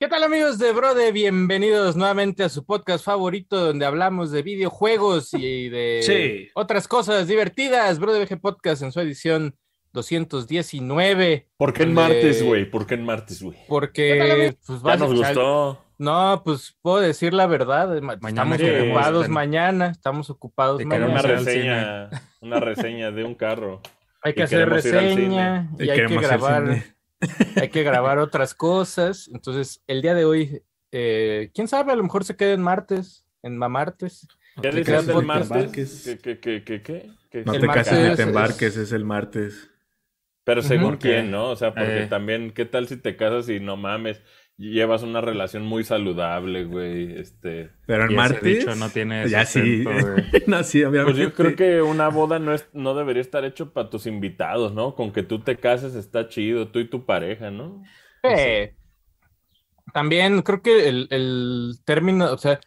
¿Qué tal amigos de Brode? Bienvenidos nuevamente a su podcast favorito donde hablamos de videojuegos y de Sí. otras cosas divertidas. Brode VG Podcast en su edición 219. ¿Por qué en donde- martes, güey? ¿Por qué en martes, güey? Porque pues Ya nos gustó. No, pues puedo decir la verdad. ma- Mañana estamos queremos ocupados ten- mañana, estamos ocupados Te mañana. Una reseña, una reseña de un carro. Hay que y hacer reseña y, Y hay que grabar, cine. Hay que grabar otras cosas. Entonces, el día de hoy, eh, quién sabe, a lo mejor se queda en martes, en mamartes. ¿Qué Te decías quedas del porque martes? ¿Qué, qué, qué, qué, qué? ¿Qué? No El te martes cases ni es- te embarques, es el martes. Pero según quién, ¿no? O sea, porque Eh. también, ¿qué tal si te casas y no mames? Llevas una relación muy saludable, güey. Este. Pero pues, martes. dicho no tiene Ya sí. no, sí, obviamente. Pues yo creo que una boda no es, no debería estar hecho para tus invitados, ¿no? Con que tú te cases está chido, tú y tu pareja, ¿no? Eh, También creo que el, el término, o sea,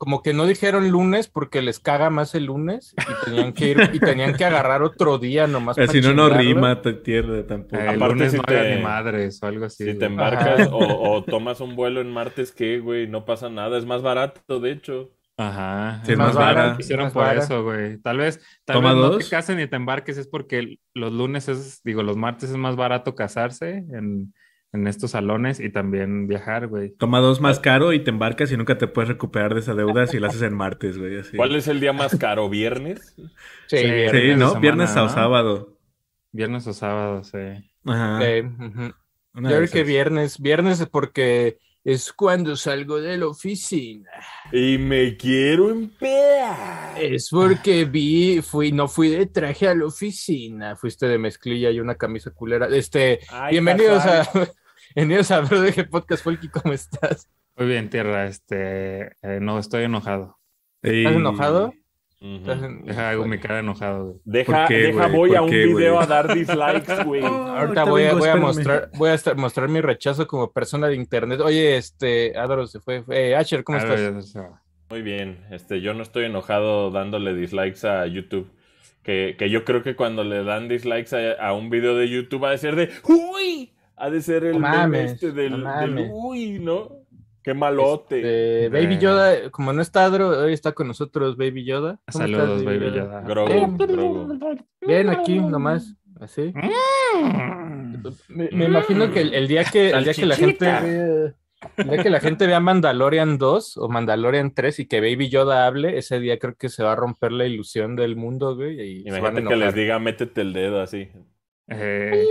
como que no dijeron lunes porque les caga más el lunes y tenían que ir y tenían que agarrar otro día nomás. Pero pa' si no, no rima, te tierra tampoco. Eh, el Aparte, lunes si no te- ni madres o algo así. Si te embarcas o, o tomas un vuelo en martes, ¿qué, güey? No pasa nada, es más barato, de hecho. Ajá. Sí, es más vara. Hicieron más por vara. eso, güey. Tal vez, tal Toma vez no te cases ni te embarques, es porque los lunes es, digo, los martes es más barato casarse en, en estos salones y también viajar, güey. Toma dos más caro y te embarcas y nunca te puedes recuperar de esa deuda si la haces en martes, güey. Así. ¿Cuál es el día más caro? ¿Viernes? Sí, Sí. Sí, viernes de ¿no? semana, Viernes o ¿no? sábado. Viernes o sábado, sí. Ajá. Yo creo que viernes, viernes es porque es cuando salgo de la oficina. Y me quiero empedar. Es porque vi, fui, no fui de traje a la oficina, fuiste de mezclilla y una camisa culera. Este, Ay, bienvenidos a, Pascual. bienvenidos a BroDG Podcast, Folky, ¿cómo estás? Muy bien, tierra, este, eh, no, estoy enojado. ¿Estás enojado? Ujú. ¿Estás en- Deja, hago mi cara enojado, güey. Deja, ¿Por qué, deja güey? voy a ¿Por un qué, video güey? a dar dislikes, güey. Ahorita Ahorita voy a, vengo, voy a espérame. mostrar, voy a estar- mostrar mi rechazo como persona de internet. Oye, este, Adoro se fue. Eh, Asher, ¿cómo estás? Muy bien, este, yo no estoy enojado dándole dislikes a YouTube. Que, que yo creo que cuando le dan dislikes a, a un video de YouTube va a ser de ¡Uy! Ha de ser el No mames, este del, no del mames. ¡Uy! ¿no? ¡Qué malote! Este, Baby Yoda, como no está Adro, hoy está con nosotros Baby Yoda. ¿Cómo Saludos, estás, Baby Yoda. Grogu, Bien. Grogu. Bien, aquí nomás, así. Mm. Me, me imagino que el, el día que el día que la gente vea, el día que la gente vea Mandalorian 2 o Mandalorian 3 y que Baby Yoda hable, ese día creo que se va a romper la ilusión del mundo, güey, y se van a Imagínate que les diga, métete el dedo así. Eh,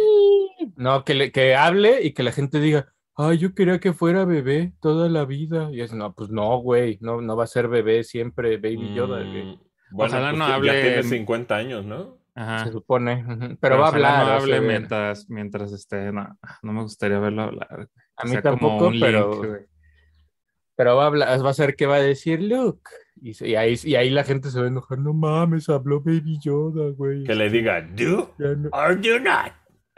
No, que, le- que hable y que la gente diga, ay, yo quería que fuera bebé toda la vida. Y es, no, pues no, güey, no, no va a ser bebé siempre Baby Yoda, güey. Mm, bueno, Ojalá pues no ya- hable- Ya tiene 50 años, ¿no? ajá. Se supone, pero, va a hablar. No hable ver. mientras, mientras esté. No, no me gustaría verlo hablar. A mí sea tampoco, pero, link, pero va a hablar, va a ser que va a decir Luke. Y, se- y ahí, y ahí la gente se va a enojar, no mames, habló Baby Yoda, güey. Que le diga, ¿do no- or do not?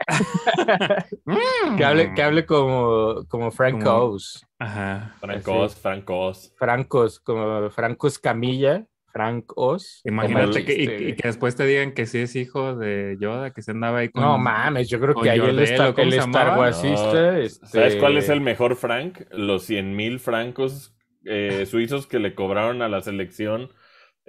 Que hable, que hable como, como Frank Como- Oz. Ajá. Francos, Francos. Francos, como Franco Escamilla, Frank Oz. Imagínate que, y, este- y que después te digan que sí es hijo de Yoda, que se andaba ahí con. No mames, yo creo que ahí él Yordel, está, ¿o cómo el Star? Warsista, No. este- ¿Sabes cuál es el mejor Frank? Los 100 mil francos eh, suizos que le cobraron a la selección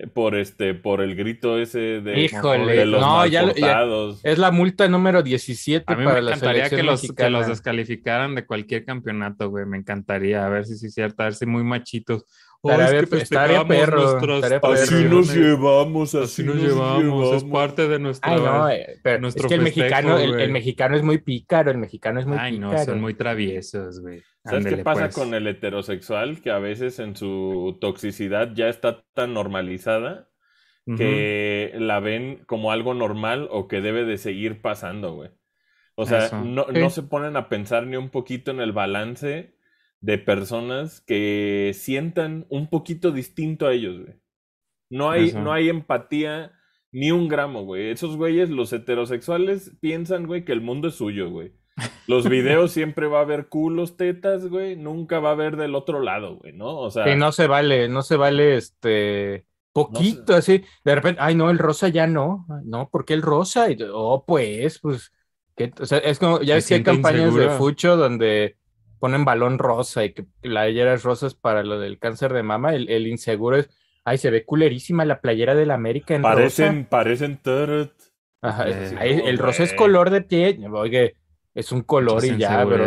por este por el grito ese de, Híjole, de los no, ya, ya- malportados. es la multa número 17 A mí para me la encantaría que los, que los descalificaran de cualquier campeonato, güey. Me encantaría, a ver si sí es cierto, a ver si muy machitos. Oh, Estaría- es que festejamos perro, nuestras estaría perro. Así nos llevamos, así, Así nos llevamos, es parte de nuestra. Ay, no, eh, pero nuestro es que el festejo, mexicano, el, mexicano es muy pícaro, el mexicano es muy Ay, no, son muy traviesos, güey. ¿Sabes qué pasa pues. con el heterosexual? Que a veces en su toxicidad ya está tan normalizada que la ven como algo normal o que debe de seguir pasando, güey. O sea, Eso. no, Sí. no se ponen a pensar ni un poquito en el balance de personas que sientan un poquito distinto a ellos, güey. No hay, Eso. no hay empatía ni un gramo, güey. Esos güeyes, los heterosexuales, piensan, güey, que el mundo es suyo, güey. Los videos siempre va a haber culos, tetas, güey. Nunca va a haber del otro lado, güey, ¿no? O sea, Sí, no se vale, no se vale este poquito así. De repente, ay, no, el rosa ya no. No, ¿por qué el rosa? Y, oh, pues, pues, ¿qué? O sea, es como, ya ves que hay campañas de. Fucho donde ponen balón rosa y que playeras rosas para lo del cáncer de mama, el, el inseguro es, ay, se ve culerísima la playera del América en Parecen, rosa. parecen turret. Ajá, es- Eh, ahí el rosa es color de piel. Oye, es un color Muchas y ya, bro.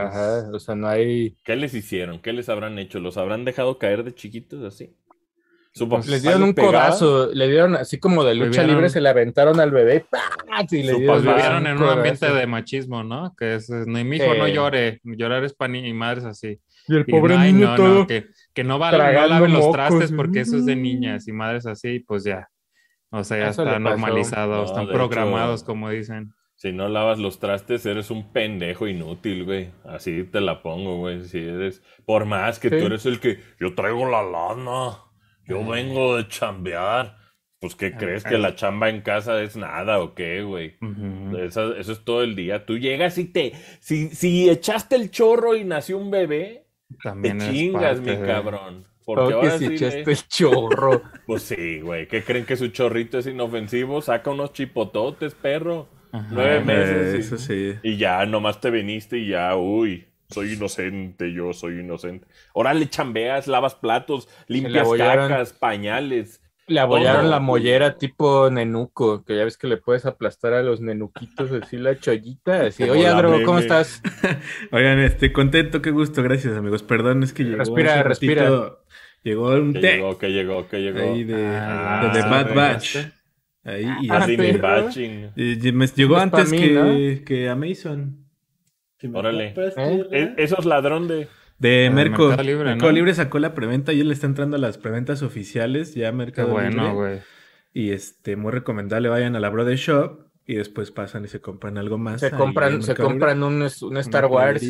Ajá, o sea, no hay. ¿Qué les hicieron? ¿Qué les habrán hecho? ¿Los habrán dejado caer de chiquitos así? Pues les dieron le un pegaba. codazo, le dieron así como de lucha Vivieron- libre, se le aventaron al bebé. Y le dieron Pues vivieron en un ambiente de machismo, ¿no? Que es, es, no, mi hijo no llore, llorar es para ni y madres así. Y el Y pobre no, ay, niño no, todo. no, que, que no, va, no laven los mocos. trastes porque eso es de niñas y madres así, pues ya. O sea, ya Eso le está normalizado, No, están programados, hecho- como dicen. Si no lavas los trastes, eres un pendejo inútil, güey. Así te la pongo, güey. Si eres, por más que Sí. tú eres el que yo traigo la lana, yo vengo de chambear. Pues, ¿qué Ah, crees? ¿Que la chamba en casa es nada o qué, güey? Eso, eso es todo el día. Tú llegas y te. Si, si echaste el chorro y nació un bebé, te También es chingas, mi parte de- cabrón. Porque que ahora si sí. echaste el chorro. Pues sí, güey. ¿Qué creen que su chorrito es inofensivo? Saca unos chipototes, perro. Ajá. Nueve Eh, meses. y- eso sí. y ya, nomás te viniste y ya, uy, soy inocente, yo soy inocente. Ahora le chambeas, lavas platos, limpias cacas, pañales. Le abollaron la mollera tipo nenuco, que ya ves que le puedes aplastar a los nenuquitos así la chollita, así, oye Adro, ¿cómo estás? Oigan, este, contento, qué gusto, gracias amigos. Perdón, es que llegó Respira, respira. ratito- Llegó un té llegó, que llegó, que llegó. ahí de, Ah, de ah, Bad Batch. Ahí, y Ah, y- y me llegó antes mí, que, ¿no? que Amazon. Si Órale. ¿Eh? E- Eso es ladrón de. Merco. Mercado Libre, Mercado ¿no? Libre sacó la preventa y él está entrando a las preventas oficiales ya Qué Mercado bueno, Libre. güey. Y este, muy recomendable, vayan a la Brother Shop y después pasan y se compran algo más. Se compran, se Mercado compran un, un Star Wars.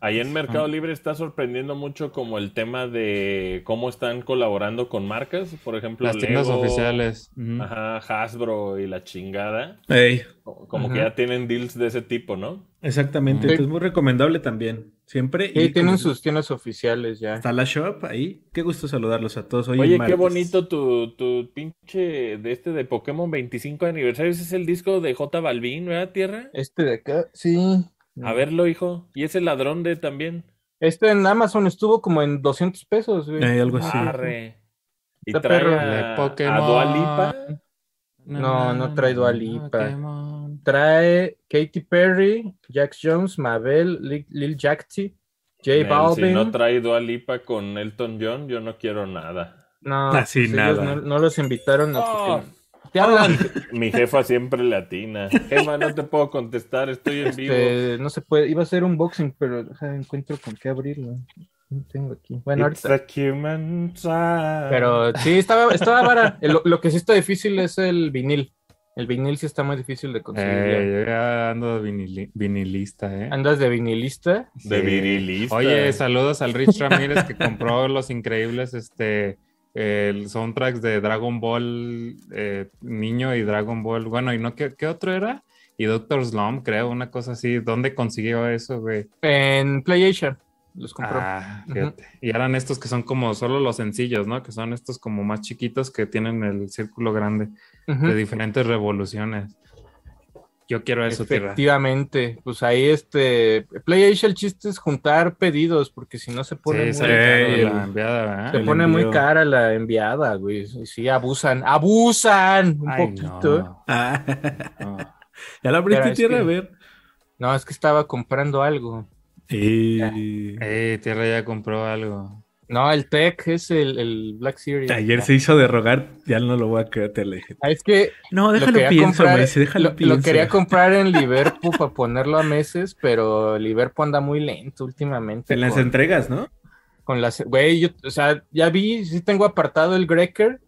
Ahí en Mercado Ah. Libre está sorprendiendo mucho como el tema de cómo están colaborando con marcas. Por ejemplo, Las tiendas oficiales. Ajá, Hasbro y la chingada. Ey, Como que ya tienen deals de ese tipo, ¿no? exactamente, Sí. entonces muy recomendable también. Siempre. Sí, y tienen como- sus tiendas oficiales ya. Está la shop ahí. Qué gusto saludarlos a todos. Hoy Oye, qué bonito tu, tu pinche de este de Pokémon 25 aniversario. Ese es el disco de J Balvin, ¿verdad, Tierra? Este de acá, sí. A verlo, hijo. Y ese ladrón de también. Este en Amazon estuvo como en 200 pesos, güey. Eh, algo así. Arre. Y trae perro. a, De Pokémon. a Dua Lipa. No, no trae Dua Lipa. Pokémon. Trae Katy Perry, Jax Jones, Mabel, Lil, Lil Yachty, J Balvin. Si no trae Dua Lipa con Elton John, yo no quiero nada. No, Así pues ellos nada. No, no los invitaron a Oh. ¿Te hablan? Mi jefa siempre le atina. Emma, no te puedo contestar, estoy en vivo. Este, no se puede. Iba a ser unboxing, pero deja, encuentro con qué abrirlo. No tengo aquí. Bueno, It's ahorita. a human trial. Pero sí, estaba, estaba vara. Lo, lo que sí está difícil es el vinil. El vinil sí está muy difícil de conseguir. Eh, yo ya ando vinili- vinilista, ¿eh? ¿Andas de vinilista? De Sí. virilista. Oye, saludos al Rich Ramírez que compró los increíbles este el soundtracks de Dragon Ball eh, Niño y Dragon Ball. Bueno, ¿y no qué, qué otro era? Y Doctor Slump, creo, una cosa así. ¿Dónde consiguió eso, güey? En PlayAsia. Los compró. Ah, fíjate. Y eran estos que son como solo los sencillos, ¿no? Que son estos como más chiquitos que tienen el círculo grande de diferentes revoluciones. Yo quiero eso, tierra. Efectivamente, pues ahí este PlayAsia el chiste es juntar pedidos porque si no se pone Sí, muy, caro el- la enviada, ¿verdad? se el pone muy cara la enviada, güey. Y Sí, abusan, abusan un Ay, poquito. no, Ah, no. ya la abriste Pero es tierra, que- a ver. No, es que estaba comprando algo. Y... Eh, Tierra ya compró algo. No, el Tech es el, el Black Series. Ayer se hizo de rogar, ya no lo voy a creer, te le dije. Ah, es que No, lo déjalo pienso, comprar- Mauricio, déjalo lo, lo pienso. quería comprar en Liverpool para ponerlo a meses, pero Liverpool anda muy lento últimamente. En las con- entregas, ¿no? con las, güey, yo, o sea, ya vi, sí tengo apartado el Grecker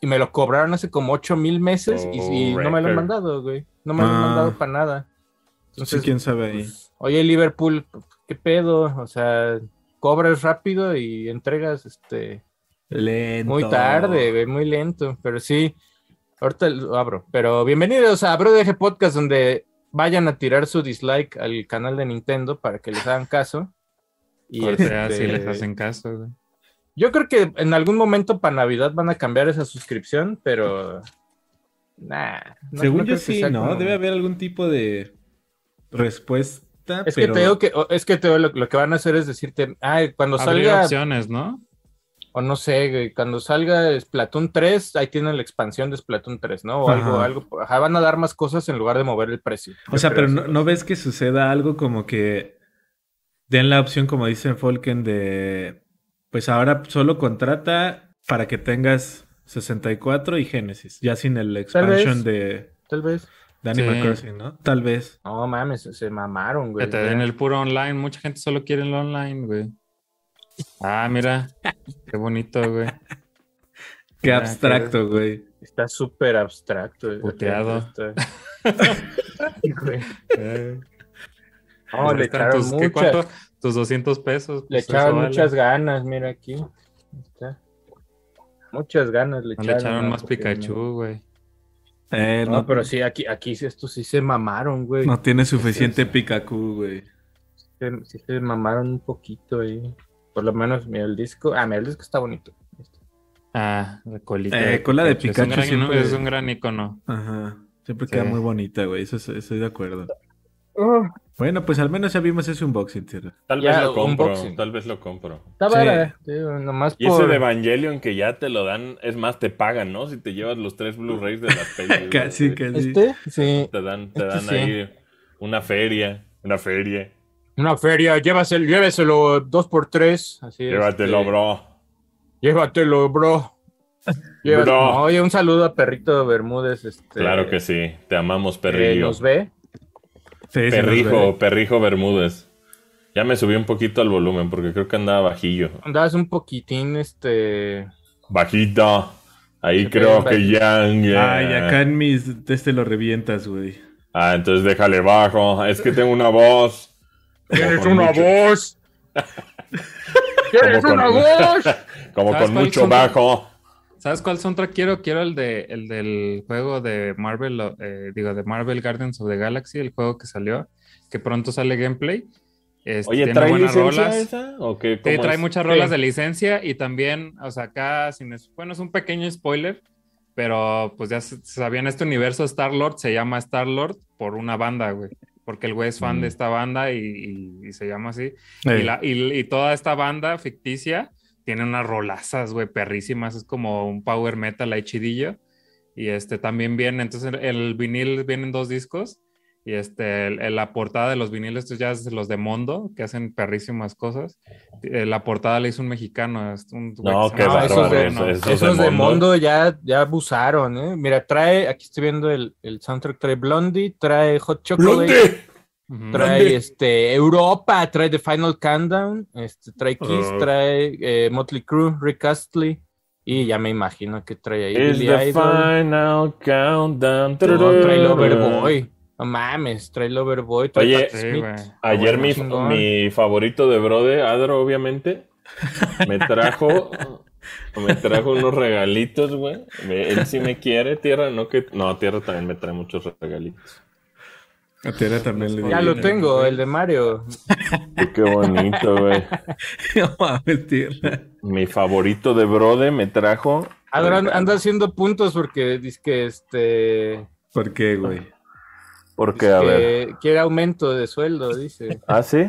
y me lo cobraron hace como ocho mil meses y, Oh, y no me lo han mandado, güey. No me lo han Ah. mandado para nada. sí, quién sabe ahí. pues, oye, Liverpool, ¿qué pedo? O sea, cobras rápido y entregas, este, Lento. muy tarde, muy lento, pero sí, ahorita lo abro. Pero bienvenidos a BroDG Podcast, donde vayan a tirar su dislike al canal de Nintendo para que les hagan caso. Y O sea, este, si les hacen caso, güey. Yo creo que en algún momento para Navidad van a cambiar esa suscripción, pero. Nah. no- Según no yo sí, ¿no? como- Debe haber algún tipo de respuesta Es pero... que te digo que, es que te digo, lo, lo que van a hacer es decirte, ay, cuando Abrir salga, opciones, ¿no? o no sé, cuando salga Splatoon 3, ahí tienen la expansión de Splatoon 3, ¿no? O algo, Ajá. algo, ajá, van a dar más cosas en lugar de mover el precio. O sea, pero no, ¿no ves que suceda algo como que den la opción, como dice Falken, de pues ahora solo contrata para que tengas 64 y Genesis, ya sin el expansion vez. de, Tal vez. De Animal Sí. Crossing, ¿no? Tal vez. No mames, se, mamaron, güey. Que te den el puro online. Mucha gente solo quiere el online, güey. Ah, mira. Qué bonito, güey. Qué abstracto, güey. Está súper abstracto. el- Puteado. está- Güey. Eh, No, le echaron tus, ¿qué, cuánto? Tus 200 pesos. le pues, echaron vale. muchas ganas, mira aquí. Está. Muchas ganas le No echaron. le echaron más Pikachu, güey. Eh, No, pero sí, aquí, aquí estos sí se mamaron, güey. No tiene suficiente Pikachu, güey. Sí se mamaron un poquito ahí. Por lo menos, mira el disco. Ah, mira, el disco está bonito. Ah, la colita. Eh, cola de Es un Pikachu gran, siempre- es un gran icono. Ajá. Siempre Sí. queda muy bonita, güey. Eso es- estoy de acuerdo. Bueno, pues al menos ya vimos ese unboxing, tierra. Tal Ya, vez lo compro, unboxing. tal vez lo compro. Está Sí. nomás Y ese de Evangelion que ya te lo dan, es más, te pagan, ¿no? Si te llevas los tres Blu-rays de las películas. Casi, casi. ¿Este? Sí. Te dan, te Este dan sí. ahí una feria, una feria. Una feria, llévaselo, lléveselo dos por tres. Así Llévatelo, este, bro. Llévatelo, bro. Llévatelo. Bro. No, Oye, un saludo a Perrito Bermúdez. Este, Claro que sí. Te amamos, perrillo. nos ve. Sí, Perrijo, perrijo Bermúdez. Ya me subí un poquito al volumen porque creo que andaba bajillo. Andabas un poquitín, este... Bajito. Ahí Se creo que ya. ya. Ay, acá en mis este lo revientas, güey. Ah, entonces déjale bajo. Es que tengo una voz. ¡Tienes una mucho- voz! ¡Tienes una con- voz! Como ¿Sabes con mucho son? bajo. ¿Sabes cuál soundtrack quiero? Quiero el de el del juego de Marvel, eh, digo, de Marvel Guardians of the Galaxy, el juego que salió, que pronto sale gameplay. Este, Oye, ¿trae licencia rolas. esa? ¿O qué? Sí, ¿Cómo trae es? muchas rolas de licencia y también, o sea, acá, sin bueno, es un pequeño spoiler, pero pues ya se- sabían este universo Star-Lord, se llama Star-Lord por una banda, güey, porque el güey es fan Mm. de esta banda y, y- y se llama así. Y, la- y- y toda esta banda ficticia tiene unas rolazas, güey, perrísimas. Es como un power metal ahí chidillo. Y este también viene, entonces el, el vinil viene en dos discos. Y este, el- el- la portada de los viniles, estos ya es los de Mondo, que hacen perrísimas cosas. Eh, la portada la hizo un mexicano. es un No, qué No, esos de, Moreno. esos esos de de Mondo. Mondo ya, ya abusaron, ¿eh? Mira, trae, aquí estoy viendo el, el soundtrack, trae Blondie, trae Hot Chocolate, ¡Blondie! Trae este, Europa, trae The Final Countdown, este, trae Kiss, Oh. trae eh, Motley Crue, Rick Astley, y ya me imagino que trae ahí Billy the Idol, final countdown. no, trae Loverboy, no mames, trae Loverboy, trae Oye, Sí, Smith. Ayer mi, mi favorito de Brode, Adro, obviamente, me trajo, me trajo unos regalitos, güey. Me- Él sí me quiere, Tierra, no que... No, Tierra también me trae muchos regalitos. A también le Ya lo tengo, el de Mario. Qué bonito, güey. No mames, Tierra. Mi favorito de Brode me trajo... Adro anda- anda haciendo puntos porque dice que este ¿Por qué, güey? Porque, a ver... quiere aumento de sueldo, dice. ¿Ah, sí?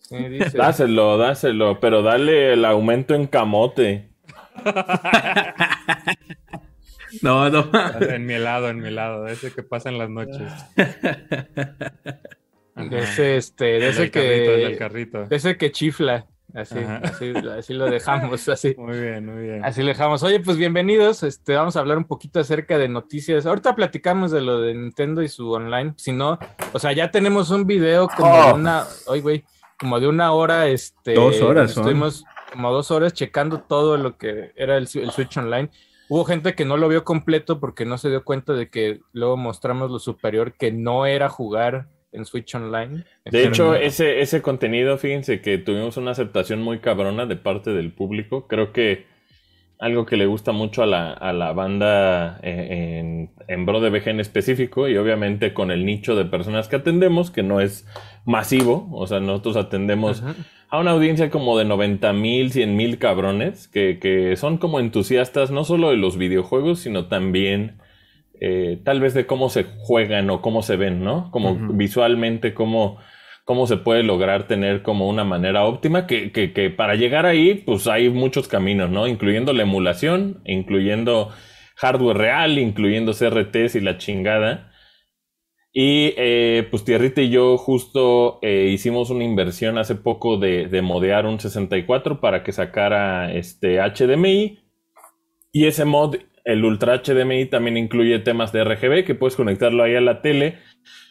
Sí, dice. Dáselo, dáselo, pero dale el aumento en camote. No, no. En mi helado, en mi helado, ese que pasa en las noches. De ese, este, de ese carrito, el que, carrito. de ese que chifla. Así, así, así lo dejamos, así. Muy bien, muy bien. Así lo dejamos. Oye, pues bienvenidos. Este, vamos a hablar un poquito acerca de noticias. Ahorita platicamos de lo de Nintendo y su online. Si no, o sea, ya tenemos un video como Oh. de una, oye, güey, como de una hora, este. Dos horas son. Estuvimos como dos horas checando todo lo que era el, el Switch Online. Hubo gente que no lo vio completo porque no se dio cuenta de que luego mostramos lo superior que no era jugar en Switch Online. De hecho, ese, ese contenido, fíjense que tuvimos una aceptación muy cabrona de parte del público. Creo que algo que le gusta mucho a la, a la banda eh, en, en Bro de VG en específico, y obviamente con el nicho de personas que atendemos, que no es masivo, o sea, nosotros atendemos. A una audiencia como de 90 mil, 100 mil cabrones, que, que son como entusiastas no solo de los videojuegos, sino también eh, tal vez de cómo se juegan o cómo se ven, ¿no? Como visualmente, cómo, cómo se puede lograr tener como una manera óptima, que, que, que para llegar ahí, pues hay muchos caminos, ¿no? Incluyendo la emulación, incluyendo hardware real, incluyendo CRTs y la chingada. Y eh, pues Tierrita y yo justo eh, hicimos una inversión hace poco de, de, modear un 64 para que sacara este HDMI. Y ese mod, el Ultra HDMI, también incluye temas de RGB que puedes conectarlo ahí a la tele.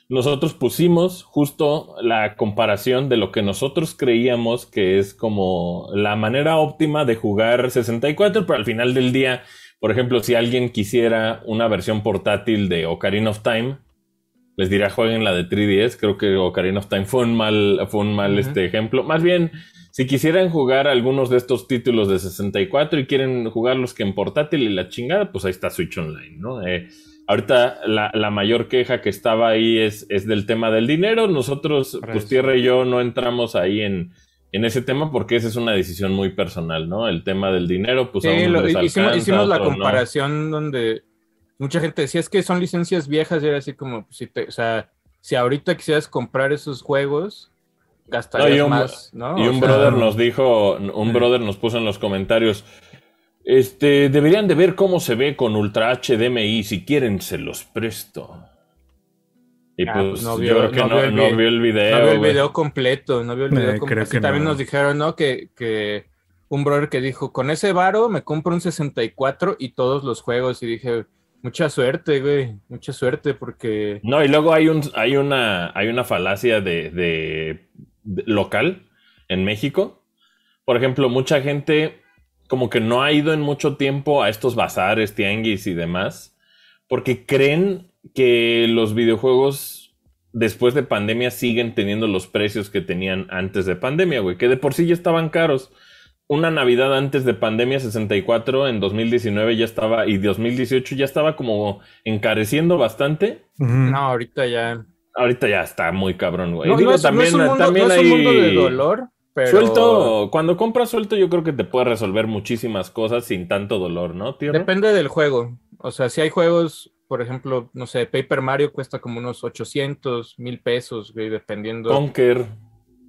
Nosotros pusimos justo la comparación de lo que nosotros creíamos que es como la manera óptima de jugar 64, pero al final del día, por ejemplo, si alguien quisiera una versión portátil de Ocarina of Time, les diría jueguen la de 3DS. Creo que Ocarina of Time fue un mal, fue un mal este ejemplo. Más bien, si quisieran jugar algunos de estos títulos de 64 y quieren jugarlos que en portátil y la chingada, pues ahí está Switch Online, ¿no? Eh, ahorita la, la, mayor queja que estaba ahí es, es del tema del dinero. Nosotros, pues Tierra y yo no entramos ahí en, en ese tema porque esa es una decisión muy personal, ¿no? El tema del dinero, pues sí, lo, hicimos, hicimos la comparación no. donde mucha gente decía es que son licencias viejas y era así como, pues, si te, o sea, si ahorita quisieras comprar esos juegos, gastarías no, un, más, ¿no? Y o un sea, brother nos dijo, un brother nos puso en los comentarios, este, deberían de ver cómo se ve con Ultra HDMI, si quieren se los presto. Y Ah, pues no yo creo que no, el no vi- vio el video. no vio el video completo, no vio el Eh, video creo completo. que también no. nos dijeron, ¿no? Que, que un brother que dijo, con ese varo me compro un 64 y todos los juegos. Y dije, mucha suerte, güey, mucha suerte porque... No, y luego hay un, hay una, hay una falacia de, de- local en México. Por ejemplo, mucha gente como que no ha ido en mucho tiempo a estos bazares, tianguis y demás, porque creen que los videojuegos después de pandemia siguen teniendo los precios que tenían antes de pandemia, güey, que de por sí ya estaban caros. Una Navidad antes de pandemia 64 en 2019 ya estaba y 2018 ya estaba como encareciendo bastante. No, ahorita ya... Ahorita ya está muy cabrón, güey. No, Digo, no es, no también, es un mundo, también no es un hay- mundo de dolor, pero... Suelto, cuando compras suelto, yo creo que te puede resolver muchísimas cosas sin tanto dolor, ¿no, tío? Depende del juego. O sea, si hay juegos, por ejemplo, no sé, Paper Mario cuesta como unos 800, mil pesos, güey, dependiendo. Conker.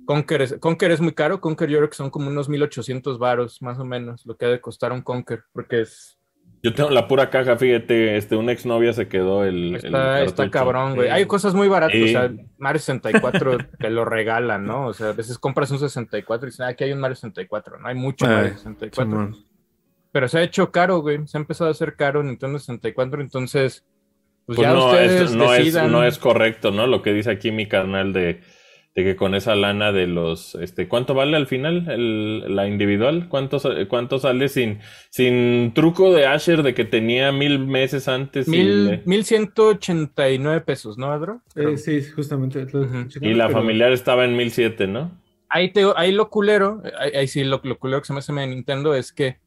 Conker, es, Conker es muy caro. Conker yo creo que son como unos 1800 varos, más o menos, lo que ha de costar un Conker, porque es, Yo tengo la pura caja, fíjate, este, una exnovia se quedó el. el está, está cabrón, güey. Sí. Hay cosas muy baratas, Sí. o sea, Mario 64 te lo regalan, ¿no? O sea, a veces compras un 64 y dices, ah, aquí hay un Mario 64, ¿no? Hay mucho Ay, Mario 64. Simón. Pero se ha hecho caro, güey. Se ha empezado a hacer caro Nintendo 64, entonces, pues, Pues ya no, ustedes es, no, es, decidan. no es correcto, ¿no? Lo que dice aquí mi carnal de, de que con esa lana de los, este, ¿cuánto vale al final el, la individual? ¿Cuánto, cuánto sale sin, sin truco de Asher de que tenía mil meses antes? Mil, mil ciento ochenta y nueve pesos, ¿no, Adro? Eh, sí, justamente. y la pero- familiar estaba en mil siete, ¿no? Ahí, te, ahí lo culero, ahí, ahí sí lo, lo culero que se me hace de Nintendo es que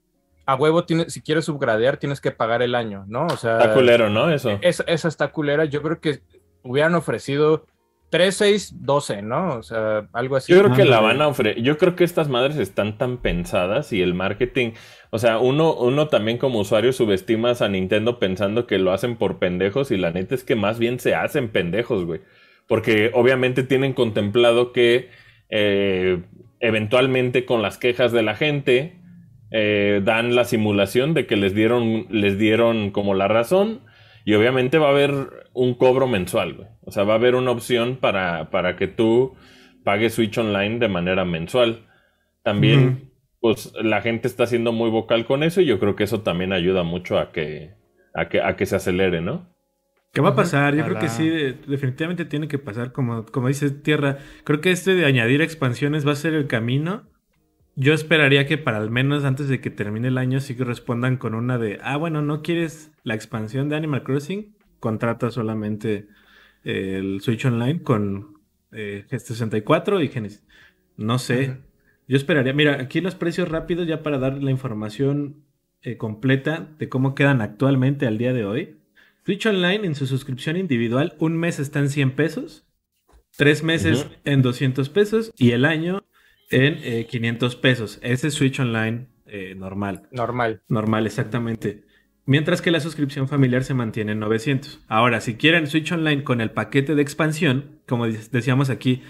a huevo tienes, si quieres subgradear tienes que pagar el año, ¿no? O sea, Está culero, ¿no? Eso. esa, esa está culera. Yo creo que hubieran ofrecido 3, 6, 12, ¿no? O sea, algo así. Yo creo que la van a ofrecer. Yo creo que estas madres están tan pensadas y el marketing. O sea, uno, uno también como usuario subestimas a Nintendo pensando que lo hacen por pendejos y la neta es que más bien se hacen pendejos, güey. Porque obviamente tienen contemplado que eh, eventualmente con las quejas de la gente eh, dan la simulación de que les dieron, les dieron como la razón. Y obviamente va a haber un cobro mensual, güey. O sea, va a haber una opción para, para que tú pagues Switch Online de manera mensual. También, pues, la gente está siendo muy vocal con eso y yo creo que eso también ayuda mucho a que, a que, a que se acelere, ¿no? ¿Qué va a pasar? Yo creo que sí, de- definitivamente tiene que pasar, como, como dice Tierra. Creo que este de añadir expansiones va a ser el camino. Yo esperaría que para al menos antes de que termine el año sí que respondan con una de, ah, bueno, ¿no quieres la expansión de Animal Crossing? Contrata solamente eh, el Switch Online con eh, G64 y Genesis. No sé. Yo esperaría, mira, aquí los precios rápidos ya para dar la información eh, completa de cómo quedan actualmente al día de hoy. Switch Online en su suscripción individual, un mes está en 100 pesos, tres meses en 200 pesos y el año en eh, 500 pesos. Ese es Switch Online eh, normal. Normal. Normal, exactamente. Mientras que la suscripción familiar se mantiene en 900. Ahora, si quieren Switch Online con el paquete de expansión, como de- decíamos aquí,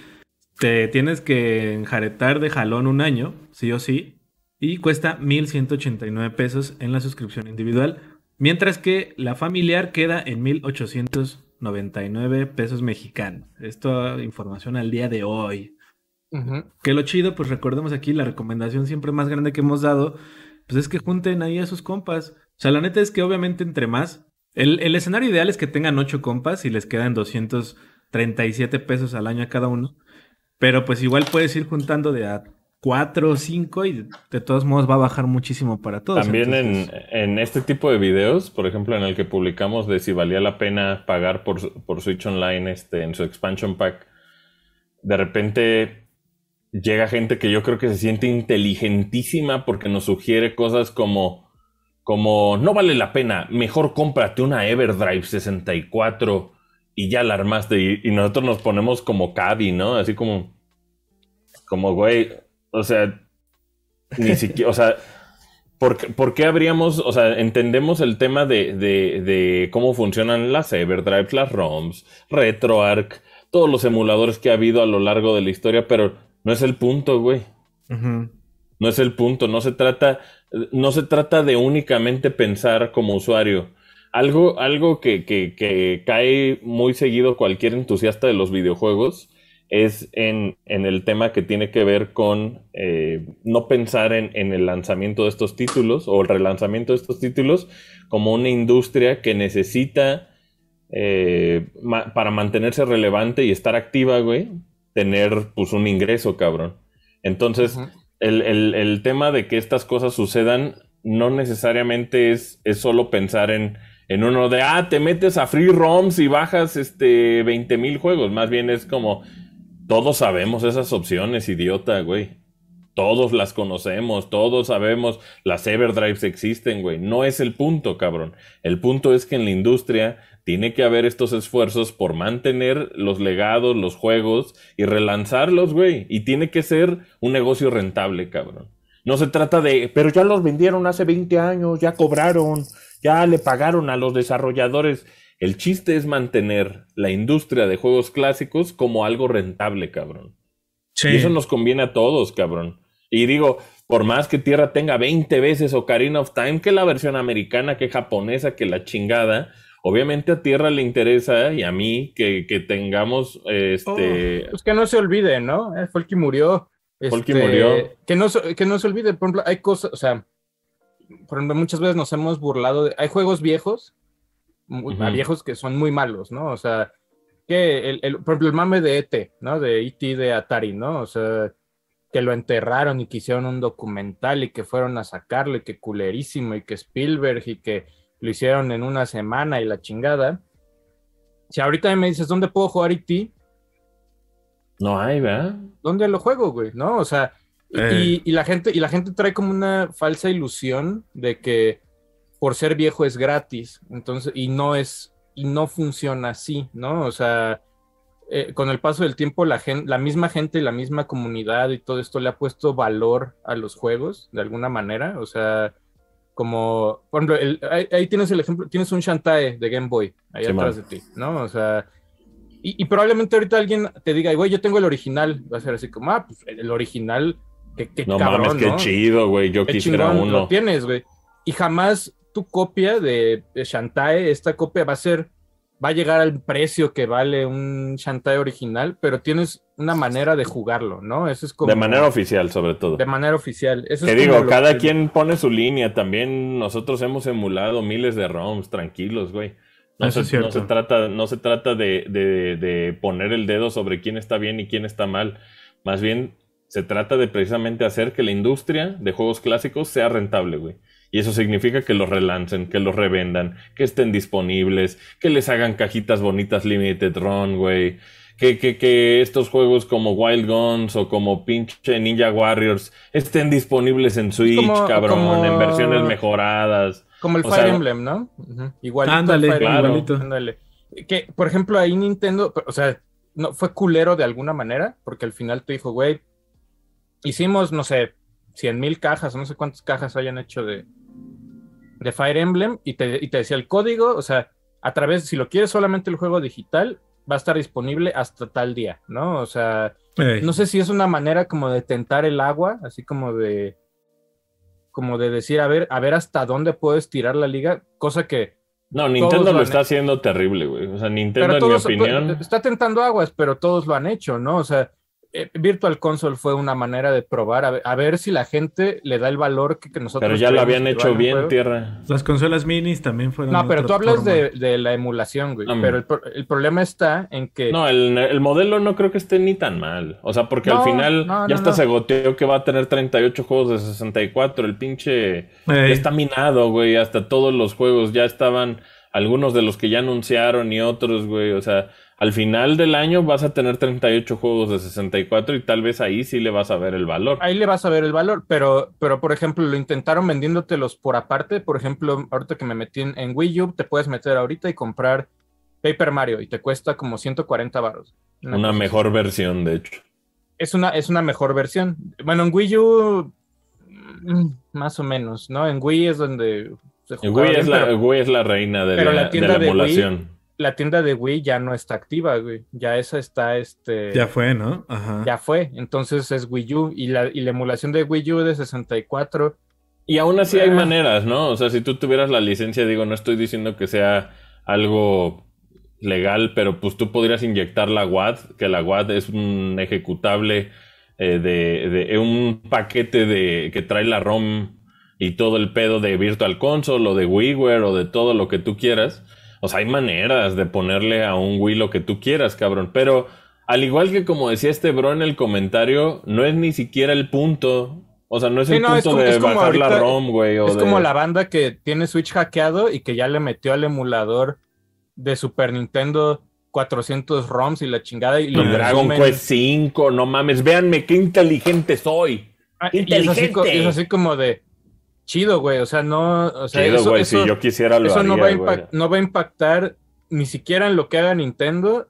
te tienes que enjaretar de jalón un año, sí o sí, y cuesta 1.189 pesos en la suscripción individual, mientras que la familiar queda en 1.899 pesos mexicanos. Esto información al día de hoy. Que lo chido, pues recordemos aquí la recomendación siempre más grande que hemos dado, pues es que junten ahí a sus compas. O sea, la neta es que obviamente entre más, el, el escenario ideal es que tengan ocho compas y les quedan 237 pesos al año a cada uno. Pero pues igual puedes ir juntando de a cuatro o cinco y de todos modos va a bajar muchísimo para todos. También en, Entonces, en este tipo de videos, por ejemplo, en el que publicamos de si valía la pena pagar por, por Switch Online este, en su expansion pack, de repente llega gente que yo creo que se siente inteligentísima porque nos sugiere cosas como, como no vale la pena, mejor cómprate una Everdrive 64 y ya la armaste y, y nosotros nos ponemos como cabi, ¿no? Así como, como güey, o sea, ni siquiera, o sea, ¿por, qué- por qué habríamos, o sea, entendemos el tema de, de, de cómo funcionan las Everdrives, las ROMs, RetroArch, todos los emuladores que ha habido a lo largo de la historia, pero no es el punto, güey. No es el punto, no se trata, no se trata de únicamente pensar como usuario. Algo, algo que, que, cae muy seguido cualquier entusiasta de los videojuegos es en, en el tema que tiene que ver con eh, no pensar en, en el lanzamiento de estos títulos o el relanzamiento de estos títulos como una industria que necesita eh, para mantenerse relevante y estar activa, güey, tener pues un ingreso, cabrón. Entonces. El, el- el tema de que estas cosas sucedan no necesariamente es, es solo pensar en, en uno de, ah, te metes a free ROMs y bajas este 20 mil juegos. Más bien es como, todos sabemos esas opciones, idiota, güey. Todos las conocemos, todos sabemos, las Everdrives existen, güey. No es el punto, cabrón. El punto es que en la industria tiene que haber estos esfuerzos por mantener los legados, los juegos y relanzarlos, güey. Y tiene que ser un negocio rentable, cabrón. No se trata de, pero ya los vendieron hace 20 años, ya cobraron, ya le pagaron a los desarrolladores. El chiste es mantener la industria de juegos clásicos como algo rentable, cabrón. Sí. Y eso nos conviene a todos, cabrón. Y digo, por más que Tierra tenga 20 veces Ocarina of Time que la versión americana, que japonesa, que la chingada, obviamente a Tierra le interesa y a mí que, que tengamos este... Pues que no se olvide, ¿no? Eh, Folky murió. Folky Este, murió. Que no, que no se olvide, por ejemplo, hay cosas, o sea, por ejemplo, muchas veces nos hemos burlado de. Hay juegos viejos, muy- viejos que son muy malos, ¿no? O sea, que el, el- por ejemplo, el mame de ET, ¿no? De ET de Atari, ¿no? O sea, que lo enterraron y que hicieron un documental y que fueron a sacarlo y que culerísimo y que Spielberg y que lo hicieron en una semana y la chingada. Si ahorita me dices, ¿dónde puedo jugar ET? No hay, ¿verdad? ¿dónde lo juego, güey? ¿No? O sea, y, Eh. y- y la gente, y la gente trae como una falsa ilusión de que por ser viejo es gratis. Entonces, y no es, y no funciona así, ¿no? O sea, eh, con el paso del tiempo, la gen- la misma gente, la misma comunidad y todo esto le ha puesto valor a los juegos de alguna manera. O sea, como, por ejemplo, el- ahí, ahí tienes el ejemplo, tienes un Shantae de Game Boy ahí Sí, atrás man. de ti, ¿no? O sea, y, y probablemente ahorita alguien te diga, güey, yo tengo el original. Va a ser así como, ah, pues el original, qué, qué No cabrón, mames, qué ¿no? chido, güey. Yo Qué quisiera uno. lo tienes, güey. Y jamás tu copia de Shantae, esta copia va a ser, va a llegar al precio que vale un Shantae original, pero tienes una manera de jugarlo, ¿no? Eso es como... De manera oficial, sobre todo. de manera oficial. Eso Que es como digo, lo cada que- quien pone su línea. También nosotros hemos emulado miles de ROMs, tranquilos, güey. No, Eso se, es cierto. no se trata, no se trata de, de- de poner el dedo sobre quién está bien y quién está mal. Más bien, se trata de precisamente hacer que la industria de juegos clásicos sea rentable, güey. Y eso significa que los relancen, que los revendan, que estén disponibles, que les hagan cajitas bonitas Limited Run, güey. Que, que, que estos juegos como Wild Guns o como pinche Ninja Warriors estén disponibles en Switch, como- cabrón, como- en versiones mejoradas. Como el O Fire sea, Emblem, ¿no? Ujú. Igualito al Ándale, Fire claro. Igualito. ándale. Que, por ejemplo, ahí Nintendo, o sea, no, fue culero de alguna manera, porque al final te dijo, güey, hicimos, no sé, 100 mil cajas, no sé cuántas cajas hayan hecho de, de Fire Emblem, y te, y te decía el código, o sea, a través, si lo quieres solamente el juego digital, va a estar disponible hasta tal día, ¿no? O sea, no sé si es una manera como de tentar el agua, así como de como de decir, a ver, a ver hasta dónde puedo estirar la liga, cosa que No, Nintendo lo está haciendo terrible, güey. O sea, Nintendo, en mi opinión. está tentando aguas, pero todos lo han hecho, ¿no? O sea, eh, Virtual Console fue una manera de probar a ver, a ver si la gente le da el valor que, que nosotros Pero ya lo habían hecho bien, juego. tierra. Las consolas minis también fueron. No, pero tú hablas de, de la emulación, güey. Mm. Pero el, pro- el problema está en que No, el, el modelo no creo que esté ni tan mal. O sea, porque al final no, ya no, hasta no. se goteó que va a tener 38 juegos de 64. El pinche ya está minado, güey. Hasta todos los juegos ya estaban, algunos de los que ya anunciaron y otros, güey. O sea, al final del año vas a tener 38 juegos de 64 y tal vez ahí sí le vas a ver el valor. ahí le vas a ver el valor, pero, pero por ejemplo, lo intentaron vendiéndotelos por aparte. Por ejemplo, ahorita que me metí en, en Wii U, te puedes meter ahorita y comprar Paper Mario y te cuesta como 140 baros. Una así. mejor versión, de hecho. Es una, es una mejor versión. Bueno, en Wii U, mm, más o menos, ¿no? En Wii es donde se Wii es, bien, la, pero Wii es la reina de la, la tienda de la de Wii- emulación. La tienda de Wii ya no está activa, güey. Ya esa está, este... Ya fue, ¿no? Ajá. ya fue. Entonces es Wii U y la, y la emulación de Wii U de 64. Y aún así hay Ah. maneras, ¿no? O sea, si tú tuvieras la licencia, digo, no estoy diciendo que sea algo legal, pero pues tú podrías inyectar la WAD, que la WAD es un ejecutable eh, de, de- un paquete de que trae la ROM y todo el pedo de Virtual Console o de WiiWare o de todo lo que tú quieras. O sea, hay maneras de ponerle a un Wii lo que tú quieras, cabrón. Pero al igual que como decía este bro en el comentario, no es ni siquiera el punto. O sea, no es Sí, el no, es punto como- de bajar la ROM, güey. Es de- como la banda que tiene Switch hackeado y que ya le metió al emulador de Super Nintendo 400 ROMs y la chingada y Y Dragon Quest 5, no mames, véanme qué inteligente soy. Ah, y es así, co- inteligente. es así como de chido, güey. O sea, no. O sea, Chido, eso, güey, eso- si yo quisiera lo eso no, haría, va a güey. no va a impactar ni siquiera en lo que haga Nintendo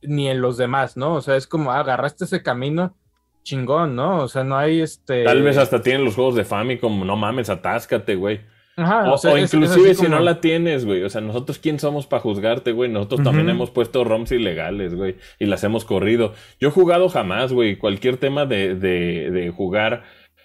ni en los demás, ¿no? O sea, es como ah, agarraste ese camino chingón, ¿no? O sea, no hay este. Tal vez hasta tienen los juegos de Famicom, no mames, atáscate, güey. Ajá, O, o sea, o es- es inclusive si no la tienes, güey. O sea, nosotros quién somos para juzgarte, güey. Nosotros también hemos puesto ROMs ilegales, güey. Y las hemos corrido. Yo he jugado jamás, güey. Cualquier tema de, de, de jugar,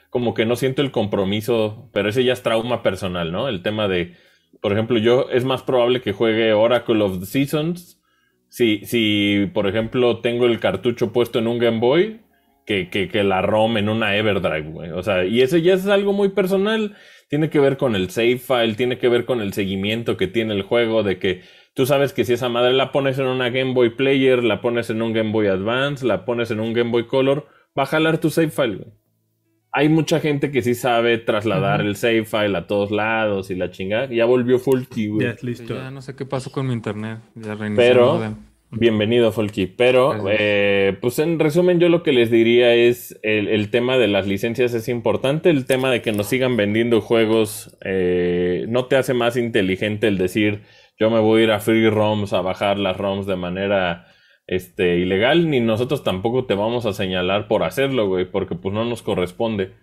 como que no siento el compromiso, pero ese ya es trauma personal, ¿no? El tema de, por ejemplo, yo es más probable que juegue Oracle of the Seasons. Si, si por ejemplo, tengo el cartucho puesto en un Game Boy, que, que, que la ROM en una Everdrive, güey. O sea, y ese ya es algo muy personal. Tiene que ver con el save file, tiene que ver con el seguimiento que tiene el juego, de que tú sabes que si esa madre la pones en una Game Boy Player, la pones en un Game Boy Advance, la pones en un Game Boy Color, va a jalar tu save file, güey. Hay mucha gente que sí sabe trasladar el save file a todos lados y la chingada. Ya volvió Fulky, güey. Ya es listo. Ya no sé qué pasó con mi internet. Ya Pero- el. Bienvenido, Folky. Pero, eh, pues en resumen, yo lo que les diría es el, el tema de las licencias es importante. El tema de que nos sigan vendiendo juegos eh, no te hace más inteligente el decir yo me voy a ir a free ROMs a bajar las ROMs de manera este, ilegal, ni nosotros tampoco te vamos a señalar por hacerlo, güey, porque pues no nos corresponde.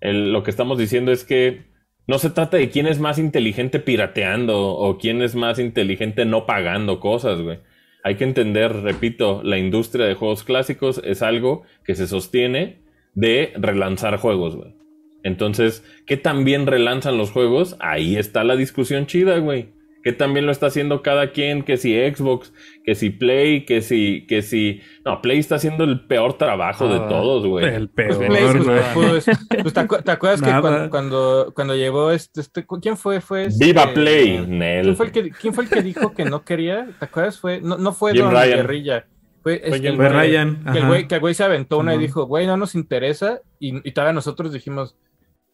Lo que estamos diciendo es que no se trata de quién es más inteligente pirateando o quién es más inteligente no pagando cosas, güey. Hay que entender, repito, la industria de juegos clásicos es algo que se sostiene de relanzar juegos, güey. Entonces, ¿qué tan bien relanzan los juegos? Ahí está la discusión chida, güey. ¿Qué tan bien lo está haciendo cada quien? Que si Xbox, que si Play, que si, que si... No, Play está haciendo el peor trabajo de Ah, todos, güey. El peor, Play, pues, güey. pues, pues, ¿te, acu- te acuerdas que cuando, cuando, cuando llegó este, este- ¿Quién fue? fue este- ¡Viva Play! Nel. ¿Quién fue, el que, quién fue el que dijo que no quería? ¿Te acuerdas? Fue, no, no fue Don Ryan. Guerrilla. Fue, este, el Ryan. Que el, güey, que el güey se aventó una y dijo, güey, no nos interesa. Y, y todavía nosotros dijimos,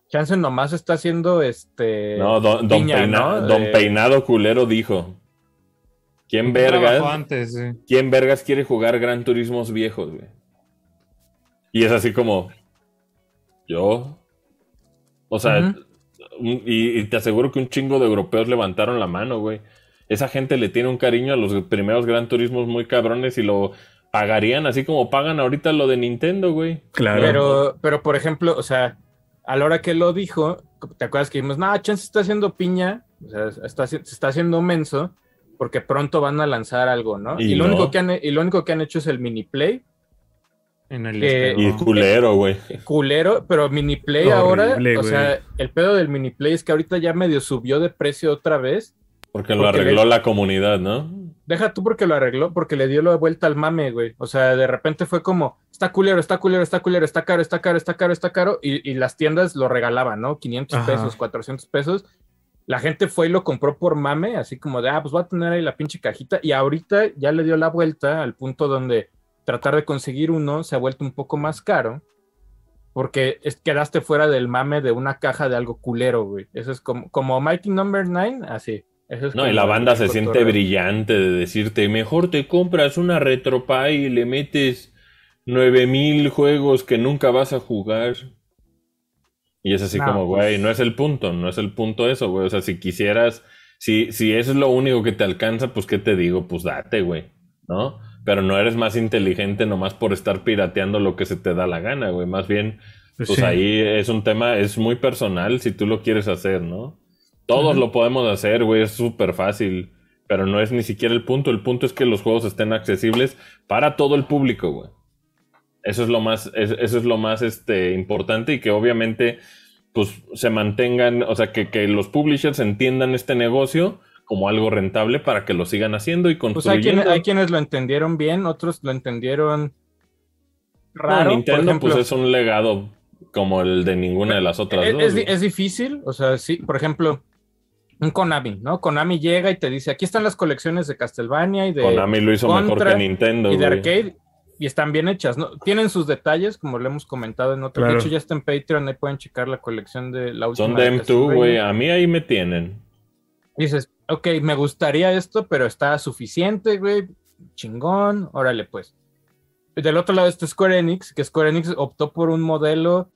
Chance nomás está haciendo este. No, don, don piña, Peina- ¿no? don De- Peinado Culero dijo. ¿Quién vergas? antes. ¿Quién vergas quiere jugar Gran Turismos viejos, güey? Y es así como. Yo. O sea, y, y te aseguro que un chingo de europeos levantaron la mano, güey. Esa gente le tiene un cariño a los primeros Gran Turismos muy cabrones y lo pagarían así como pagan ahorita lo de Nintendo, güey. Claro. Pero, pero, por ejemplo, o sea, a la hora que lo dijo, ¿te acuerdas que dijimos, no, Chance está haciendo piña? O sea, está, se está haciendo menso porque pronto van a lanzar algo, ¿no? Y Y, lo, no. único que han, y lo único que han hecho es el mini play. En el Que- espejo. Y culero, güey. culero, pero mini play Horrible, ahora, o sea, el pedo del mini play es que ahorita ya medio subió de precio otra vez. Porque lo Porque arregló le- la comunidad, ¿no? Deja tú porque lo arregló, porque le dio la vuelta al mame, güey. O sea, de repente fue como, está culero, está culero, está culero, está caro, está caro, está caro, está caro. Y, y las tiendas lo regalaban, ¿no? 500 Ajá. pesos, 400 pesos. La gente fue y lo compró por mame, así como de, ah, pues voy a tener ahí la pinche cajita. Y ahorita ya le dio la vuelta al punto donde tratar de conseguir uno se ha vuelto un poco más caro. Porque es- quedaste fuera del mame de una caja de algo culero, güey. Eso es como, como Mighty Number 9, así. Es No, y la banda se siente brillante de decirte, mejor te compras una RetroPie y le metes 9000 juegos que nunca vas a jugar. Y es así como, pues- güey, no es el punto, no es el punto eso, güey. O sea, si quisieras, si, si eso es lo único que te alcanza, pues qué te digo, pues date, güey, ¿no? Pero no eres más inteligente nomás por estar pirateando lo que se te da la gana, güey. Más bien, Pues pues sí. ahí es un tema, es muy personal si tú lo quieres hacer, ¿no? Todos lo podemos hacer, güey, es súper fácil, pero no es ni siquiera el punto. El punto es que los juegos estén accesibles para todo el público, güey. Eso es lo más, es- eso es lo más este, importante y que obviamente pues se mantengan, o sea, que, que los publishers entiendan este negocio como algo rentable para que lo sigan haciendo y Pues hay construyendo. quienes, hay quienes lo entendieron bien, otros lo entendieron No, raro. Nintendo por ejemplo, pues es un legado como el de ninguna de las otras es, dos. es difícil, o sea, sí, por ejemplo, un Konami, ¿no? Konami llega y te dice, aquí están las colecciones de Castlevania y de, Konami lo hizo mejor Contra que Nintendo. y de güey. arcade y están bien hechas, ¿no? Tienen sus detalles, como lo hemos comentado en otro. Claro. De hecho, ya está en Patreon, ahí pueden checar la colección de la última. Son de de M2, Castlevania. güey. A mí ahí me tienen. dices, ok, me gustaría esto, pero está suficiente, güey, chingón, órale pues. Del otro lado está Square Enix, que Square Enix optó por un modelo,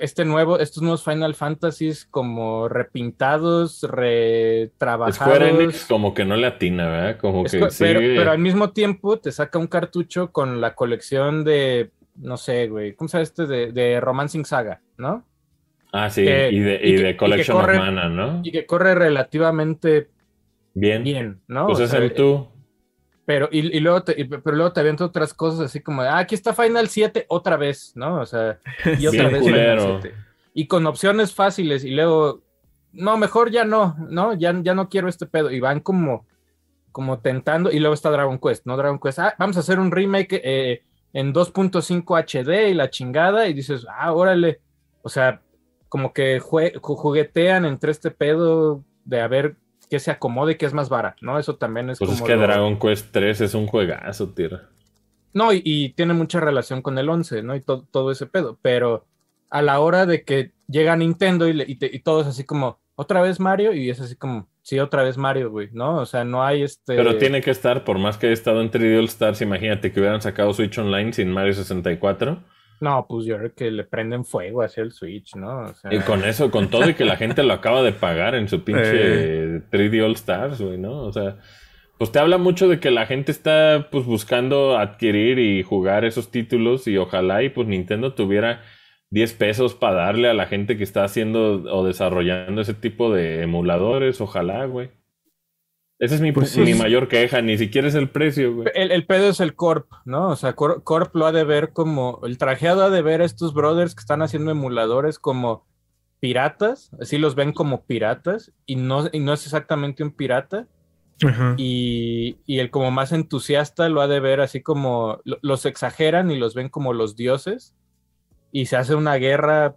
este nuevo, estos nuevos Final Fantasies como repintados, retrabajados. Square Enix como que no le atina, ¿verdad? Como que Square- pero, al mismo tiempo te saca un cartucho con la colección de, no sé, güey, ¿cómo se llama este? De, de Romancing Saga, ¿no? Ah, sí. que- y de, y y de y que Collection corre- of Mana, ¿no? Y que corre relativamente Bien. bien, ¿no? Pues O es sea, el tú. Pero, y, y luego te, y- pero luego te aviento otras cosas así como, ah, aquí está Final 7 otra vez, ¿no? O sea, y otra vez. Final 7. Y con opciones fáciles, y luego, no, mejor ya no, ¿no? Ya, ya no quiero este pedo. Y van como, como tentando, y luego está Dragon Quest, ¿no? Dragon Quest, ah, vamos a hacer un remake eh, en 2.5 HD y la chingada, y dices, ah, órale. O sea, como que jue- ju- juguetean entre este pedo de a qué se acomode y qué es más vara, ¿no? Eso también es Pues como. es que lo- Dragon Quest 3 es un juegazo, tierra. no, y, y tiene mucha relación con el 11, ¿no? Y to- todo ese pedo. Pero a la hora de que llega Nintendo y, le- y, te- y todo es así como, ¿otra vez Mario? Y es así como, sí, otra vez Mario, güey, ¿no? O sea, no hay este... Pero tiene que estar, por más que haya estado en 3D All Stars, imagínate que hubieran sacado Switch Online sin Mario 64. No, pues yo creo que le prenden fuego hacia el Switch, ¿no? O sea, Y con eso, con todo y que la gente lo acaba de pagar en su pinche Eh. 3D All Stars, güey, ¿no? O sea, pues te habla mucho de que la gente está pues buscando adquirir y jugar esos títulos y ojalá y pues Nintendo tuviera 10 pesos para darle a la gente que está haciendo o desarrollando ese tipo de emuladores, ojalá, güey. Esa es mi, Pues mi mayor queja, ni siquiera es el precio, güey. el, el pedo es el Corp, ¿no? O sea, Cor- Corp lo ha de ver como, el trajeado ha de ver a estos brothers que están haciendo emuladores como piratas, así los ven como piratas, y no, y no es exactamente un pirata. Ajá. Y, y el como más entusiasta lo ha de ver así como lo- los exageran y los ven como los dioses y se hace una guerra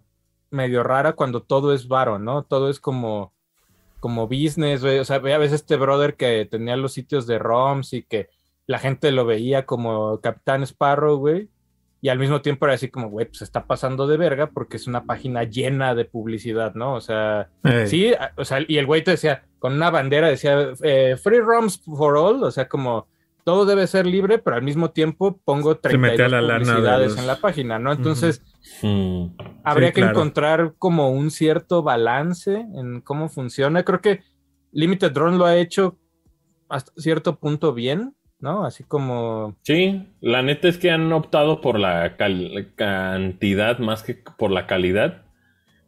medio rara cuando todo es varo, ¿no? Todo es como como business, güey. O sea, a veces este brother que tenía los sitios de ROMs y que la gente lo veía como Capitán Sparrow, güey. Y al mismo tiempo era así como, güey, pues está pasando de verga porque es una página llena de publicidad, ¿no? O sea. Sí, o sea, y el güey te decía, con una bandera decía, eh, free ROMs for all, o sea, como todo debe ser libre, pero al mismo tiempo pongo Se metía 32 la lana de publicidades los- en la página, ¿no? Entonces, habría Sí, que claro. encontrar como un cierto balance en cómo funciona. Creo que Limited Drone lo ha hecho hasta cierto punto bien, ¿no? Así como... Sí, la neta es que han optado por la cantidad más que por la calidad.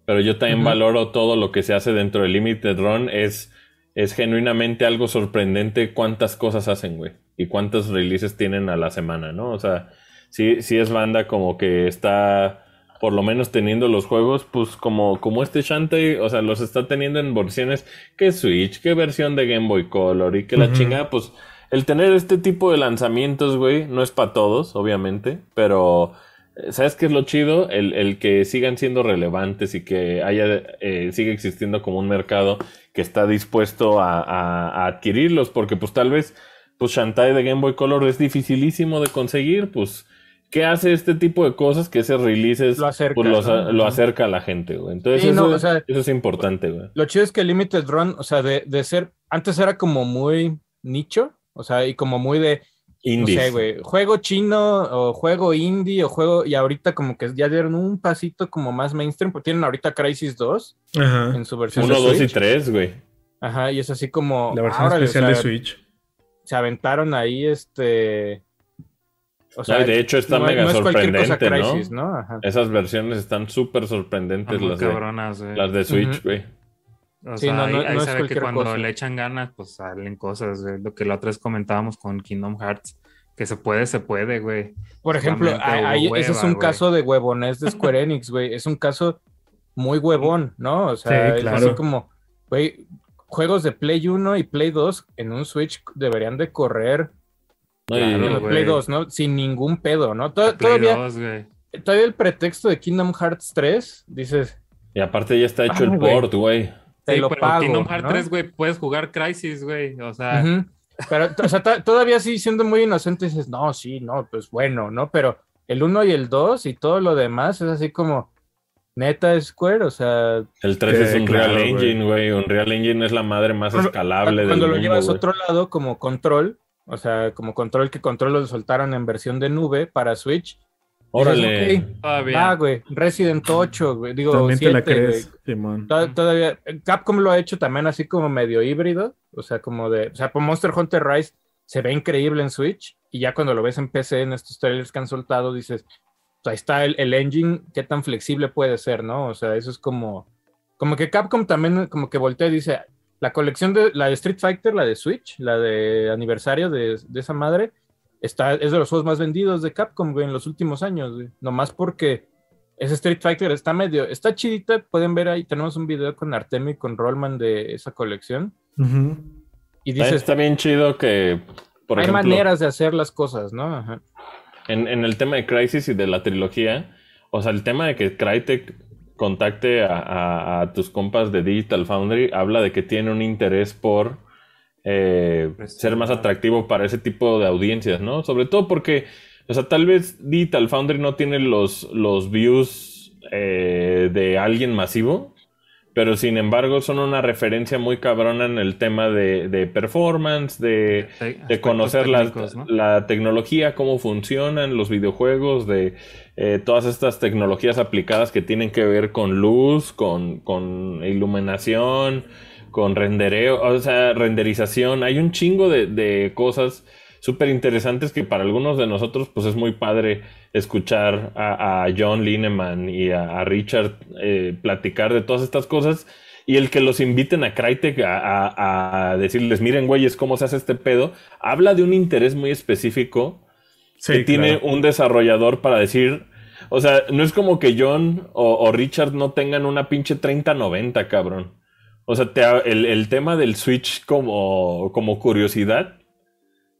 Pero yo también valoro todo lo que se hace dentro de Limited Run. Es, es genuinamente algo sorprendente cuántas cosas hacen, güey. Y cuántos releases tienen a la semana, ¿no? O sea, sí, sí es banda como que está por lo menos teniendo los juegos, pues como, como este Shantae, o sea, los está teniendo en versiones que Switch, que versión de Game Boy Color y que la Ujú. chingada, pues el tener este tipo de lanzamientos, güey, no es para todos, obviamente, pero eh, ¿sabes qué es lo chido? El, el que sigan siendo relevantes y que haya, eh, sigue existiendo como un mercado que está dispuesto a, a- a adquirirlos, porque pues tal vez, pues Shantae de Game Boy Color es dificilísimo de conseguir, pues... ¿Qué hace este tipo de cosas? Que ese releases Lo acerca, pues, los- ¿no? lo acerca a la gente, güey. Entonces, Sí, eso, no, o sea- eso es importante, güey. Lo chido es que Limited Run, o sea, de, de ser, antes era como muy nicho, o sea, y como muy de, no Indies. sé, güey, juego chino o juego indie o juego, y ahorita como que ya dieron un pasito como más mainstream, porque tienen ahorita Crisis 2 Ajá. en su versión Uno, de dos y Switch. tres, güey. Ajá, y es así como, La versión o especial sea, de Switch. Se aventaron ahí este... O No, y de hecho está no, mega no es cualquier cosa sorprendente, ¿no? Crisis, ¿no? Ajá. Esas versiones están súper sorprendentes, las de, las de Switch, güey. O Sí, sea, no, ahí, no- ahí no es se ve que cuando cosa. le echan ganas, pues salen cosas, güey. Lo que la otra vez comentábamos con Kingdom Hearts. Que se puede, se puede, güey. Por ejemplo, hubo ese es un güey. caso de huevonés de Square Enix, güey. Es un caso muy huevón, ¿no? O sea, Sí, es claro. así como, güey, juegos de Play 1 y Play 2 en un Switch deberían de correr No, y- Claro, en el. Play 2, ¿no? Sin ningún pedo, ¿no? To- Play todavía, 2, güey. todavía el pretexto de Kingdom Hearts 3, dices, y aparte ya está hecho Ah, el güey. port, güey. te Sí, lo pero pago, Kingdom Hearts ¿no? 3, güey, puedes jugar Crisis, güey. O sea, Ujú. Pero, o sea, to- todavía sí, siendo muy inocente, dices, no, sí, no, pues bueno, ¿no? Pero el 1 y el 2 y todo lo demás es así como, neta Square, o sea, El 3 Sí, es un claro. Engine, güey. Un Real Engine es la madre más Cuando- escalable cuando del lo mundo, llevas a otro lado como control, o sea, como control que control lo soltaron en versión de nube para Switch. Órale. Dices, ok, todavía. Ah, güey, Resident 8, güey, digo, También te la 7, crees, Simón. To- Todavía, Capcom lo ha hecho también así como medio híbrido, o sea, como de, o sea, por Monster Hunter Rise se ve increíble en Switch y ya cuando lo ves en PC en estos trailers que han soltado dices, pues ahí está el, el engine, qué tan flexible puede ser, ¿no? O sea, eso es como, como que Capcom también como que voltea y dice, la colección de la de Street Fighter, la de Switch, la de aniversario de, de esa madre, está, es de los juegos más vendidos de Capcom, güey, en los últimos años, güey. Nomás porque ese Street Fighter está medio, está chidita, pueden ver ahí, tenemos un video con Artemio y con Rollman de esa colección. Ujú. Y Está, dices, está bien chido que, por hay ejemplo, maneras de hacer las cosas, ¿no? Ajá. En, en el tema de Crisis y de la trilogía, o sea, el tema de que Crytek contacte a, a- a tus compas de Digital Foundry habla de que tiene un interés por eh, Pues, ser más atractivo para ese tipo de audiencias, ¿no? Sobre todo porque, o sea, tal vez Digital Foundry no tiene los, los views eh, de alguien masivo, pero sin embargo son una referencia muy cabrona en el tema de, de performance, de, de conocer la, la tecnología, cómo funcionan los videojuegos, de eh, todas estas tecnologías aplicadas que tienen que ver con luz, con, con iluminación, con rendereo, o sea, renderización. Hay un chingo de, de cosas súper interesantes que para algunos de nosotros pues es muy padre escuchar a, a John Lineman y a, a Richard eh, platicar de todas estas cosas y el que los inviten a Crytek a, a- a decirles, miren güeyes, cómo se hace este pedo, habla de un interés muy específico Sí, que tiene un desarrollador para decir, o sea, no es como que John o, o Richard no tengan una pinche 3090, cabrón. O sea, te el, el tema del Switch como, como curiosidad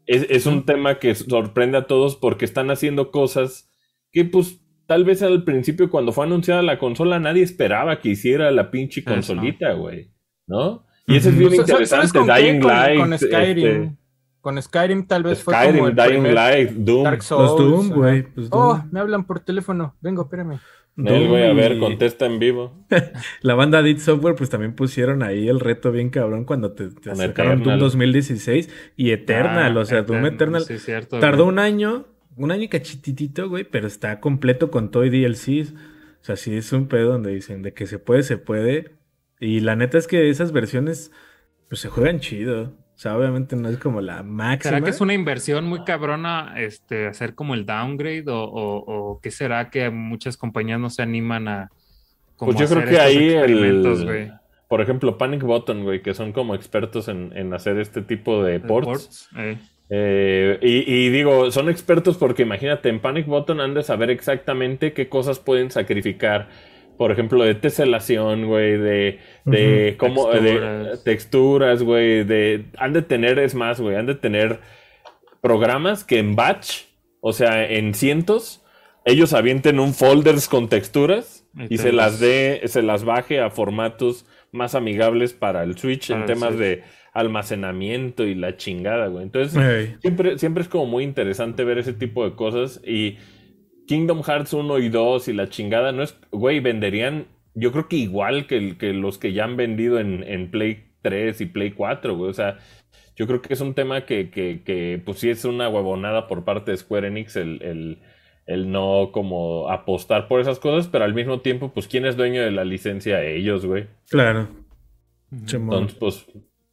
es, es un tema que sorprende a todos porque están haciendo cosas que pues tal vez al principio cuando fue anunciada la consola nadie esperaba que hiciera la pinche consolita, güey. ¿no? Y eso es bien Pues, ¿sabes- sabes interesante. Dying Light. Con, Skyrim. este, Con Skyrim tal vez fue Skyrim, como el Dying Light, Doom. Dark Souls. Doom, ajá. güey. pues, Oh, me hablan por teléfono. Vengo, espérame. Nel, güey, a ver, contesta en vivo. La banda Dead Software, pues también pusieron ahí el reto bien cabrón cuando te, te sacaron Doom Eternal. 2016 y Eternal, Ah, o sea, Doom Eternal. Sí, es cierto. Tardó güey. un año, un año y cachititito, güey, pero está completo con todo y DLCs. O sea, sí es un pedo donde dicen de que se puede, se puede. Y la neta es que esas versiones, pues se juegan chido. O sea, obviamente no es como la máxima. ¿Será que es una inversión muy cabrona este, hacer como el downgrade? ¿O, o, o qué será que muchas compañías no se animan a como Pues yo creo que ahí experimentos, el- güey? Por ejemplo, Panic Button, güey, que son como expertos en, en hacer este tipo de De ports. ports, eh. Eh, y, y digo, son expertos porque imagínate, en Panic Button han de saber exactamente qué cosas pueden sacrificar. Por ejemplo, de teselación, güey, de, de Ujú. cómo, de Texturas. texturas, güey, de, han de tener, es más, güey, han de tener programas que en batch, o sea, en cientos, ellos avienten un folders con texturas Y se las dé, se las baje a formatos más amigables para el Switch Para en el temas Switch. de almacenamiento y la chingada, güey. Entonces, siempre, siempre es como muy interesante ver ese tipo de cosas y Kingdom Hearts 1 y 2 y la chingada no es, güey, venderían, yo creo que igual que, los que ya han vendido en, en Play 3 y Play 4, güey. O sea, yo creo que es un tema que, que, que pues sí es una huevonada por parte de Square Enix el, el, el no como apostar por esas cosas, pero al mismo tiempo, pues, ¿quién es dueño de la licencia? Ellos, güey. Claro. Entonces, pues,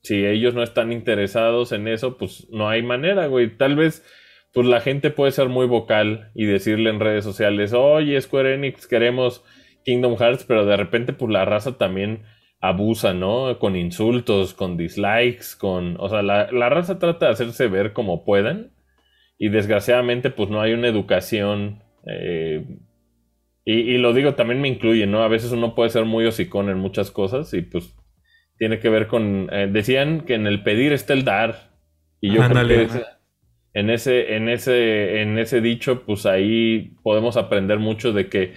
si ellos no están interesados en eso, pues no hay manera, güey. Tal vez, pues la gente puede ser muy vocal y decirle en redes sociales, oye, Square Enix, queremos Kingdom Hearts, pero de repente, pues la raza también abusa, ¿no? Con insultos, con dislikes, con... O sea, la, la raza trata de hacerse ver como puedan y desgraciadamente, pues no hay una educación... eh, y, y lo digo, también me incluye, ¿no? A veces uno puede ser muy hocicón en muchas cosas y pues tiene que ver con. eh, decían que en el pedir está el dar. Y yo creo que en ese, en ese, en ese dicho, pues ahí podemos aprender mucho de que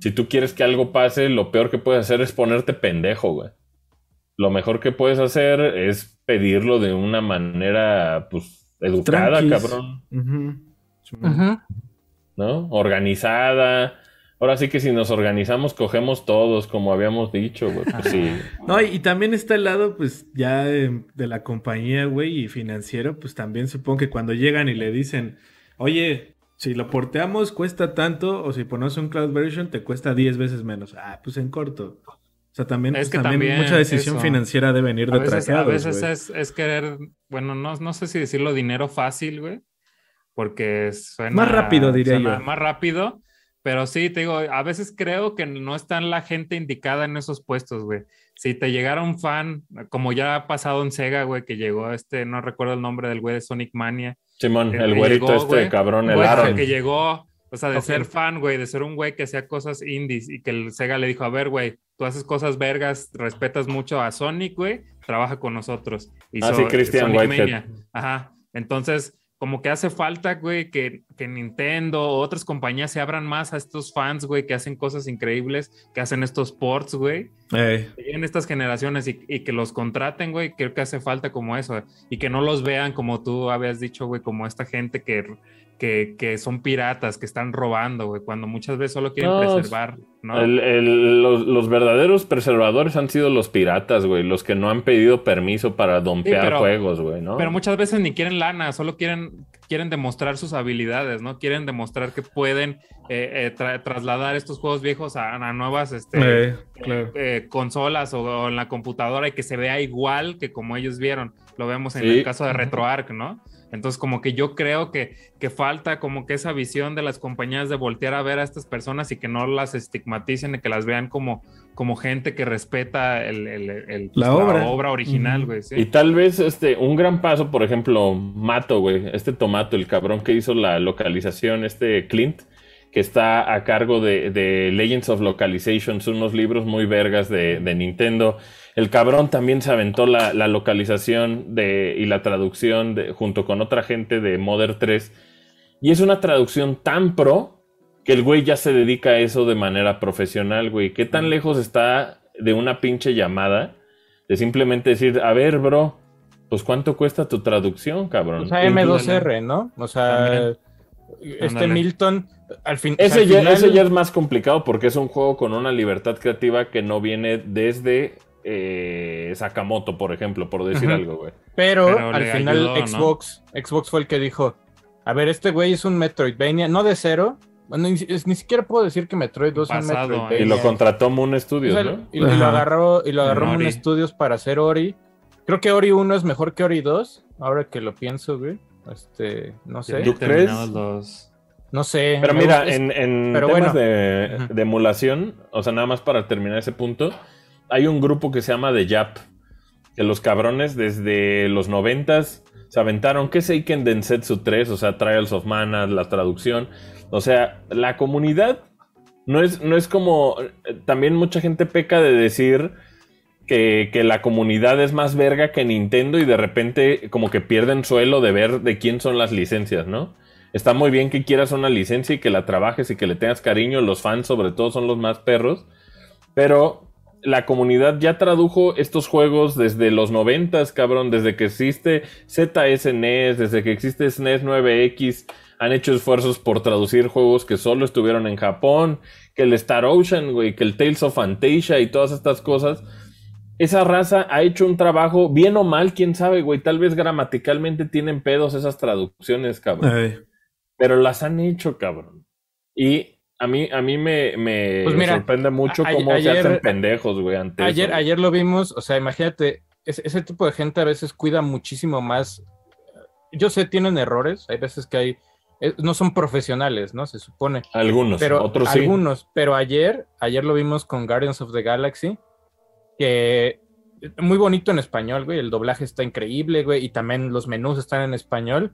si tú quieres que algo pase, lo peor que puedes hacer es ponerte pendejo, güey. Lo mejor que puedes hacer es pedirlo de una manera, pues, educada, Tranquis. cabrón. ¿no? Organizada. Ahora sí que si nos organizamos, cogemos todos, como habíamos dicho, güey. Pues sí. No, y, y también está el lado, pues, ya de, de la compañía, güey, y financiero, pues también supongo que cuando llegan y le dicen, oye, si lo porteamos cuesta tanto, o si pones un cloud version te cuesta 10 veces menos. Ah, pues en corto. O sea, también, Es pues, que también también mucha decisión eso. financiera debe venir A de veces, a veces es, es querer, bueno, no, no sé si decirlo dinero fácil, güey, porque suena... Más rápido, diría suena yo. Más rápido, pero sí, te digo, a veces creo que no está la gente indicada en esos puestos, güey. Si te llegara un fan, como ya ha pasado en Sega, güey, que llegó este, no recuerdo el nombre del güey de Sonic Mania, Simón, Que- el güerito llegó, este güey. cabrón, el Güey, Aaron. que llegó, o sea, de ser fan, güey, de ser un güey que hacía cosas indies y que el Sega le dijo, a ver, güey, tú haces cosas vergas, respetas mucho a Sonic, güey, trabaja con nosotros. Ah, sí, Christian Sonic Whitehead. Mania. Ajá. Entonces, como que hace falta, güey, que, que Nintendo o otras compañías se abran más a estos fans, güey, que hacen cosas increíbles, que hacen estos ports, güey Ey, en estas generaciones y, y que los contraten, güey, creo que hace falta como eso, y que no los vean como tú habías dicho, güey, como esta gente que, que, que son piratas, que están robando, güey, cuando muchas veces solo quieren No, preservar, ¿no? El- el- los, los verdaderos preservadores han sido los piratas, güey. Los que no han pedido permiso para dompear pero- juegos, güey, ¿no? Pero muchas veces ni quieren lana, solo quieren, quieren demostrar sus habilidades, ¿no? Quieren demostrar que pueden eh, eh, tra- trasladar estos juegos viejos a, a nuevas este, ey, claro. eh, consolas o, o en la computadora y que se vea igual que como ellos vieron. Lo vemos en Sí. el caso de RetroArch, ¿no? Entonces, como que yo creo que, que falta como que esa visión de las compañías de voltear a ver a estas personas y que no las estigmaticen y que las vean como, como gente que respeta el, el- el- La obra. original, güey. sí. Y tal vez este, un gran paso, por ejemplo, Mato, güey, este Tomato, el cabrón que hizo la localización, este Clint, que está a cargo de, de Legends of Localizations, unos libros muy vergas de, de Nintendo. El cabrón también se aventó la, la localización de, y la traducción de, junto con otra gente de Modern 3. Y es una traducción tan pro que el güey ya se dedica a eso de manera profesional, güey. ¿Qué tan lejos está de una pinche llamada? De simplemente decir, a ver, bro, pues cuánto cuesta tu traducción, cabrón. O sea, M2R, ¿no? O sea, También. este. Milton, al fin. Ese, al ya, final- ese ya es más complicado porque es un juego con una libertad creativa que no viene desde eh, Sakamoto, por ejemplo, por decir algo, güey. Pero, Pero al final ayudó, ¿no? Xbox, Xbox fue el que dijo, a ver, este güey es un Metroidvania, no de cero. Bueno, ni, es- ni siquiera puedo decir que Metroid 2 es un Metroidvania. Y lo contrató Moon O Studios, sea, ¿no? y, y lo agarró, y lo agarró Ori. Moon Studios para hacer Ori. Creo que Ori 1 es mejor que Ori 2, ahora que lo pienso, güey. Este, no sé. ¿Tú crees? los- No sé. Pero mira, es- en, en pero temas bueno. de, Ujú. de emulación, o sea, nada más para terminar ese punto, hay un grupo que se llama The Jap, que los cabrones desde los noventas se aventaron, ¿qué Seiken Densetsu 3? O sea, Trials of Mana, la traducción. O sea, la comunidad no es, no es como... También mucha gente peca de decir que, que, la comunidad es más verga que Nintendo y de repente como que pierden suelo de ver de quién son las licencias, ¿no? Está muy bien que quieras una licencia y que la trabajes y que le tengas cariño. Los fans sobre todo son los más perros. Pero la comunidad ya tradujo estos juegos desde los noventas, cabrón. Desde que existe ZSNES, desde que existe SNES 9X. Han hecho esfuerzos por traducir juegos que solo estuvieron en Japón. Que el Star Ocean, güey. Que el Tales of Fantasia y todas estas cosas esa raza ha hecho un trabajo, bien o mal, quién sabe, güey. Tal vez gramaticalmente tienen pedos esas traducciones, cabrón. Ay. Pero las han hecho, cabrón. Y a mí, a mí me, me Pues mira, sorprende mucho a- cómo ayer- se hacen pendejos, güey, ante Ayer, eso. ayer lo vimos, o sea, imagínate, ese, ese tipo de gente a veces cuida muchísimo más. Yo sé, tienen errores, hay veces que hay, eh, no son profesionales, ¿no? Se supone. Algunos, Pero otros sí. algunos, pero ayer, ayer lo vimos con Guardians of the Galaxy, que muy bonito en español, güey, el doblaje está increíble, güey, y también los menús están en español,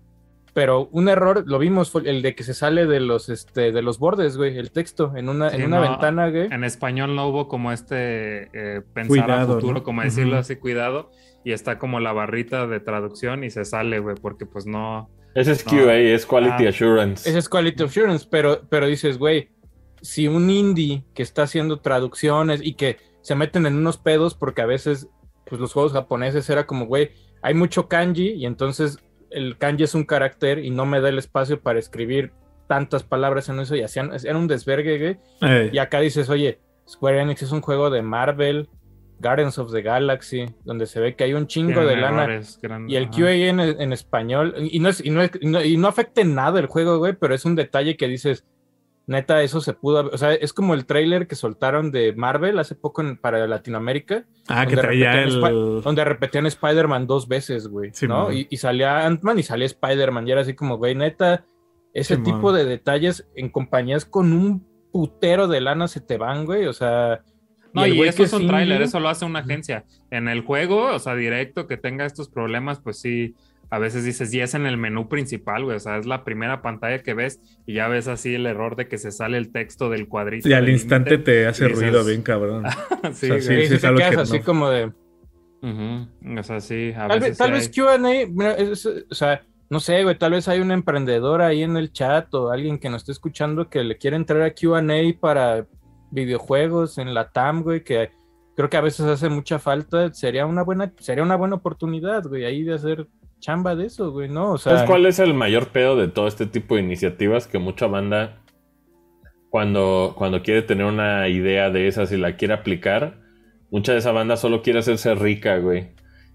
pero un error, lo vimos, fue el de que se sale de los, este, de los bordes, güey, el texto, en una, Sí, en una no, ventana, güey. En español no hubo como este eh, pensar Cuidado, a futuro, ¿no? como decirlo Ujú. así, cuidado, y está como la barrita de traducción y se sale, güey, porque pues no. Ese es No. QA, es Quality Ah. Assurance. Ese es Quality Assurance, pero, pero dices, güey, si un indie que está haciendo traducciones y que se meten en unos pedos porque a veces, pues los juegos japoneses era como, güey, hay mucho kanji y entonces el kanji es un carácter y no me da el espacio para escribir tantas palabras en eso y hacían, era un desvergue, güey. Ay. Y acá dices, oye, Square Enix es un juego de Marvel, Guardians of the Galaxy, donde se ve que hay un chingo tienen de lana. grandes. Y el. QA en, en español, y no, es, y, no es- y no- y no afecta en nada el juego, güey, pero es un detalle que dices, neta, eso se pudo haber- O sea, es como el trailer que soltaron de Marvel hace poco en- para Latinoamérica, Ah, que traía el. Donde repetían Spider-Man dos veces, güey, Simón. ¿no? Y, y salía Ant-Man y salía Spider-Man, y era así como, güey, neta, ese tipo de detalles en compañías con un putero de lana se te van, güey, o sea... No, y eso es un sí- tráiler, eso lo hace una agencia. En el juego, o sea, directo que tenga estos problemas, pues sí, a veces dices, y es en el menú principal, güey, o sea, es la primera pantalla que ves y ya ves así el error de que se sale el texto del cuadrito. Y al instante te hace dices- ruido bien cabrón. sí, o sea, güey. sí, Sí, sí es te algo quedas que así no- como de... O sea, sí, a Tal veces vez, tal sí vez hay- Q&A, o sea, no sé, güey, tal vez hay un emprendedor ahí en el chat o alguien que nos esté escuchando que le quiere entrar a Q&A para videojuegos en la TAM, güey, que creo que a veces hace mucha falta, sería una buena, sería una buena oportunidad, güey, ahí de hacer chamba de eso, güey, ¿no? O sea, ¿Sabes cuál es el mayor pedo de todo este tipo de iniciativas? Que mucha banda, cuando, cuando quiere tener una idea de esas y la quiere aplicar, mucha de esa banda solo quiere hacerse rica, güey.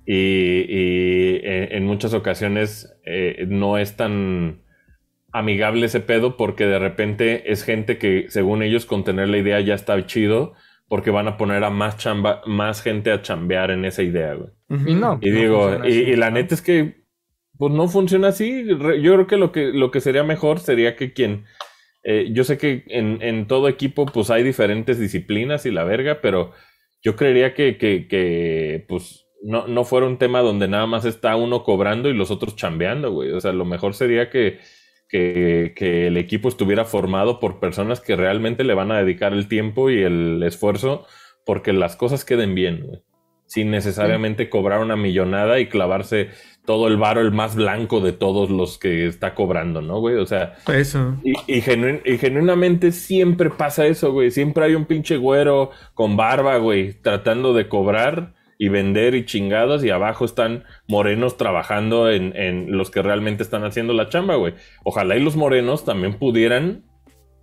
Y, eh, en muchas ocasiones eh, no es tan amigable ese pedo porque de repente es gente que según ellos con tener la idea ya está chido porque van a poner a más chamba, más gente a chambear en esa idea, güey. Y no. Y no digo, y, así, y la ¿no? neta es que pues no funciona así. Yo creo que lo que, lo que sería mejor sería que quien. eh, yo sé que en, en todo equipo, pues hay diferentes disciplinas y la verga, pero yo creería que, que, que pues no, no fuera un tema donde nada más está uno cobrando y los otros chambeando, güey. O sea, lo mejor sería que, que, que el equipo estuviera formado por personas que realmente le van a dedicar el tiempo y el esfuerzo porque las cosas queden bien, güey. Sin necesariamente cobrar una millonada y clavarse todo el varo, el más blanco de todos los que está cobrando, ¿no, güey? O sea, Eso. y, y, genuin- y genuinamente siempre pasa eso, güey. Siempre hay un pinche güero con barba, güey, tratando de cobrar y vender y chingados y abajo están morenos trabajando en, en los que realmente están haciendo la chamba, güey. Ojalá y los morenos también pudieran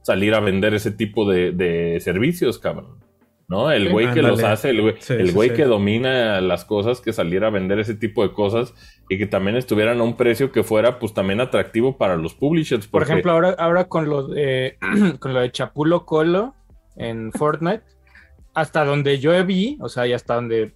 salir a vender ese tipo de, de servicios, cabrón. ¿No? El Sí, güey que los hace, el güey, Sí, el güey sí. que domina las cosas, que saliera a vender ese tipo de cosas y que también estuvieran a un precio que fuera pues también atractivo para los publishers. Por ejemplo, ahora, ahora con lo de con lo de Chapulo Colo en Fortnite, hasta donde yo vi, o sea, y hasta donde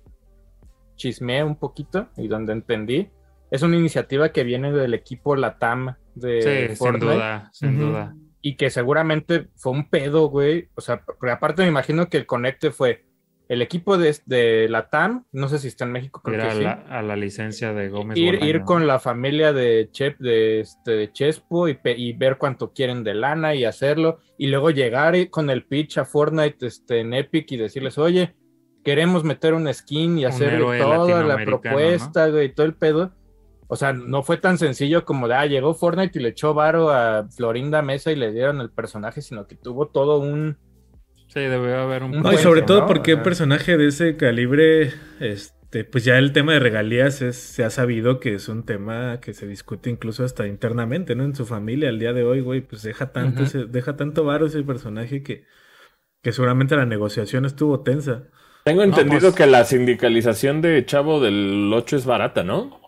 chismeé un poquito y donde entendí, es una iniciativa que viene del equipo Latam de Sí, sin Fortnite duda, sin Ujú. duda. y que seguramente fue un pedo, güey. O sea, porque aparte me imagino que el conecte fue, el equipo de, de la TAM, no sé si está en México, creo Ir que a sí. la, a la licencia de Gómez. Ir, ir con la familia de, Chep, de, este, de Chespo y, pe- y ver cuánto quieren de lana y hacerlo. Y luego llegar y- con el pitch a Fortnite este, en Epic y decirles, oye, queremos meter un skin y héroe toda la propuesta, güey, y todo el pedo. O sea, no fue tan sencillo como de, ah, llegó Fortnite y le echó varo a Florinda Mesa y le dieron el personaje, sino que tuvo todo un... Sí, debió haber un. No, No, y sobre todo ¿no? porque O un personaje de ese calibre, este, pues ya el tema de regalías es, se ha sabido que es un tema que se discute incluso hasta internamente, ¿no? En su familia al día de hoy, güey, pues deja tanto, ese- deja tanto varo ese personaje que, que seguramente la negociación estuvo tensa. Tengo entendido pues- que la sindicalización de Chavo del 8 es barata, ¿no?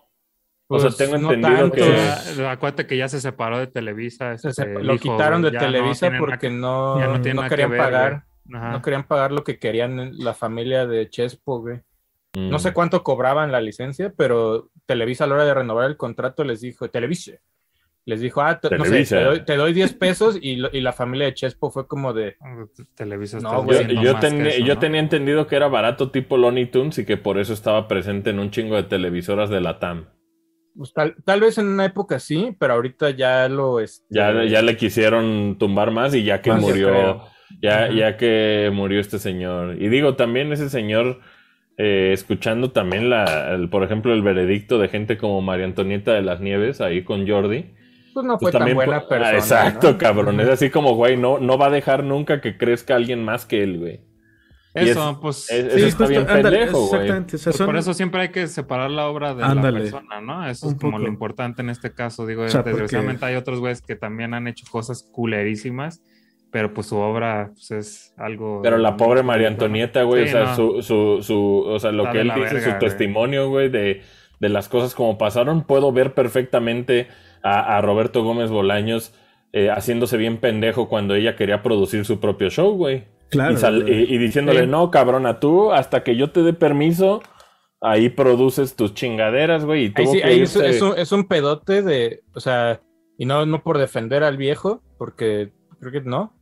O sea, pues, tengo no entendido tanto. que- Ya, acuérdate que ya se separó de Televisa. Este, lo hijo, quitaron de no Televisa porque que- no, ya no querían ver, pagar. No querían pagar lo que querían la familia de Chespo, güey. Mm. No sé cuánto cobraban la licencia, pero Televisa a la hora de renovar el contrato les dijo, Televisa, les dijo, ah, te, no sé, te doy, te doy 10 pesos y, lo- y la familia de Chespo fue como de, Televisa No. Yo, yo eso, yo ¿no? tenía entendido que era barato tipo Looney Tunes y que por eso estaba presente en un chingo de televisoras de la TAM. pues, tal, tal vez en una época sí, pero ahorita ya lo este, Ya, ya le quisieron tumbar más y ya que murió, ya, ya que murió este señor. Y digo, también ese señor, eh, escuchando también la, el- por ejemplo, el veredicto de gente como María Antonieta de las Nieves ahí con Jordi. Pues no pues fue tan buena pu- persona. Ah, exacto, ¿no? cabrón. Es así como, güey, no, no va a dejar nunca que crezca alguien más que él, güey. Eso, es- pues. es- Sí, eso está justo, bien ándale, pendejo, güey. exactamente. o sea, Pues son- por eso siempre hay que separar la obra de Ándale. la persona, ¿no? Eso es como poco. lo importante en este caso. Digo, O sea, desgraciadamente porque- hay otros güeyes que también han hecho cosas culerísimas, pero pues su obra pues, es algo. Pero la pobre María. Antonieta, güey, Sí, o sea, no. su, su, su, o sea, lo Está que él dice, verga, su güey. testimonio, güey, de, de las cosas como pasaron, puedo ver perfectamente a, a Roberto Gómez Bolaños eh, haciéndose bien pendejo cuando ella quería producir su propio show, güey. Claro, y, sal- y- y diciéndole, Sí. no, cabrona, tú, hasta que yo te dé permiso, ahí produces tus chingaderas, güey. Y Ahí tuvo sí, que ahí es, irse- es un, es un pedote de, o sea, y no, no por defender al viejo, porque creo que no,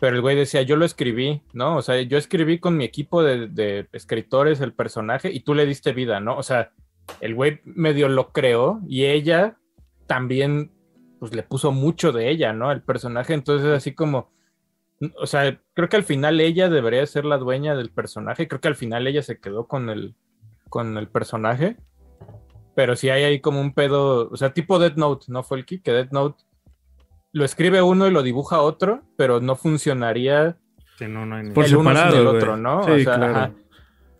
pero el güey decía, yo lo escribí, ¿no? O sea, yo escribí con mi equipo de, de escritores el personaje y tú le diste vida, ¿no? O sea, el güey medio lo creó y ella también, pues le puso mucho de ella, ¿no? El personaje, entonces así como, o sea, creo que al final ella debería ser la dueña del personaje, creo que al final ella se quedó con el, con el personaje. Pero sí hay ahí como un pedo, o sea, tipo Death Note, ¿no, Folky? Que Death Note lo escribe uno y lo dibuja otro, pero no funcionaría Sí, no, no hay ni- Por el uno sin separado, el otro, ¿no? Sí, O sea, claro. ajá.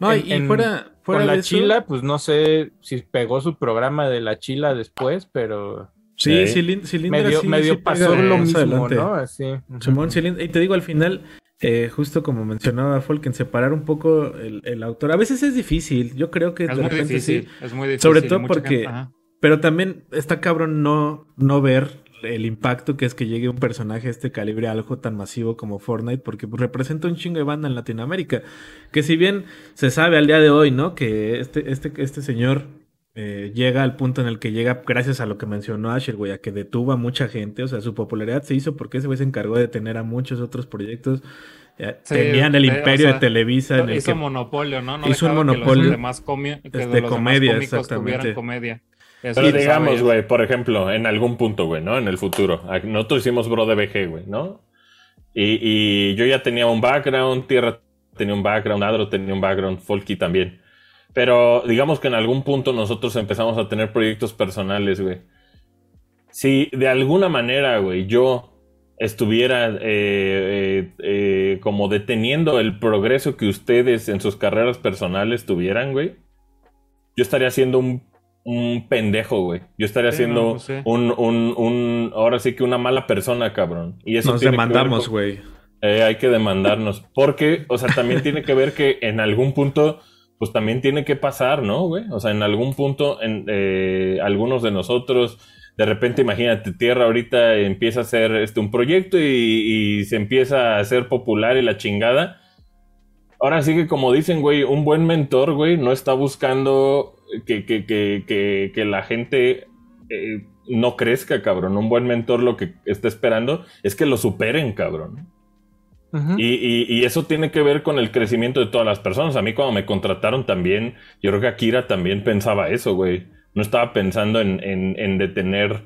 No, En- y en- fuera, fuera Con la eso- chila, pues no sé si pegó su programa de la chila después, pero Sí, Sí. Cilin- Cilindra medio, sí- medio sí pega pasó lo más mismo, adelante. ¿no? Así. Simón Cilindra. Y te digo, al final, eh, justo como mencionaba Folken, separar un poco el, el autor. A veces es difícil, yo creo que Es de muy repente difícil, sí. es muy difícil. Sobre todo porque- gente-. Pero también está cabrón no, no ver el impacto que es que llegue un personaje de este calibre a algo tan masivo como Fortnite, porque representa un chingo de banda en Latinoamérica. Que si bien se sabe al día de hoy, ¿no? Que este, este, este señor eh, llega al punto en el que llega gracias a lo que mencionó Asher, güey, a que detuvo a mucha gente. O sea, su popularidad se hizo porque ese güey se encargó de detener a muchos otros proyectos. Eh, Sí, tenían el eh, o imperio sea, de Televisa en el hizo que monopolio, ¿no? No hizo un dejaba que monopolio los demás que de comedia, exactamente. tuvieran comedia. Eso Pero digamos, güey, por ejemplo, en algún punto, güey, ¿no? En el futuro. A- Nosotros hicimos Bro de BG, güey, ¿no? Y, y yo ya tenía un background, Tierra tenía un background, Adro tenía un background, Folky también. Pero digamos que en algún punto nosotros empezamos a tener proyectos personales, güey. Si de alguna manera, güey, yo estuviera eh, eh, eh, como deteniendo el progreso que ustedes en sus carreras personales tuvieran, güey, yo estaría haciendo un, un pendejo, güey. Yo estaría Sí, haciendo no, pues un, un, un, ahora sí que una mala persona, cabrón. Y eso nos demandamos, con- güey. eh, hay que demandarnos. Porque, o sea, también tiene que ver que en algún punto, pues también tiene que pasar, ¿no, güey? O sea, en algún punto, en, eh, algunos de nosotros, de repente, imagínate, Tierra ahorita empieza a hacer este, un proyecto y, y se empieza a hacer popular y la chingada. Ahora sí que como dicen, güey, un buen mentor, güey, no está buscando que, que, que, que, la gente eh, no crezca, cabrón. Un buen mentor lo que está esperando es que lo superen, cabrón. Y, y- y eso tiene que ver con el crecimiento de todas las personas. A mí cuando me contrataron también, yo creo que Akira también pensaba eso, güey. No estaba pensando en, en- en detener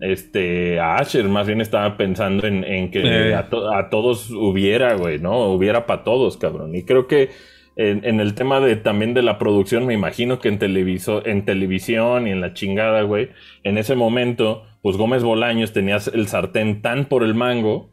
este, a Asher, más bien estaba pensando en, en que Eh. a, to- a todos hubiera, güey, ¿no? Hubiera para todos, cabrón. Y creo que en, en el tema de también de la producción, me imagino que en, televiso, en televisión y en la chingada, güey, en ese momento, pues Gómez Bolaños tenía el sartén tan por el mango.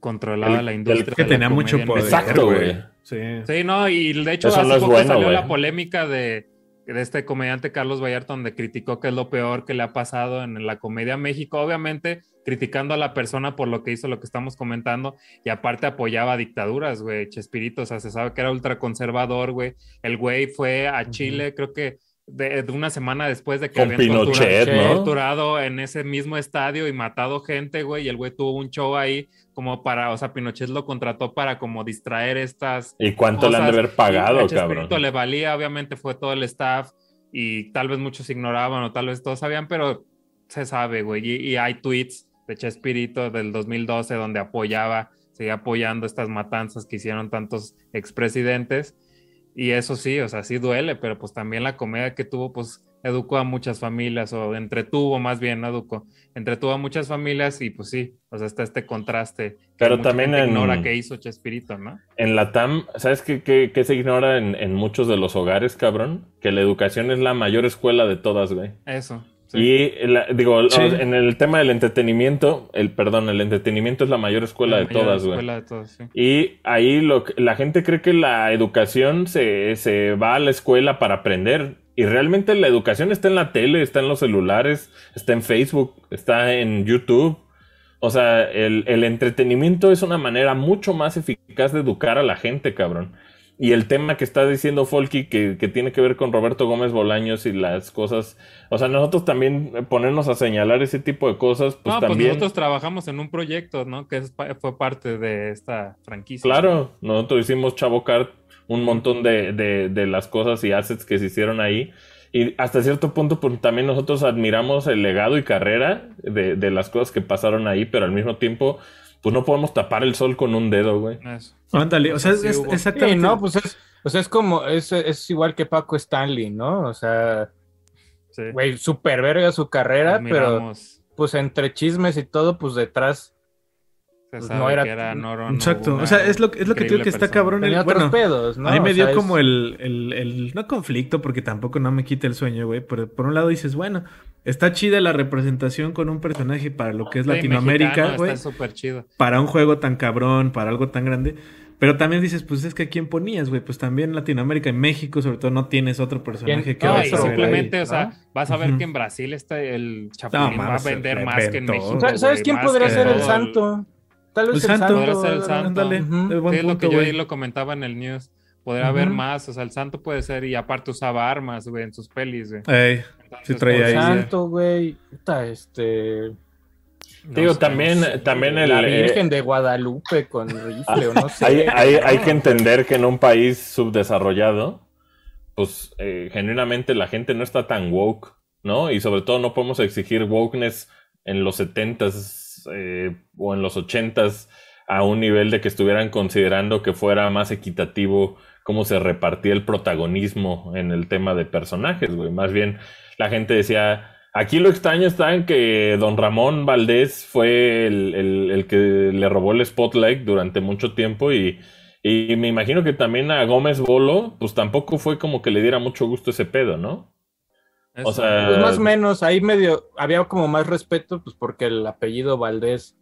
Controlaba El- la el- industria. Que de la tenía mucho poder. Exacto, güey. Sí. Sí, no, y de hecho Eso hace no es poco bueno, salió güey. la polémica de, de este comediante Carlos Vallarta donde criticó que es lo peor que le ha pasado en la comedia México, obviamente criticando a la persona por lo que hizo lo que estamos comentando y aparte apoyaba dictaduras, güey, Chespirito, o sea, se sabe que era ultraconservador, güey. El güey fue a Chile, creo que de, de una semana después de que Con habían torturado- Pinochet, ¿no? torturado en ese mismo estadio y matado gente, güey, y el güey tuvo un show ahí como para, o sea, Pinochet lo contrató para como distraer estas ¿Y cuánto le han de cosas, haber pagado, y a Chespirito cabrón? le valía, obviamente fue todo el staff y tal vez muchos ignoraban o tal vez todos sabían, pero se sabe, güey. Y, y hay tweets de Chespirito del 2012 donde apoyaba, seguía apoyando estas matanzas que hicieron tantos expresidentes. Y eso sí, o sea, sí duele, pero pues también la comedia que tuvo, pues educó a muchas familias o entretuvo más bien, no educó, entretuvo a muchas familias y pues sí, o sea, está este contraste. Pero también en- ignora que hizo Chespirito, ¿no? En la TAM, ¿sabes qué, qué- qué se ignora en, en muchos de los hogares, cabrón? Que la educación es la mayor escuela de todas, güey. Eso. Sí. Y la- digo, Sí. en el tema del entretenimiento, el perdón, el entretenimiento es la mayor escuela La de mayor todas, güey. escuela de todas, sí. Y ahí lo que- la gente cree que la educación se, se va a la escuela para aprender. Y realmente la educación está en la tele, está en los celulares, está en Facebook, está en YouTube. O sea, el, el entretenimiento es una manera mucho más eficaz de educar a la gente, cabrón. Y el tema que está diciendo Folky, que, que tiene que ver con Roberto Gómez Bolaños y las cosas. O sea, nosotros también eh, ponernos a señalar ese tipo de cosas, pues no, pues también. nosotros trabajamos en un proyecto, ¿no? Que es fue parte de esta franquicia. Claro, nosotros hicimos Chavocar un montón de, de, de las cosas y assets que se hicieron ahí. Y hasta cierto punto, pues también nosotros admiramos el legado y carrera de, de las cosas que pasaron ahí, pero al mismo tiempo, pues no podemos tapar el sol con un dedo, güey. Eso. Ándale, o sea, Sí es, hubo. exactamente. Sí, no, pues es, o sea, es como, es, es igual que Paco Stanley, ¿no? O sea, Sí. güey, súper verga su carrera, pero pues entre chismes y todo, pues detrás Se sabe no era- que Exacto. O sea, es lo, es lo que creo increíble que está persona. cabrón. el- tenía otros bueno, pedos, ¿no? a mí me O dio sea, como es- el, el, el- no conflicto, porque tampoco no me quita el sueño, güey. Pero por un lado dices, bueno, está chida la representación con un personaje para lo que es Sí, Latinoamérica, mexicano, güey. Está súper chido. Para un juego tan cabrón, para algo tan grande. Pero también dices, pues es que a quién ponías, güey. Pues también Latinoamérica y México, sobre todo, no tienes otro personaje ¿Quién? que No, vas y a simplemente, ahí, o sea, vas a ver que en Brasil está el Chapulín va a vender más que en. México. ¿Sabes güey, quién podría ser el santo? Tal vez El el santo. Podría ser el santo. Ándale, Ujú. es buen Sí, es lo que yo ahí lo comentaba en el news. Podría haber más, o sea, el santo puede ser, y aparte usaba armas, güey, en sus pelis, güey. Ey, sí traía El ahí. ser. santo, güey. Puta, este. No Digo, sé, también, no sé. también el... La eh, Virgen de Guadalupe con rifle o no sé. hay, hay, hay que entender que en un país subdesarrollado, pues eh, genuinamente la gente no está tan woke, ¿no? Y sobre todo no podemos exigir wokeness en los 70s eh, o en los 80s a un nivel de que estuvieran considerando que fuera más equitativo cómo se repartía el protagonismo en el tema de personajes, güey. Más bien la gente decía, aquí lo extraño está en que don Ramón Valdés fue el, el- que le robó el spotlight durante mucho tiempo y, y me imagino que también a Gómez Bolo, pues tampoco fue como que le diera mucho gusto ese pedo, ¿no? Eso. O sea, Pues más o menos, ahí medio, había como más respeto, pues porque el apellido Valdés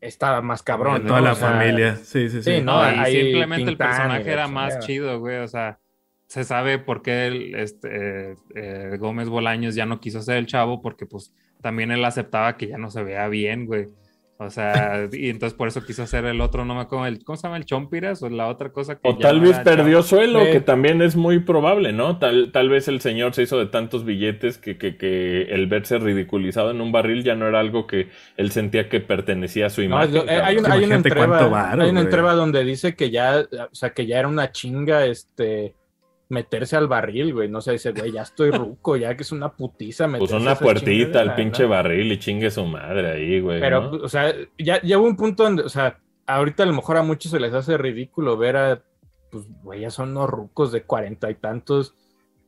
estaba más cabrón. Toda ¿no? la O sea, familia. Sí, sí, sí. sí, No, y ahí simplemente el personaje era más chido, güey. O sea, se sabe por qué el, este, eh, eh, Gómez Bolaños ya no quiso ser el chavo, porque pues también él aceptaba que ya no se vea bien, güey. O sea, y entonces por eso quiso hacer el otro, no me acuerdo, el, ¿cómo se llama? ¿El Chompiras? O la otra cosa que O tal vez perdió suelo, que también es muy probable, ¿no? Tal, tal vez el señor se hizo de tantos billetes que, que, que el verse ridiculizado en un barril ya no era algo que él sentía que pertenecía a su imagen. eh, hay, una, hay una entreva, varo, hay una entreva donde dice que ya, o sea, que ya era una chinga, este, meterse al barril, güey. No sé, dice, güey, ya estoy ruco, ya que es una putiza Puso una puertita al pinche ¿no? barril y chingue su madre ahí, güey. Pero, ¿no? o sea, ya, ya hubo un punto donde, o sea, ahorita a lo mejor a muchos se les hace ridículo ver a, pues, güey, ya son unos rucos de cuarenta y tantos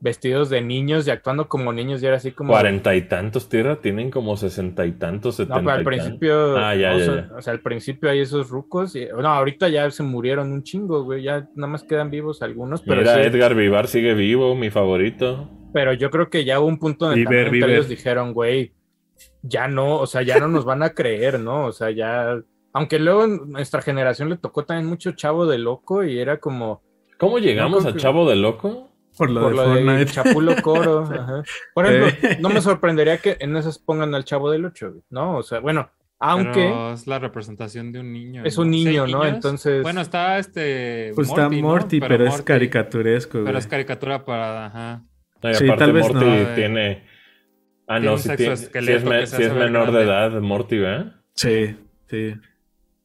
vestidos de niños y actuando como niños y era así como... Cuarenta y tantos, tierra, tienen como sesenta y tantos, No, setenta pero al y tantos. principio, Ah, ya, o, ya, o sea, al principio hay esos rucos y, no, ahorita ya se murieron un chingo, güey, ya nada más quedan vivos algunos, pero Mira, sí, Edgar Vivar sigue vivo, mi favorito. pero yo creo que ya hubo un punto en el que ellos dijeron, güey, ya no, o sea, ya no nos van a creer, ¿no? O sea, ya, aunque luego en nuestra generación le tocó también mucho chavo de loco y era como ¿Cómo llegamos a que- Chavo de Loco? Por lo por de lo de Fortnite. Chapulo Coro. ajá. Por ejemplo, Eh. no me sorprendería que en esas pongan al chavo del 8, ¿no? O sea, bueno, aunque Pero es la representación de un niño. es un ¿no? niño, ¿Seis ¿no? niños? Entonces, Bueno, está este. Pues está ¿no? Morty, pero, es caricaturesco, güey. Pero es caricatura para. Ajá. No, y Sí, aparte tal vez Morty no. Tiene... Ah, tiene no, si, tiene- es, me- si es menor de edad, Morty, ¿verdad? Sí, sí.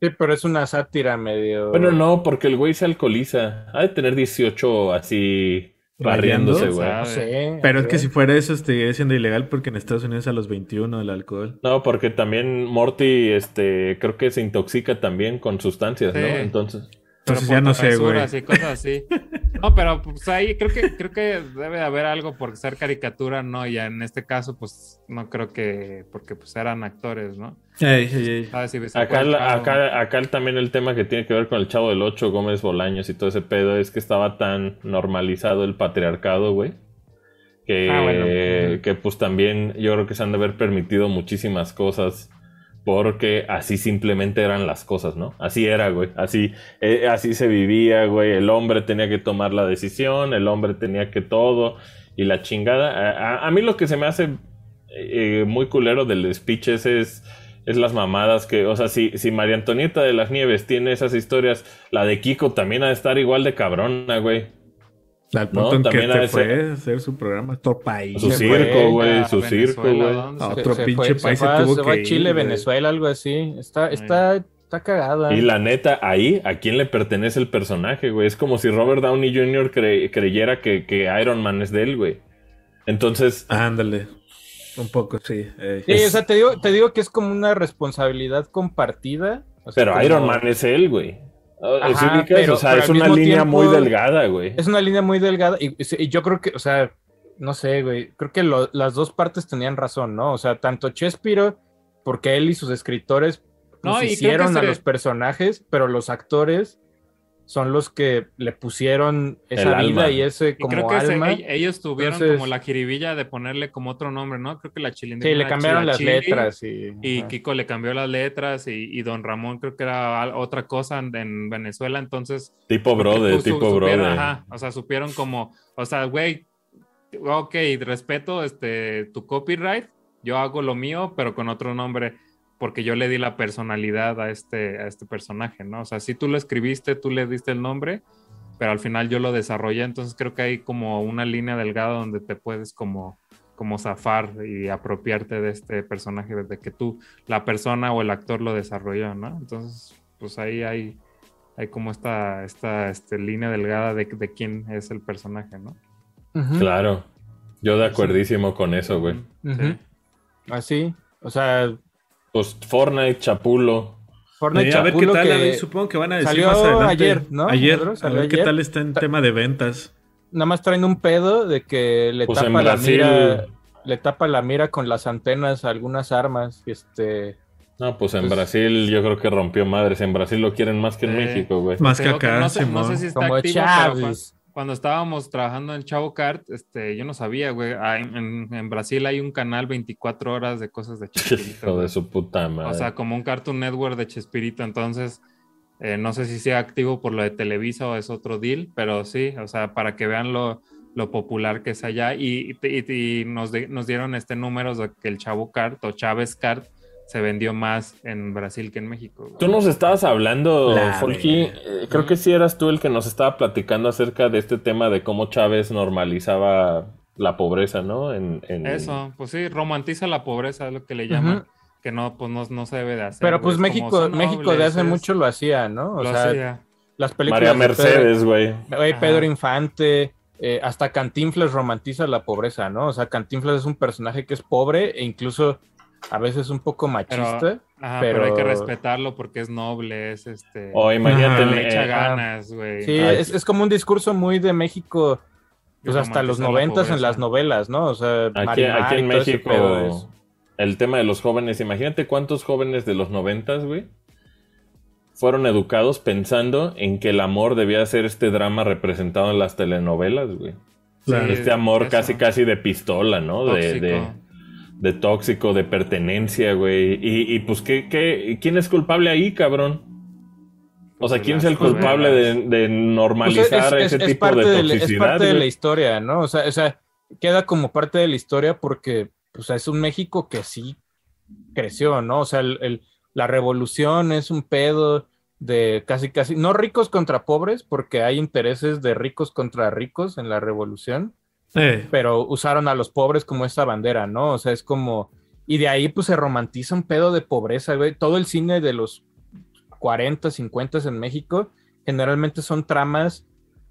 sí, pero es una sátira medio. Bueno, no, porque el güey se alcoholiza. Ha de tener 18 así barriéndose, güey. No sé. Pero es que si fuera eso, estaría siendo ilegal porque en Estados Unidos a los 21 el alcohol. No, porque también Morty, este, creo que se intoxica también con sustancias, ¿no? Entonces, Entonces ya no sé, güey. cosas así. No, pero pues ahí creo que creo que debe de haber algo por ser caricatura, ¿no? Y en este caso, pues no creo que, porque pues eran actores, ¿no? Ey, ey, ey. Acá, el acá, acá también el tema que tiene que ver con el Chavo del Ocho, Gómez Bolaños y todo ese pedo es que estaba tan normalizado el patriarcado, güey. Que, Ah, bueno. que pues también yo creo que se han de haber permitido muchísimas cosas porque así simplemente eran las cosas, ¿no? Así era, güey. Así, eh, así se vivía, güey. El hombre tenía que tomar la decisión, el hombre tenía que todo y la chingada. A, mí lo que se me hace eh, muy culero del speech es, es las mamadas que, o sea, si, si María Antonieta de las Nieves tiene esas historias, la de Kiko también ha de estar igual de cabrona, güey. Al No, punto en que de fue ser- a hacer su programa. Otro país. Su Se circo, güey, a su circo, güey. ¿dónde Ah, se- otro se pinche fue, país se se tuvo se fue a que ir, Chile. Venezuela, algo así. Está, está, está cagada. Y la neta, ahí, ¿a quién le pertenece el personaje, güey? Es como si Robert Downey Jr. cre- creyera que, que Iron Man es de él, güey. Entonces, Ándale. Un poco, sí. Sí, o sea, te digo, te digo que es como una responsabilidad compartida. o sea, pero como- Iron Man es él, güey. Ajá, ¿Sí ubicas? pero- o sea, pero es una línea tiempo- muy delgada, güey. Es una línea muy delgada y, y yo creo que, o sea, no sé, güey, creo que lo- las dos partes tenían razón, ¿no? O sea, tanto Chespiro, porque él y sus escritores pues, No, hicieron a se- los personajes, pero los actores son los que le pusieron esa El vida alma. y ese Y como creo que alma. ellos tuvieron Entonces- como la jiribilla de ponerle como otro nombre, ¿no? Creo que la chilindrina. Sí, le cambiaron las letras y, Y. Kiko le cambió las letras y, y Don Ramón creo que era otra cosa en, en Venezuela, entonces... Tipo brother, su- tipo supieron, brother. ajá, o sea, supieron como, o sea, güey, ok, respeto este, tu copyright, yo hago lo mío, pero con otro nombre, porque yo le di la personalidad a este, a este personaje, ¿no? O sea, si tú lo escribiste, tú le diste el nombre, pero al final yo lo desarrollé, entonces creo que hay como una línea delgada donde te puedes como como zafar y apropiarte de este personaje desde que tú, la persona o el actor lo desarrolló, ¿no? Entonces, pues ahí hay, hay como esta, esta este, línea delgada de, de quién es el personaje, ¿no? Claro. Yo de acuerdísimo con eso, güey. Sí. Así, o sea, Pues Fortnite, Chapulo. Fortnite Eh, a ver qué tal, que- a ver, supongo que van a decir salió más adelante. ayer, ¿no, Ayer, Pedro? a ver qué tal está en tema de ventas. nada más traen un pedo de que le Pues tapa la mira, le tapa la mira con las antenas a algunas armas, este, No, pues en Pues- Brasil yo creo que rompió madres. En Brasil lo quieren más que en Sí. México, güey. Más que acá, no, sé, no Simón. sé si está como activo, pero. Cuando estábamos trabajando en Chavo Kart, este, yo no sabía, güey. En, en- Brasil hay un canal 24 horas de cosas de Chespirito. Hijo de su puta madre. O sea, como un Cartoon Network de Chespirito. Entonces, eh, no sé si sea activo por lo de Televisa o es otro deal, pero sí, o sea, para que vean lo, lo popular que es allá. Y, y- y nos, de- nos dieron este número de que el Chavo Kart o Chávez Kart se vendió más en Brasil que en México. güey. Tú nos estabas hablando, verga. eh, creo que sí eras tú el que nos estaba platicando acerca de este tema de cómo Chávez normalizaba la pobreza, ¿no? En, en- Eso, pues sí, romantiza la pobreza, es lo que le llaman. Que no, pues no, no se debe de hacer. pero pues México, México de hace es- mucho lo hacía, ¿no? O lo sea, hacía. las películas María Mercedes, güey. Güey. Pedro Infante, eh, hasta Cantinflas romantiza la pobreza, ¿no? O sea, Cantinflas es un personaje que es pobre e incluso a veces un poco machista. Ajá, pero... hay que pero- respetarlo porque es noble, es este... O imagínate, Ajá. le eh, echa eh, ganas, güey. Sí, es, es como un discurso muy de México, pues hasta los la noventas en las novelas, ¿no? O sea, Aquí, Marimar aquí en es- México, el tema de los jóvenes, imagínate cuántos jóvenes de los noventas, güey, fueron educados pensando en que el amor debía ser este drama representado en las telenovelas, güey. Sí, Este amor eso. casi casi de pistola, ¿no? De, Tóxico. de, de tóxico, de pertenencia, güey. Y, y, pues, ¿qué, qué, ¿quién es culpable ahí, cabrón? O sea, Pues ¿quién es el culpable de, de Pues normalizar es, es- ese es tipo parte de la- es toxicidad? parte de la historia, ¿no? O sea, o sea, queda como parte de la historia porque pues, es un México que sí creció, ¿no? O sea, el- el- la revolución es un pedo de casi, casi, no ricos contra pobres, porque hay intereses de ricos contra ricos en la revolución, Pero usaron a los pobres como esa bandera, ¿no? O sea, es como, y de ahí pues se romantiza un pedo de pobreza, güey. Todo el cine de los 40, 50 en México generalmente son tramas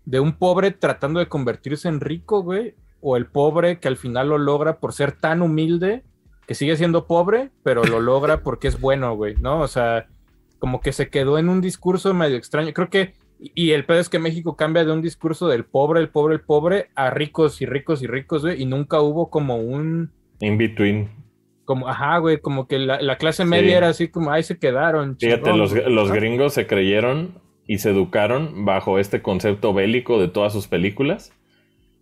de un pobre tratando de convertirse en rico, güey, o el pobre que al final lo logra por ser tan humilde que sigue siendo pobre, pero lo logra porque es bueno, güey, ¿no? O sea, como que se quedó en un discurso medio extraño. Creo que, y el pedo es que México cambia de un discurso del pobre, el pobre, el pobre, a ricos y ricos y ricos, güey, y nunca hubo como un, In between. como, ajá, güey, como que la, la clase Sí. media era así como, ahí se quedaron. Fíjate, chingón, los, gringos se creyeron y se educaron bajo este concepto bélico de todas sus películas.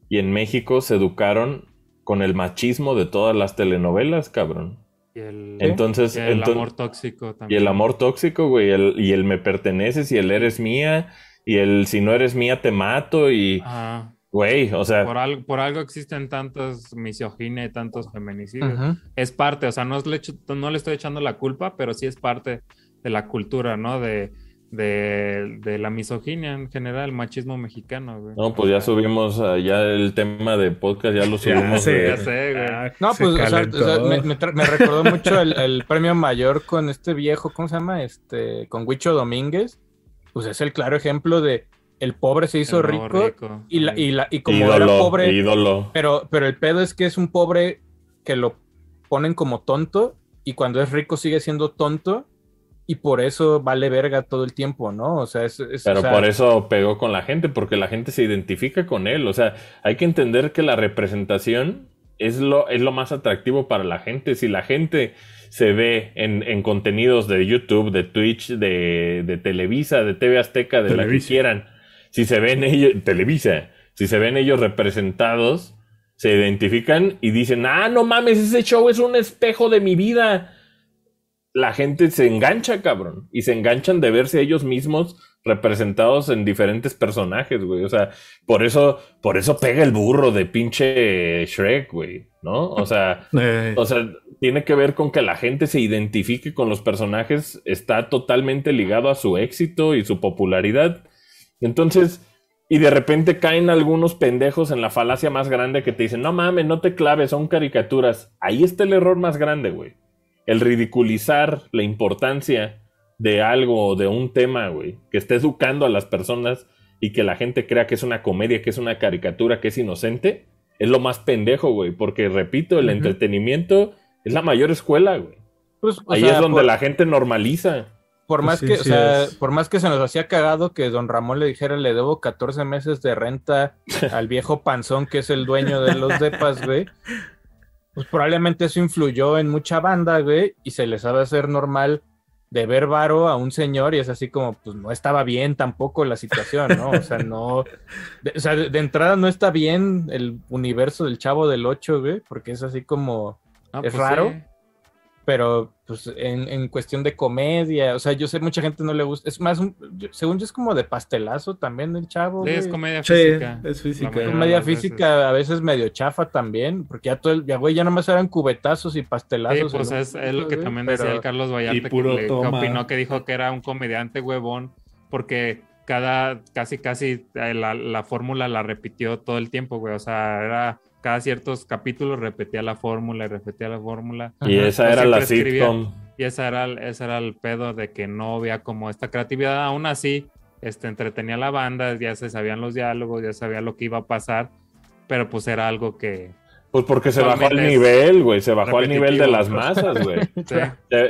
Y en México se educaron con el machismo de todas las telenovelas, cabrón. Y el, Entonces, y el amor tóxico y también. el amor tóxico, güey, el- y el me perteneces y el eres mía, y el si no eres mía te mato, y, Ajá. güey, o sea, Por, algo, por algo existen tantos misoginia y tantos feminicidios. Es parte, o sea, no le, echo- no le estoy echando la culpa, pero sí es parte de la cultura, ¿no? De, de, de la misoginia en general, el machismo mexicano, güey. no, pues ya subimos ah, ya el tema de podcast, ya lo ya subimos. sé. de- Ya sé, güey. Ah, No, se pues, o sea, o sea, calentó. me, me me recordó mucho el, el premio mayor con este viejo, ¿cómo se llama? Este, con Huicho Domínguez. Pues es el claro ejemplo de el pobre se hizo rico, y, la, y, la, y como ídolo, era pobre, ídolo. pero, pero el pedo es que es un pobre que lo ponen como tonto y cuando es rico sigue siendo tonto y por eso vale verga todo el tiempo, ¿no? O sea, es... es- Pero o sea, por eso pegó con la gente, porque la gente se identifica con él. O sea, hay que entender que la representación es lo, es lo más atractivo para la gente. Si la gente se ve en, en contenidos de YouTube, de Twitch, de, de Televisa, de TV Azteca, de la que Televisa. quieran, si se ven ellos, Televisa, si se ven ellos representados, se identifican y dicen, ah, no mames, ese show es un espejo de mi vida la gente se engancha, cabrón. Y se enganchan de verse ellos mismos representados en diferentes personajes, güey. O sea, por eso, por eso pega el burro de pinche Shrek, güey. ¿No? O sea, Eh, o sea, tiene que ver con que la gente se identifique con los personajes. Está totalmente ligado a su éxito y su popularidad. Entonces, y de repente caen algunos pendejos en la falacia más grande que te dicen, no mames, no te claves, son caricaturas. Ahí está el error más grande, güey. El ridiculizar la importancia de algo o de un tema, güey, que esté educando a las personas y que la gente crea que es una comedia, que es una caricatura, que es inocente, es lo más pendejo, güey. Porque, repito, el entretenimiento es la mayor escuela, güey. pues, Ahí sea, es donde por- la gente normaliza. Por más Sí, que, sí o sea, por más que se nos hacía cagado que don Ramón le dijera le debo 14 meses de renta al viejo panzón que es el dueño de los depas, güey. Pues probablemente eso influyó en mucha banda, güey, y se les sabe hacer normal de ver varo a un señor y es así como, pues no estaba bien tampoco la situación, ¿no? O sea, no, de, o sea, de, de entrada no está bien el universo del Chavo del 8, güey, porque es así como, Ah, es pues raro. sí. Pero pues en, en cuestión de comedia, o sea, yo sé mucha gente no le gusta, es más, un- yo- según yo es como de pastelazo también el chavo. Sí, es comedia Sí, física. es física. La Comedia física a veces medio chafa también, porque ya todo el, ya güey, ya nomás eran cubetazos y Sí, pastelazos. pues en un es, es lo que güey, también pero- decía el Carlos Vallarta, Y que, le- que opinó que dijo que era un comediante huevón, porque cada, casi, casi eh, la, la fórmula la repitió todo el tiempo, güey. O sea, era cada ciertos capítulos repetía la fórmula y repetía la fórmula. Y Ajá. esa era la sitcom. Y ese era, el- ese era el pedo de que no había como esta creatividad. Aún así, este, entretenía a la banda, ya se sabían los diálogos, ya sabía lo que iba a pasar, pero pues era algo que, Pues porque se bajó al nivel, güey. Se bajó al nivel de las masas, güey. Sí.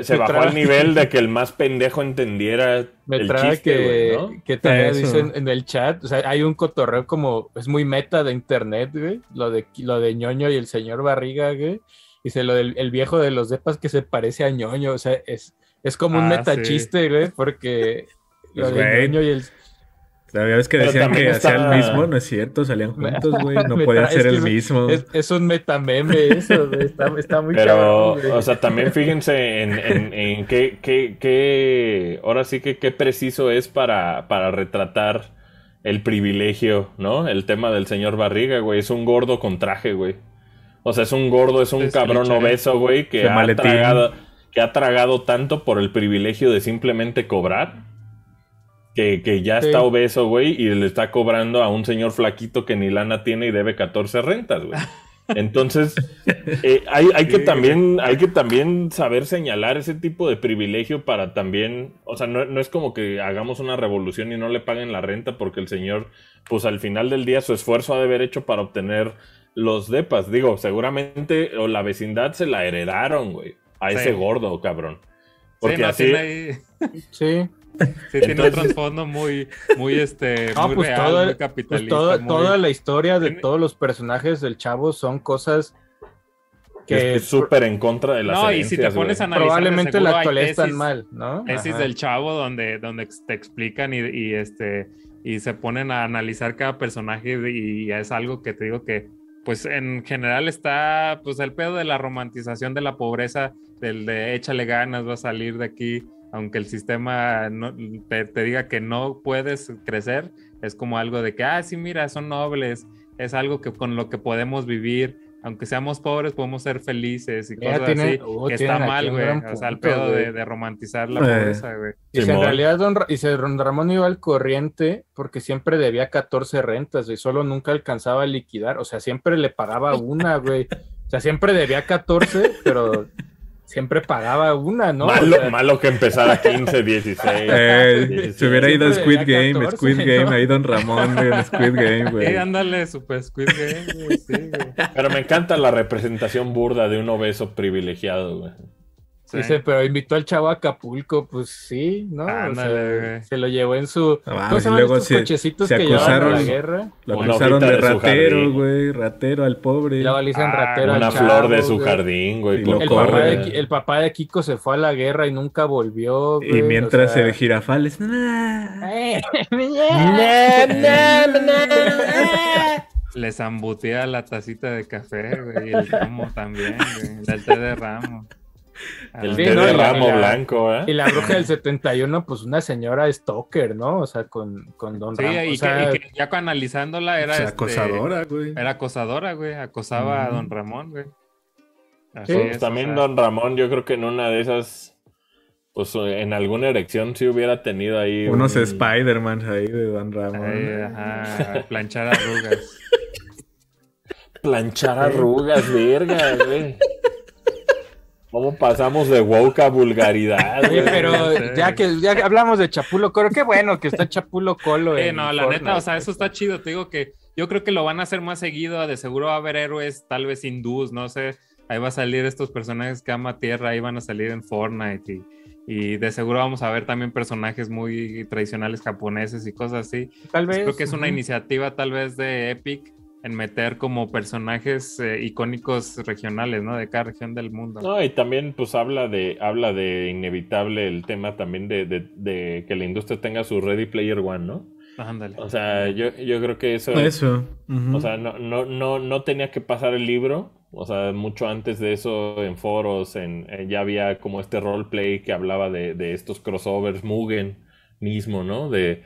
Se, bajó al nivel de que el más pendejo entendiera Me el trae chiste, que, ¿no? que también dicen en el chat, o sea, hay un cotorreo como, es muy meta de internet, güey, lo de, lo de ñoño y el señor Barriga, güey, dice lo del el viejo de los depas que se parece a ñoño, o sea, es, es como un Ah, meta sí. chiste, güey, porque lo Pues, de güey. ñoño y el... La verdad es que decían que está- hacía el mismo, no es cierto, salían juntos, güey, no podía es el mismo. Es, es un metameme eso, güey, está, está muy Pero, cabrón, güey. o sea, también fíjense en, en, en qué, qué, qué- ahora sí que qué preciso es para, para retratar el privilegio, ¿no? El tema del señor Barriga, güey. Es un gordo con traje, güey. O sea, es un gordo, es un Es cabrón obeso, güey, que ha tragado, que ha tragado tanto por el privilegio de simplemente cobrar. Que, que ya Sí. está obeso, güey, y le está cobrando a un señor flaquito que ni lana tiene y debe 14 rentas, güey. Entonces, eh, hay, hay que Sí. también, hay que también saber señalar ese tipo de privilegio para también, o sea, no, no es como que hagamos una revolución y no le paguen la renta porque el señor, pues al final del día su esfuerzo ha de haber hecho para obtener los depas. Digo, seguramente o la vecindad se la heredaron, güey, a Sí. ese gordo, cabrón. Porque sí, no, así, ahí- Sí, sí, tiene un Entonces- trasfondo muy, muy, este, No, muy pues real, todo- muy pues capitalista. todo- muy- toda la historia de todos los personajes del chavo son cosas que es súper en contra de las No, y si te pones a analizar, probablemente la actualidad están tesis- mal, ¿no? tesis Ajá. del chavo donde, donde te explican y, y, este y se ponen a analizar cada personaje y es algo que te digo que pues en general está pues el pedo de la romantización de la pobreza del de échale ganas va a salir de aquí aunque el sistema no, te, te diga que no puedes crecer es como algo de que ah sí mira son nobles es algo que con lo que podemos vivir aunque seamos pobres podemos ser felices y Ya cosas tiene- así oh, que está mal güey o sea el pedo de, de romantizar la Eh. pobreza güey Y si en realidad don, y si don Ramón iba al corriente porque siempre debía 14 rentas y solo nunca alcanzaba a liquidar, o sea, siempre le pagaba una, güey. O sea, siempre debía 14, pero siempre pagaba una, ¿no? O malo, sea, malo que empezara 15, 16. Eh, 16. se hubiera ido a Squid Game, 14, Squid Game, ¿no? ahí Don Ramón, en Squid Game, güey. Eh, ándale, Super Squid Game, güey, sí, güey. Pero me encanta la representación burda de un obeso privilegiado, güey. Sí. Dice, pero invitó al chavo a Acapulco, pues sí, ¿no? O sea, se lo llevó en su. Ah, ¿Cómo se llaman estos se- cochecitos se que llevaban a la guerra? Lo acusaron de ratero, güey, ratero al pobre. Le dicen Ah, ratero al Una chavo, flor de su güey. jardín, güey. Y por lo El papá, de, el papá de Kiko se fue a la guerra y nunca volvió. Y mientras o sea- el girafales. "Nah". Les embutía la tacita de café, güey, y el ramo también, güey, el té de ramo. El Ah, Sí, té no, de y la- ramo la- blanco, ¿eh? Y la bruja del 71, pues una señora stalker, ¿no? O sea, con, con Don Sí, Ramón. y, o sea, que, y que ya analizándola era O sea, este, acosadora, güey. Era acosadora, güey, acosaba a. Don Ramón, güey. Así Sí, es, o también sea, Don Ramón, yo creo que en una de esas, pues en alguna erección sí hubiera tenido ahí. Unos un- Spider-Man ahí de Don Ramón. ahí, ajá, planchar arrugas. Planchar arrugas, verga, güey. ¿Cómo pasamos de woke a vulgaridad, Oye, pero Sí. ya que ya que hablamos de Chapulo Colo, qué bueno que está Chapulo Colo. Eh, no, la Fortnite. neta, o sea, eso está chido. Te digo que yo creo que lo van a hacer más seguido. De seguro va a haber héroes, tal vez hindús, no sé. Ahí va a salir estos personajes que ama tierra, ahí van a salir en Fortnite. Y, y de seguro vamos a ver también personajes muy tradicionales japoneses y cosas así. Tal vez. Creo que es una iniciativa tal vez de Epic en meter como personajes eh, icónicos regionales, ¿no? De cada región del mundo. No, y también pues habla de, habla de inevitable el tema también de, de- de que la industria tenga su Ready Player One, ¿no? Ándale. O sea, yo, yo creo que eso, Eso. o sea, no, no, no, no tenía que pasar el libro, o sea, mucho antes de eso en foros, en, en- ya había como este roleplay que hablaba de, de estos crossovers, Mugen mismo, ¿no? De,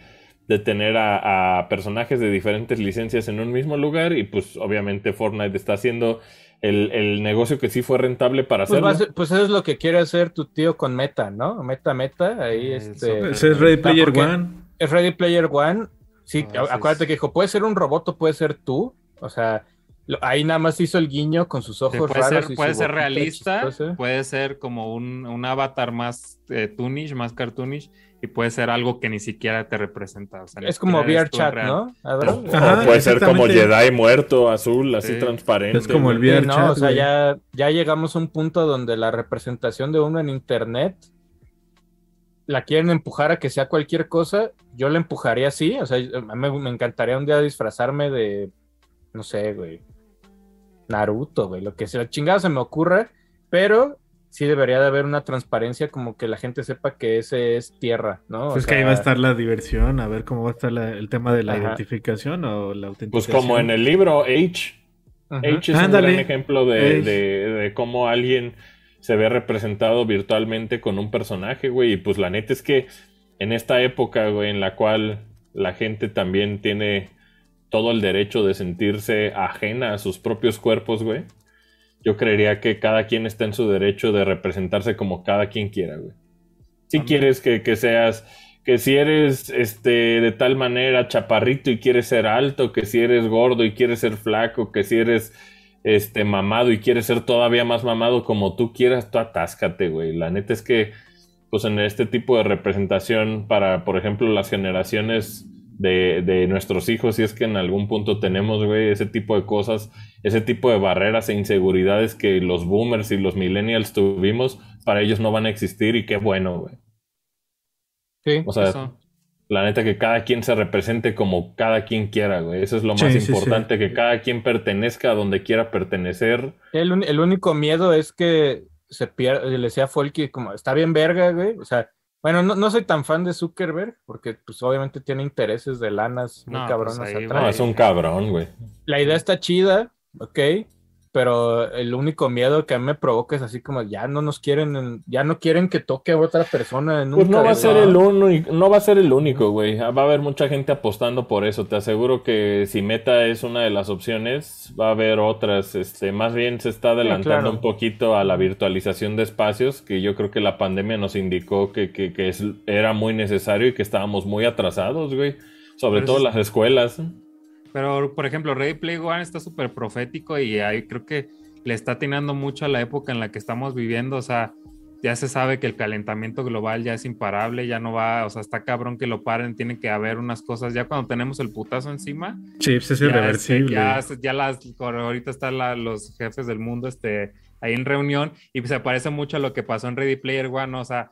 de tener a, a personajes de diferentes licencias en un mismo lugar y pues obviamente Fortnite está haciendo el, el negocio que sí fue rentable para Pues, hacerlo. ser- pues eso es lo que quiere hacer tu tío con Meta, ¿no? Meta, Meta, ahí Eso. este. Ese es Ready Player One. Es Ready Player One. Sí, Ah, sí, acuérdate sí. que dijo, puede ser un robot o puede ser tú. O sea, lo- ahí nada más hizo el guiño con sus Sí, ojos puede raros. ser, y puede ser realista, puede ser como un, un avatar más eh, toonish, más cartoonish, y puede ser algo que ni siquiera te representa. o sea, Es como VR chat, real. ¿no? Ajá, puede ser como. Jedi muerto, azul, así Sí. transparente. Es como el. VR Sí, no, chat, o sea, ya, ya llegamos a un punto donde la representación de uno en internet la quieren empujar a que sea cualquier cosa. Yo la empujaría así, o sea, me, me encantaría un día disfrazarme de, no sé, güey, Naruto, güey, lo que sea, chingado se me ocurra, pero sí debería de haber una transparencia como que la gente sepa que ese es tierra, ¿no? O Pues que sea, ahí va a estar la diversión, a ver cómo va a estar la- el tema de la Ajá. identificación o la Pues autenticación. como en el libro H. H es Ándale. un gran ejemplo de, de- de cómo alguien se ve representado virtualmente con un personaje, güey. Y pues la neta es que en esta época, güey, en la cual la gente también tiene todo el derecho de sentirse ajena a sus propios cuerpos, güey. Yo creería que cada quien está en su derecho de representarse como cada quien quiera, güey. Si quieres que, que seas, que si eres este de tal manera chaparrito y quieres ser alto, que si eres gordo y quieres ser flaco, que si eres este mamado y quieres ser todavía más mamado como tú quieras, tú atáscate, güey. La neta es que pues en este tipo de representación para, por ejemplo, las generaciones de, de nuestros hijos, si es que en algún punto tenemos, güey, ese tipo de cosas, ese tipo de barreras e inseguridades que los boomers y los millennials tuvimos, para ellos no van a existir y qué bueno, güey. Sí. O sea, Eso. la neta que cada quien se represente como cada quien quiera, güey. Eso es lo Sí, más sí, sí. importante, que cada quien pertenezca a donde quiera pertenecer. El, el único miedo es que se pierda, le decía a Folky como, está bien verga, güey. O sea, bueno, no, no soy tan fan de Zuckerberg, porque pues obviamente tiene intereses de lanas muy No, cabronas pues, ahí atrás. No, es un cabrón, güey. La idea está chida, ok, pero el único miedo que a mí me provoca es así como, ya no nos quieren, en- ya no quieren que toque a otra persona nunca. Pues no va a ser el único, no va a ser el único, güey. Va a haber mucha gente apostando por eso. Te aseguro que si Meta es una de las opciones, va a haber otras. Este, más bien se está adelantando claro. un poquito a la virtualización de espacios, que yo creo que la pandemia nos indicó que, que, que es- era muy necesario y que estábamos muy atrasados, güey. Sobre Pero todo las escuelas. Pero, por ejemplo, Ready Play One está súper profético y ahí creo que le está atinando mucho a la época en la que estamos viviendo. O sea, ya se sabe que el calentamiento global ya es imparable, ya no va, o sea, está cabrón que lo paren, tiene que haber unas cosas. Ya cuando tenemos el putazo encima, Sí, pues es ya, irreversible. este, ya, ya las, ahorita están la- los jefes del mundo este, ahí en reunión y se parece mucho a lo que pasó en Ready Player One. O sea,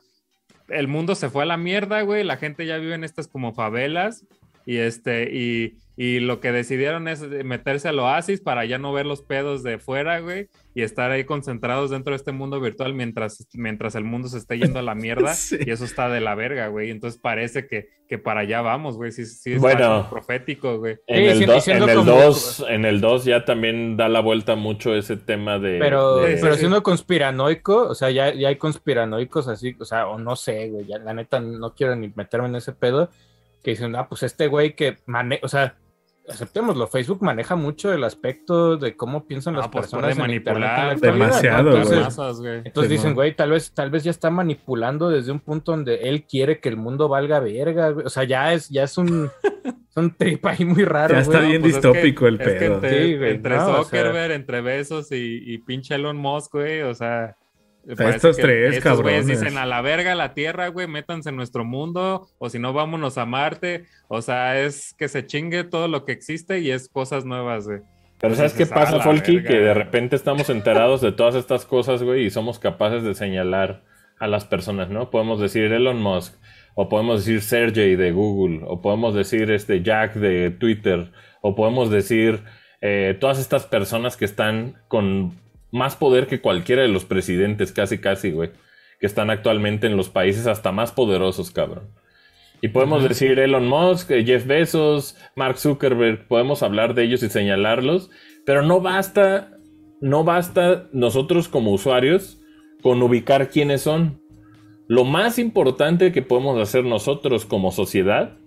el mundo se fue a la mierda, güey. La gente ya vive en estas como favelas y este, y, y lo que decidieron es meterse al oasis para ya no ver los pedos de fuera, güey, y estar ahí concentrados dentro de este mundo virtual mientras, mientras el mundo se está yendo a la mierda. Sí. Y eso está de la verga, güey. Entonces parece que, que para allá vamos, güey. Sí, sí, está Bueno. profético, güey. En Sí, el sí, 2 siendo en el como- 2 en el 2 ya también da la vuelta mucho ese tema de... Pero, de- pero siendo conspiranoico, o sea, ya, ya hay conspiranoicos así, o sea, o no sé, güey, ya la neta no quiero ni meterme en ese pedo, que dicen, ah, pues este güey que maneja, o sea, aceptémoslo, Facebook maneja mucho el aspecto de cómo piensan las Ah, pues personas puede en internet en la manipular demasiado, Entonces, güey. masas, güey. entonces Sí, dicen, no. güey, tal vez, tal vez ya está manipulando desde un punto donde él quiere que el mundo valga verga, güey. O sea, ya es, ya es un, un trip ahí muy raro, Ya está güey. bien Pues es que- distópico el es que pedo. entre, Sí, güey, entre no, o sea- Zuckerberg, entre Besos y, y pinche Elon Musk, güey, o sea... estos tres estos güeyes cabrones. dicen a la verga la Tierra, güey, métanse en nuestro mundo, o si no, vámonos a Marte. O sea, es que se chingue todo lo que existe y es cosas nuevas, güey. Pero ¿sabes qué Dices, "A pasa, Folky? verga". Que de repente estamos enterados de todas estas cosas, güey, y somos capaces de señalar a las personas, ¿no? Podemos decir Elon Musk, o podemos decir Sergey de Google, o podemos decir este Jack de Twitter, o podemos decir eh, todas estas personas que están con más poder que cualquiera de los presidentes, casi, casi, güey, que están actualmente en los países hasta más poderosos, cabrón. Y podemos decir Elon Musk, eh, Jeff Bezos, Mark Zuckerberg, podemos hablar de ellos y señalarlos, pero no basta, no basta nosotros como usuarios con ubicar quiénes son. Lo más importante que podemos hacer nosotros como sociedad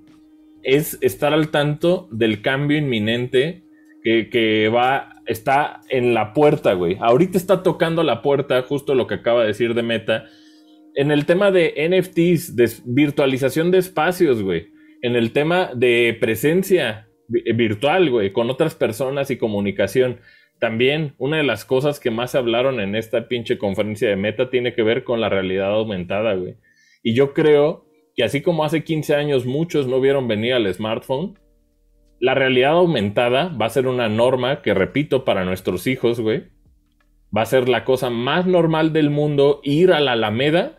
es estar al tanto del cambio inminente que, que va, está en la puerta, güey. Ahorita está tocando la puerta, justo lo que acaba de decir de Meta, en el tema de NFTs, de virtualización de espacios, güey. En el tema de presencia. vi- virtual, güey, con otras personas y comunicación. También una de las cosas que más hablaron en esta pinche conferencia de Meta tiene que ver con la realidad aumentada, güey. Y yo creo que así como hace 15 años muchos no vieron venir al smartphone, la realidad aumentada va a ser una norma que, repito, para nuestros hijos, güey, va a ser la cosa más normal del mundo ir a la Alameda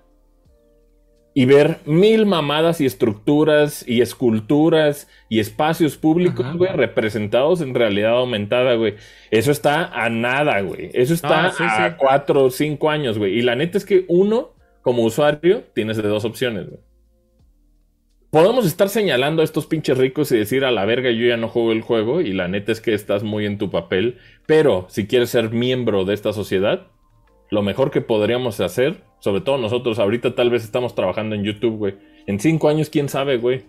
y ver mil mamadas y estructuras y esculturas y espacios públicos, Ajá. güey, representados en realidad aumentada, güey. Eso está a nada, güey. Eso está Ah, sí, a sí. cuatro o cinco años, güey. Y la neta es que uno, como usuario, tienes de dos opciones, güey. Podemos estar señalando a estos pinches ricos y decir a la verga yo ya no juego el juego y la neta es que estás muy en tu papel, pero si quieres ser miembro de esta sociedad, lo mejor que podríamos hacer, sobre todo nosotros ahorita tal vez estamos trabajando en YouTube, güey. En cinco años, quién sabe, güey.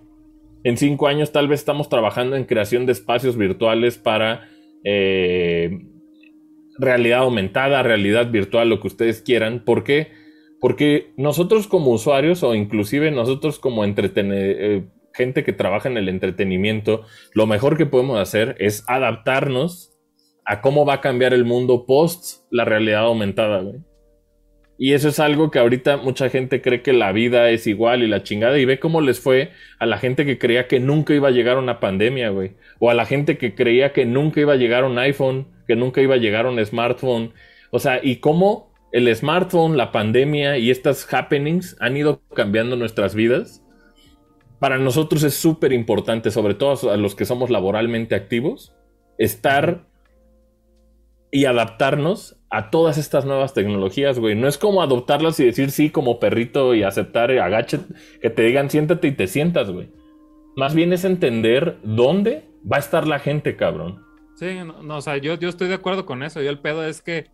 En cinco años tal vez estamos trabajando en creación de espacios virtuales para eh, realidad aumentada, realidad virtual, lo que ustedes quieran. ¿Por qué? Porque nosotros como usuarios o inclusive nosotros como eh, gente que trabaja en el entretenimiento, lo mejor que podemos hacer es adaptarnos a cómo va a cambiar el mundo post la realidad aumentada, güey. Y eso es algo que ahorita mucha gente cree que la vida es igual y la chingada y ve cómo les fue a la gente que creía que nunca iba a llegar una pandemia, güey. O a la gente que creía que nunca iba a llegar un iPhone, que nunca iba a llegar un smartphone. O sea, y cómo el smartphone, la pandemia y estas happenings han ido cambiando nuestras vidas. Para nosotros es súper importante, sobre todo a los que somos laboralmente activos, estar y adaptarnos a todas estas nuevas tecnologías, güey. No es como adoptarlas y decir sí como perrito y aceptar, agache, que te digan siéntate y te sientas, güey. Más bien es entender dónde va a estar la gente, cabrón. Sí, no, no, o sea, yo, yo estoy de acuerdo con eso. Yo el pedo es que,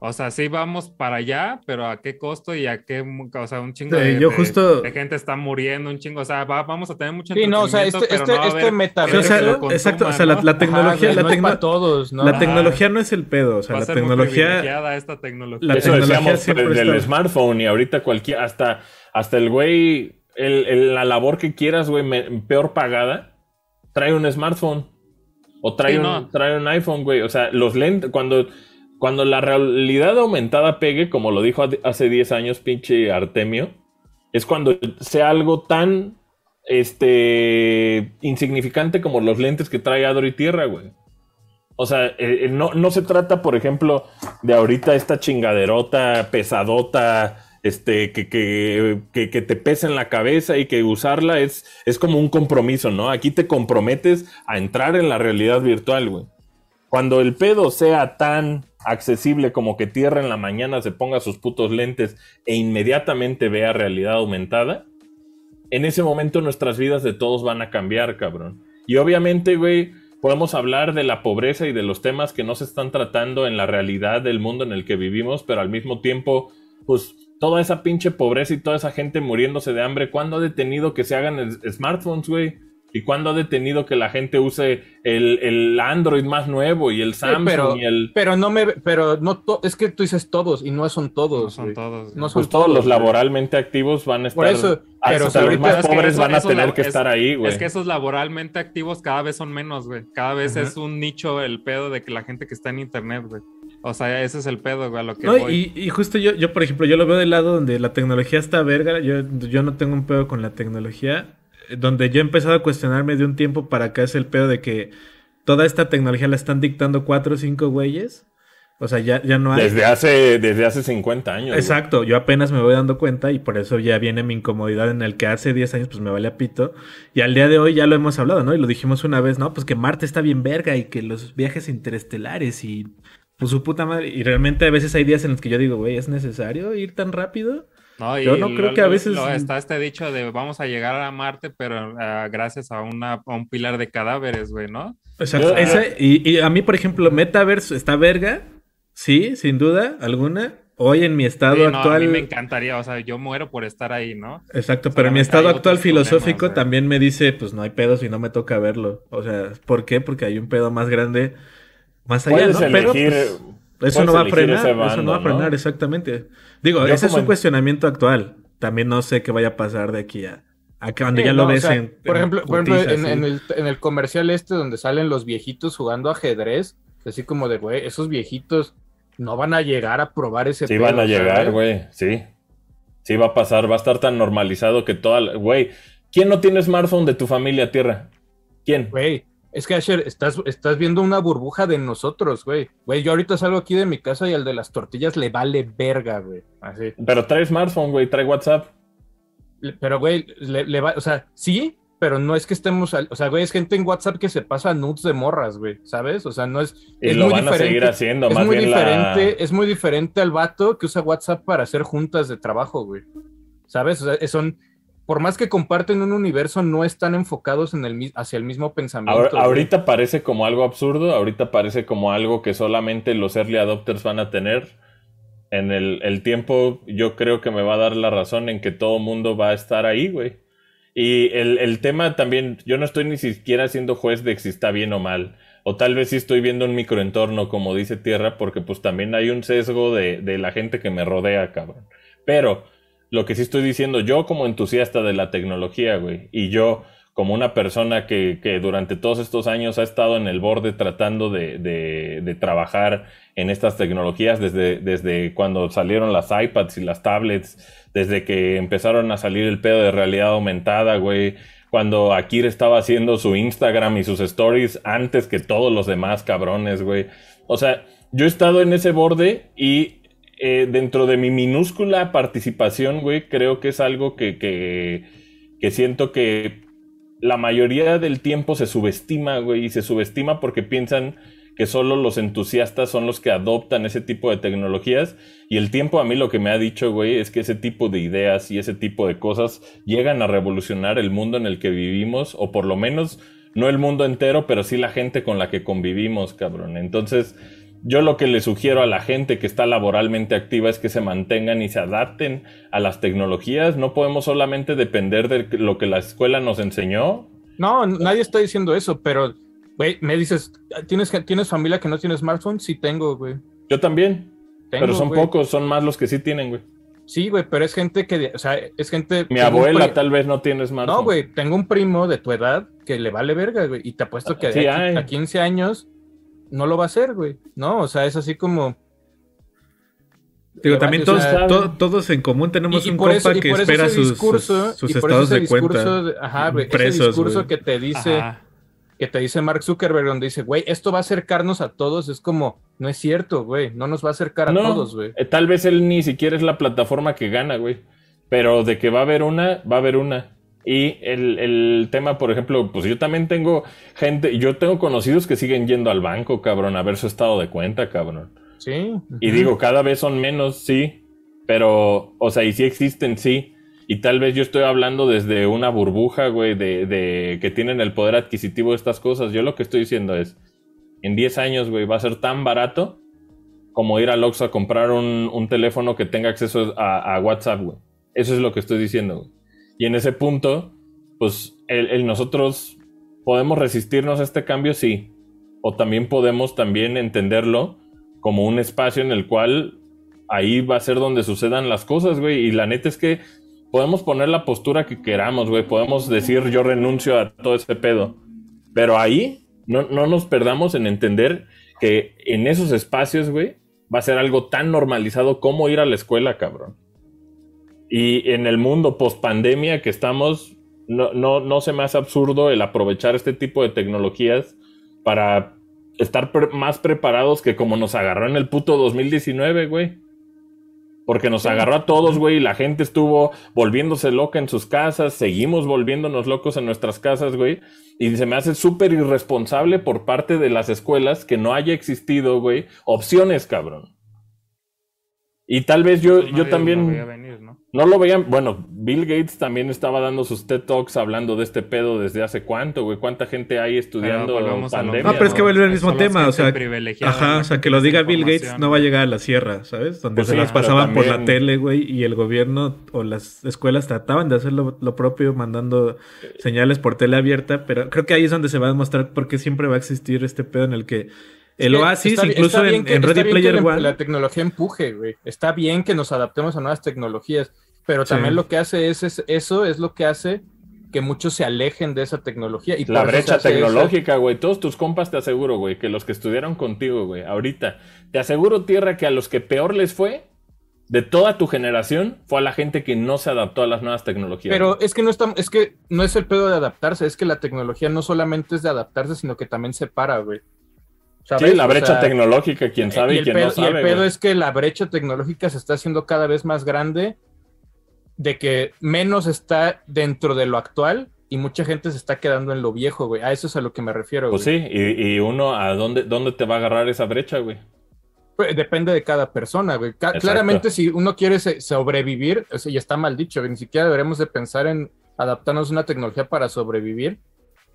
o sea, sí vamos para allá, pero a qué costo y a qué, o sea, un chingo Sí, de, yo de- justo- de gente está muriendo, un chingo, o sea, va- vamos a tener mucho Sí, no, o sea, este, este, no este metaverso. O sea, exacto, o sea, la, la tecnología, Ajá, la, no es tecno- para todos, ¿no? la Ajá. tecnología no es el pedo, o sea, Va la tecnología, esta tecnología. La Eso tecnología decíamos siempre del está- smartphone y ahorita cualquier, hasta, hasta el güey, el- el- la labor que quieras, güey, me- peor pagada, trae un smartphone. O trae, Sí, un, no. trae un iPhone, güey. O sea, los lentes, cuando, cuando la realidad aumentada pegue, como lo dijo hace- hace 10 años pinche Artemio, es cuando sea algo tan este insignificante como los lentes que trae Adro y Tierra, güey. O sea, eh, eh, no, no se trata, por ejemplo, de ahorita esta chingaderota pesadota, este, que, que, que, que te pesa en la cabeza y que usarla es, es como un compromiso, ¿no? Aquí te comprometes a entrar en la realidad virtual, güey. Cuando el pedo sea tan accesible como que Tierra en la mañana se ponga sus putos lentes e inmediatamente vea realidad aumentada, en ese momento nuestras vidas de todos van a cambiar, cabrón. Y obviamente, güey, podemos hablar de la pobreza y de los temas que no se están tratando en la realidad del mundo en el que vivimos, pero al mismo tiempo, pues toda esa pinche pobreza y toda esa gente muriéndose de hambre, ¿cuándo ha detenido que se hagan es- smartphones, güey? ¿Y cuándo ha detenido que la gente use el, el Android más nuevo y el Sí, Samsung pero, y el... pero no me, pero no, to- es que tú dices todos y no son todos. No son güey. todos. No son Pues todos los laboralmente activos van a estar... Por eso, pero hasta los ahorita- más pobres eso- van a tener que es- estar ahí, güey. Es que esos laboralmente activos cada vez son menos, güey. Cada vez es un nicho el pedo de que la gente que está en internet, güey. O sea, ese es el pedo, güey, a lo que No, voy. y, y justo yo, yo, por ejemplo, yo lo veo del lado donde la tecnología está verga. Yo, yo no tengo un pedo con la tecnología. Donde yo he empezado a cuestionarme de un tiempo para acá es el pedo de que toda esta tecnología la están dictando cuatro o cinco güeyes. O sea, ya, ya no hay. Desde hace, desde hace 50 años. güey. Exacto, yo apenas me voy dando cuenta y por eso ya viene mi incomodidad en el que hace 10 años pues me vale a pito y al día de hoy ya lo hemos hablado, ¿no? Y lo dijimos una vez, ¿no? Pues que Marte está bien verga y que los viajes interestelares y pues su puta madre y realmente a veces hay días en los que yo digo, güey, ¿es necesario ir tan rápido? No, Yo no creo que a veces- lo- está este dicho de vamos a llegar a Marte, pero ah, gracias a, una, a un pilar de cadáveres, güey, ¿no? Exacto, y, y a mí, por ejemplo, Metaverse está verga, sí, sin duda alguna. Hoy en mi estado Sí, no, actual... a mí me encantaría, o sea, yo muero por estar ahí, ¿no? Exacto, pero mi estado actual problemas, filosófico también me dice, pues no hay pedo si no me toca verlo. O sea, ¿por qué? Porque hay un pedo más grande más allá, ¿no? Pero elegir- pues, eso no va a frenar, eso no va a frenar, ¿no? exactamente. Digo, Yo ese es un en- cuestionamiento actual. También no sé qué vaya a pasar de aquí a Acá donde Sí, ya lo o ves sea, en. Por en ejemplo, por ejemplo, en, en el, en el comercial este donde salen los viejitos jugando ajedrez, así como de, güey, esos viejitos no van a llegar a probar ese Sí pedo, van a llegar, güey, sí. Sí va a pasar, va a estar tan normalizado que toda... la- Güey, ¿quién no tiene smartphone de tu familia, Tierra? ¿Quién? Güey, es que Asher, estás, estás viendo una burbuja de nosotros, güey. Güey, yo ahorita salgo aquí de mi casa y al de las tortillas le vale verga, güey. Así. Pero trae smartphone, güey, trae WhatsApp. Le- Pero, güey, le, le va, o sea, sí, pero no es que estemos, al- o sea, güey, es gente en WhatsApp que se pasa nudes de morras, güey, ¿sabes? O sea, no es... Y es lo muy van a diferente- seguir haciendo, Es más muy bien diferente, la... es muy diferente al vato que usa WhatsApp para hacer juntas de trabajo, güey. ¿Sabes? O sea, son, por más que comparten un universo, no están enfocados en el, hacia el mismo pensamiento. Ahora- ahorita parece como algo absurdo, ahorita parece como algo que solamente los early adopters van a tener. En el, el tiempo yo creo que me va a dar la razón en que todo mundo va a estar ahí, güey. Y el, el tema también, yo no estoy ni siquiera siendo juez de si está bien o mal. O tal vez sí estoy viendo un microentorno, como dice Tierra, porque pues también hay un sesgo de, de la gente que me rodea, cabrón. Pero lo que sí estoy diciendo, yo como entusiasta de la tecnología, güey, y yo como una persona que, que durante todos estos años ha estado en el borde tratando de, de- de trabajar en estas tecnologías desde, desde cuando salieron las iPads y las tablets, desde que empezaron a salir el pedo de realidad aumentada, güey, cuando Akira estaba haciendo su Instagram y sus stories antes que todos los demás cabrones, güey. O sea, yo he estado en ese borde y eh, dentro de mi minúscula participación, güey, creo que es algo que, que, que siento que la mayoría del tiempo se subestima, güey, y se subestima porque piensan que solo los entusiastas son los que adoptan ese tipo de tecnologías. Y el tiempo a mí lo que me ha dicho, güey, es que ese tipo de ideas y ese tipo de cosas llegan a revolucionar el mundo en el que vivimos, o por lo menos no el mundo entero, pero sí la gente con la que convivimos, cabrón. Entonces, yo lo que le sugiero a la gente que está laboralmente activa es que se mantengan y se adapten a las tecnologías. No podemos solamente depender de lo que la escuela nos enseñó. No, nadie está diciendo eso, pero, güey, me dices, ¿tienes, ¿tienes familia que no tiene smartphone? Sí tengo, güey. Yo también. Tengo, pero son pocos, son más los que sí tienen, güey. Sí, güey, pero es gente que, o sea, es gente... Mi abuela tal vez no tiene smartphone. No, güey, tengo un primo de tu edad que le vale verga, güey, y te apuesto que Sí de aquí hay. a 15 años no lo va a hacer, güey, ¿no? O sea, es así como... Digo, también todos, todos en común tenemos y- y un compa eso- y que por eso espera ese sus, discurso- sus- sus y por estados eso ese de cuenta. de- ajá, güey, ese impresos, discurso güey. que te dice... Ajá. que te dice Mark Zuckerberg, donde dice, güey, esto va a acercarnos a todos, es como, no es cierto, güey, no nos va a acercar a No, todos, güey. eh, tal vez él ni siquiera es la plataforma que gana, güey. Pero de que va a haber una, va a haber una. Y el, el tema, por ejemplo, pues yo también tengo gente, yo tengo conocidos que siguen yendo al banco, cabrón, a ver su estado de cuenta, cabrón. Sí. Y digo, cada vez son menos, sí. Pero, o sea, y sí existen, sí. Y tal vez yo estoy hablando desde una burbuja, güey, de, de que tienen el poder adquisitivo de estas cosas. Yo lo que estoy diciendo es, en 10 años, güey, va a ser tan barato como ir al Oxxo a comprar un, un teléfono que tenga acceso a, a WhatsApp, güey. Eso es lo que estoy diciendo, güey. Y en ese punto, pues, el, nosotros podemos resistirnos a este cambio, sí. O también podemos también entenderlo como un espacio en el cual ahí va a ser donde sucedan las cosas, güey. Y la neta es que podemos poner la postura que queramos, güey. Podemos decir yo renuncio a todo ese pedo. Pero ahí no, no nos perdamos en entender que en esos espacios, güey, va a ser algo tan normalizado como ir a la escuela, cabrón. Y en el mundo post pandemia que estamos, no, no, no se me hace absurdo el aprovechar este tipo de tecnologías para estar pre- más preparados que como nos agarró en el puto 2019, güey. Porque nos agarró a todos, güey, y la gente estuvo volviéndose loca en sus casas, seguimos volviéndonos locos en nuestras casas, güey. Y se me hace súper irresponsable por parte de las escuelas que no haya existido, güey, opciones, cabrón. Y tal vez yo, yo también... ¿no? Lo veían, bueno, Bill Gates también estaba dando sus TED Talks hablando de este pedo desde hace cuánto, güey, cuánta gente hay estudiando Pero volvemos a lo pandemia. No, pero es que vuelve al mismo tema, o sea, Ajá, o sea, que lo diga Bill Gates no va a llegar a la sierra, ¿sabes? Donde Pues se sí, las pasaban por la tele, güey, y el gobierno o las escuelas trataban de hacer lo, lo propio mandando señales por tele abierta, pero creo que ahí es donde se va a demostrar por qué siempre va a existir este pedo en el que el oasis, está incluso está en, que- en Ready Player la, One, la tecnología empuje, güey. Está bien que nos adaptemos a nuevas tecnologías, pero Sí. también lo que hace es, es- eso es lo que hace que muchos se alejen de esa tecnología. Y La brecha tecnológica, güey. Todos tus compas te aseguro, güey, que los que estudiaron contigo, güey, ahorita, te aseguro, Tierra, que a los que peor les fue, de toda tu generación, fue a la gente que no se adaptó a las nuevas tecnologías. Pero es que no está, es que no es el pedo de adaptarse, es que la tecnología no solamente es de adaptarse, sino que también separa, güey. ¿Sabes? sí, la O brecha sea, tecnológica, quién sabe y, y quién pedo, no y sabe. el pedo güey. es que la brecha tecnológica se está haciendo cada vez más grande, de que menos está dentro de lo actual y mucha gente se está quedando en lo viejo, güey. A eso es a lo que me refiero, Pues güey. sí, y, y uno, ¿a dónde, dónde te va a agarrar esa brecha, güey? Pues, Depende de cada persona, güey. Ca- Exacto. Claramente, si uno quiere sobrevivir, o sea, y está mal dicho, güey, ni siquiera deberemos de pensar en adaptarnos a una tecnología para sobrevivir.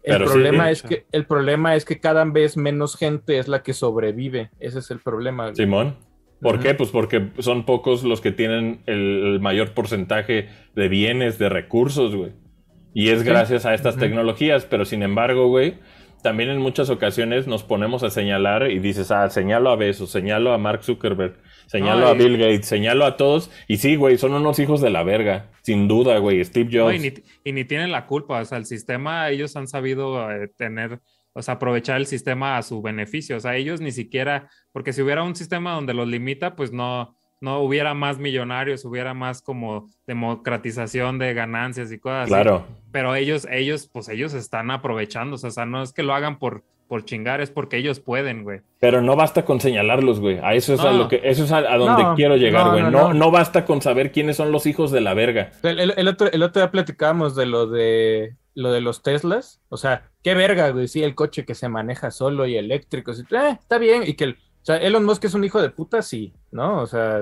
El Pero problema es que el problema es que cada vez menos gente es la que sobrevive. Ese es el problema. güey. Simón. ¿Por qué? Pues porque son pocos los que tienen el, mayor porcentaje de bienes, de recursos, güey. Y es gracias a estas tecnologías, pero sin embargo, güey, también en muchas ocasiones nos ponemos a señalar y dices, ah, señalo a Bezos, señalo a Mark Zuckerberg, señalo a Bill Gates, señalo a todos. Y sí, güey, son unos hijos de la verga, sin duda, güey. Steve No, Jobs. y, ni, y ni tienen la culpa, o sea, el sistema, ellos han sabido eh, tener, o sea, aprovechar el sistema a su beneficio, o sea, ellos ni siquiera, porque si hubiera un sistema donde los limita, pues no, no hubiera más millonarios, hubiera más como democratización de ganancias y cosas así. Claro. Pero ellos, ellos, pues ellos están aprovechando, o sea, no es que lo hagan por, por chingar, es porque ellos pueden, güey. Pero no basta con señalarlos, güey. A eso es a lo que, eso es a, a donde No, quiero llegar, no, güey. no, No, no. no basta con saber quiénes son los hijos de la verga. El, el- el otro, el otro día platicábamos de lo de lo de los Teslas. O sea, qué verga, güey. Sí, el coche que se maneja solo y eléctrico. sí, eh, está bien. Y que el, o sea, Elon Musk es un hijo de puta, sí, ¿no? O sea,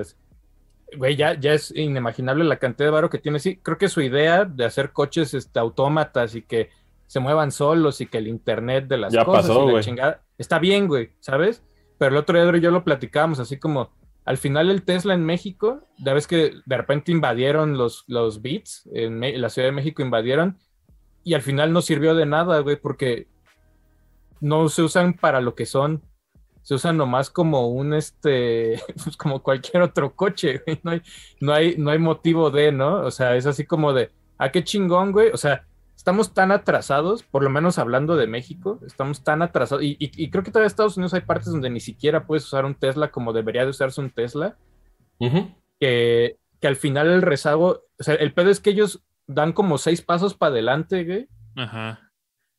güey, ya, ya es inimaginable la cantidad de varo que tiene. Sí, creo que su idea de hacer coches este, autómatas y que se muevan solos y que el internet de las Ya cosas pasó, y la chingada. Está bien, güey, ¿sabes? Pero el otro día yo lo platicábamos así como al final el Tesla en México, ya ves que de repente invadieron los, los bits, en la Ciudad de México invadieron, y al final no sirvió de nada, güey, porque no se usan para lo que son. Se usan nomás como un, este, pues como cualquier otro coche, güey. No hay, no hay, no hay motivo de, ¿no? O sea, es así como de, ah, qué chingón, güey. O sea, estamos tan atrasados, por lo menos hablando de México, estamos tan atrasados. Y, y- y creo que todavía en Estados Unidos hay partes donde ni siquiera puedes usar un Tesla como debería de usarse un Tesla que, que al final el rezago, o sea, el pedo es que ellos dan como seis pasos para adelante, güey, Ajá.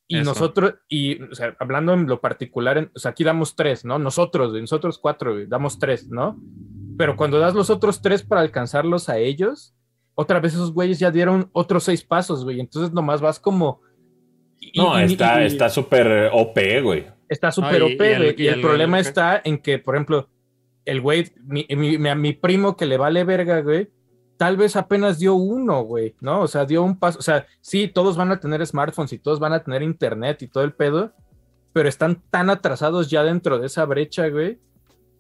Y Eso. nosotros, y, o sea, hablando en lo particular, en- o sea, aquí damos tres, ¿no? Nosotros, nosotros cuatro, damos tres, ¿no? Pero cuando das los otros tres para alcanzarlos a ellos, otra vez esos güeyes ya dieron otros seis pasos, güey, entonces nomás vas como... y- No, y- está y- está súper OP, güey. Está súper OP, y- y el- güey, y y el, el- problema el- está en que, por ejemplo, el güey, mi, mi, mi- a mi primo que le vale verga, güey, tal vez apenas dio uno, güey, ¿no? O sea, dio un paso, o sea, sí, todos van a tener smartphones y todos van a tener internet y todo el pedo, pero están tan atrasados ya dentro de esa brecha, güey,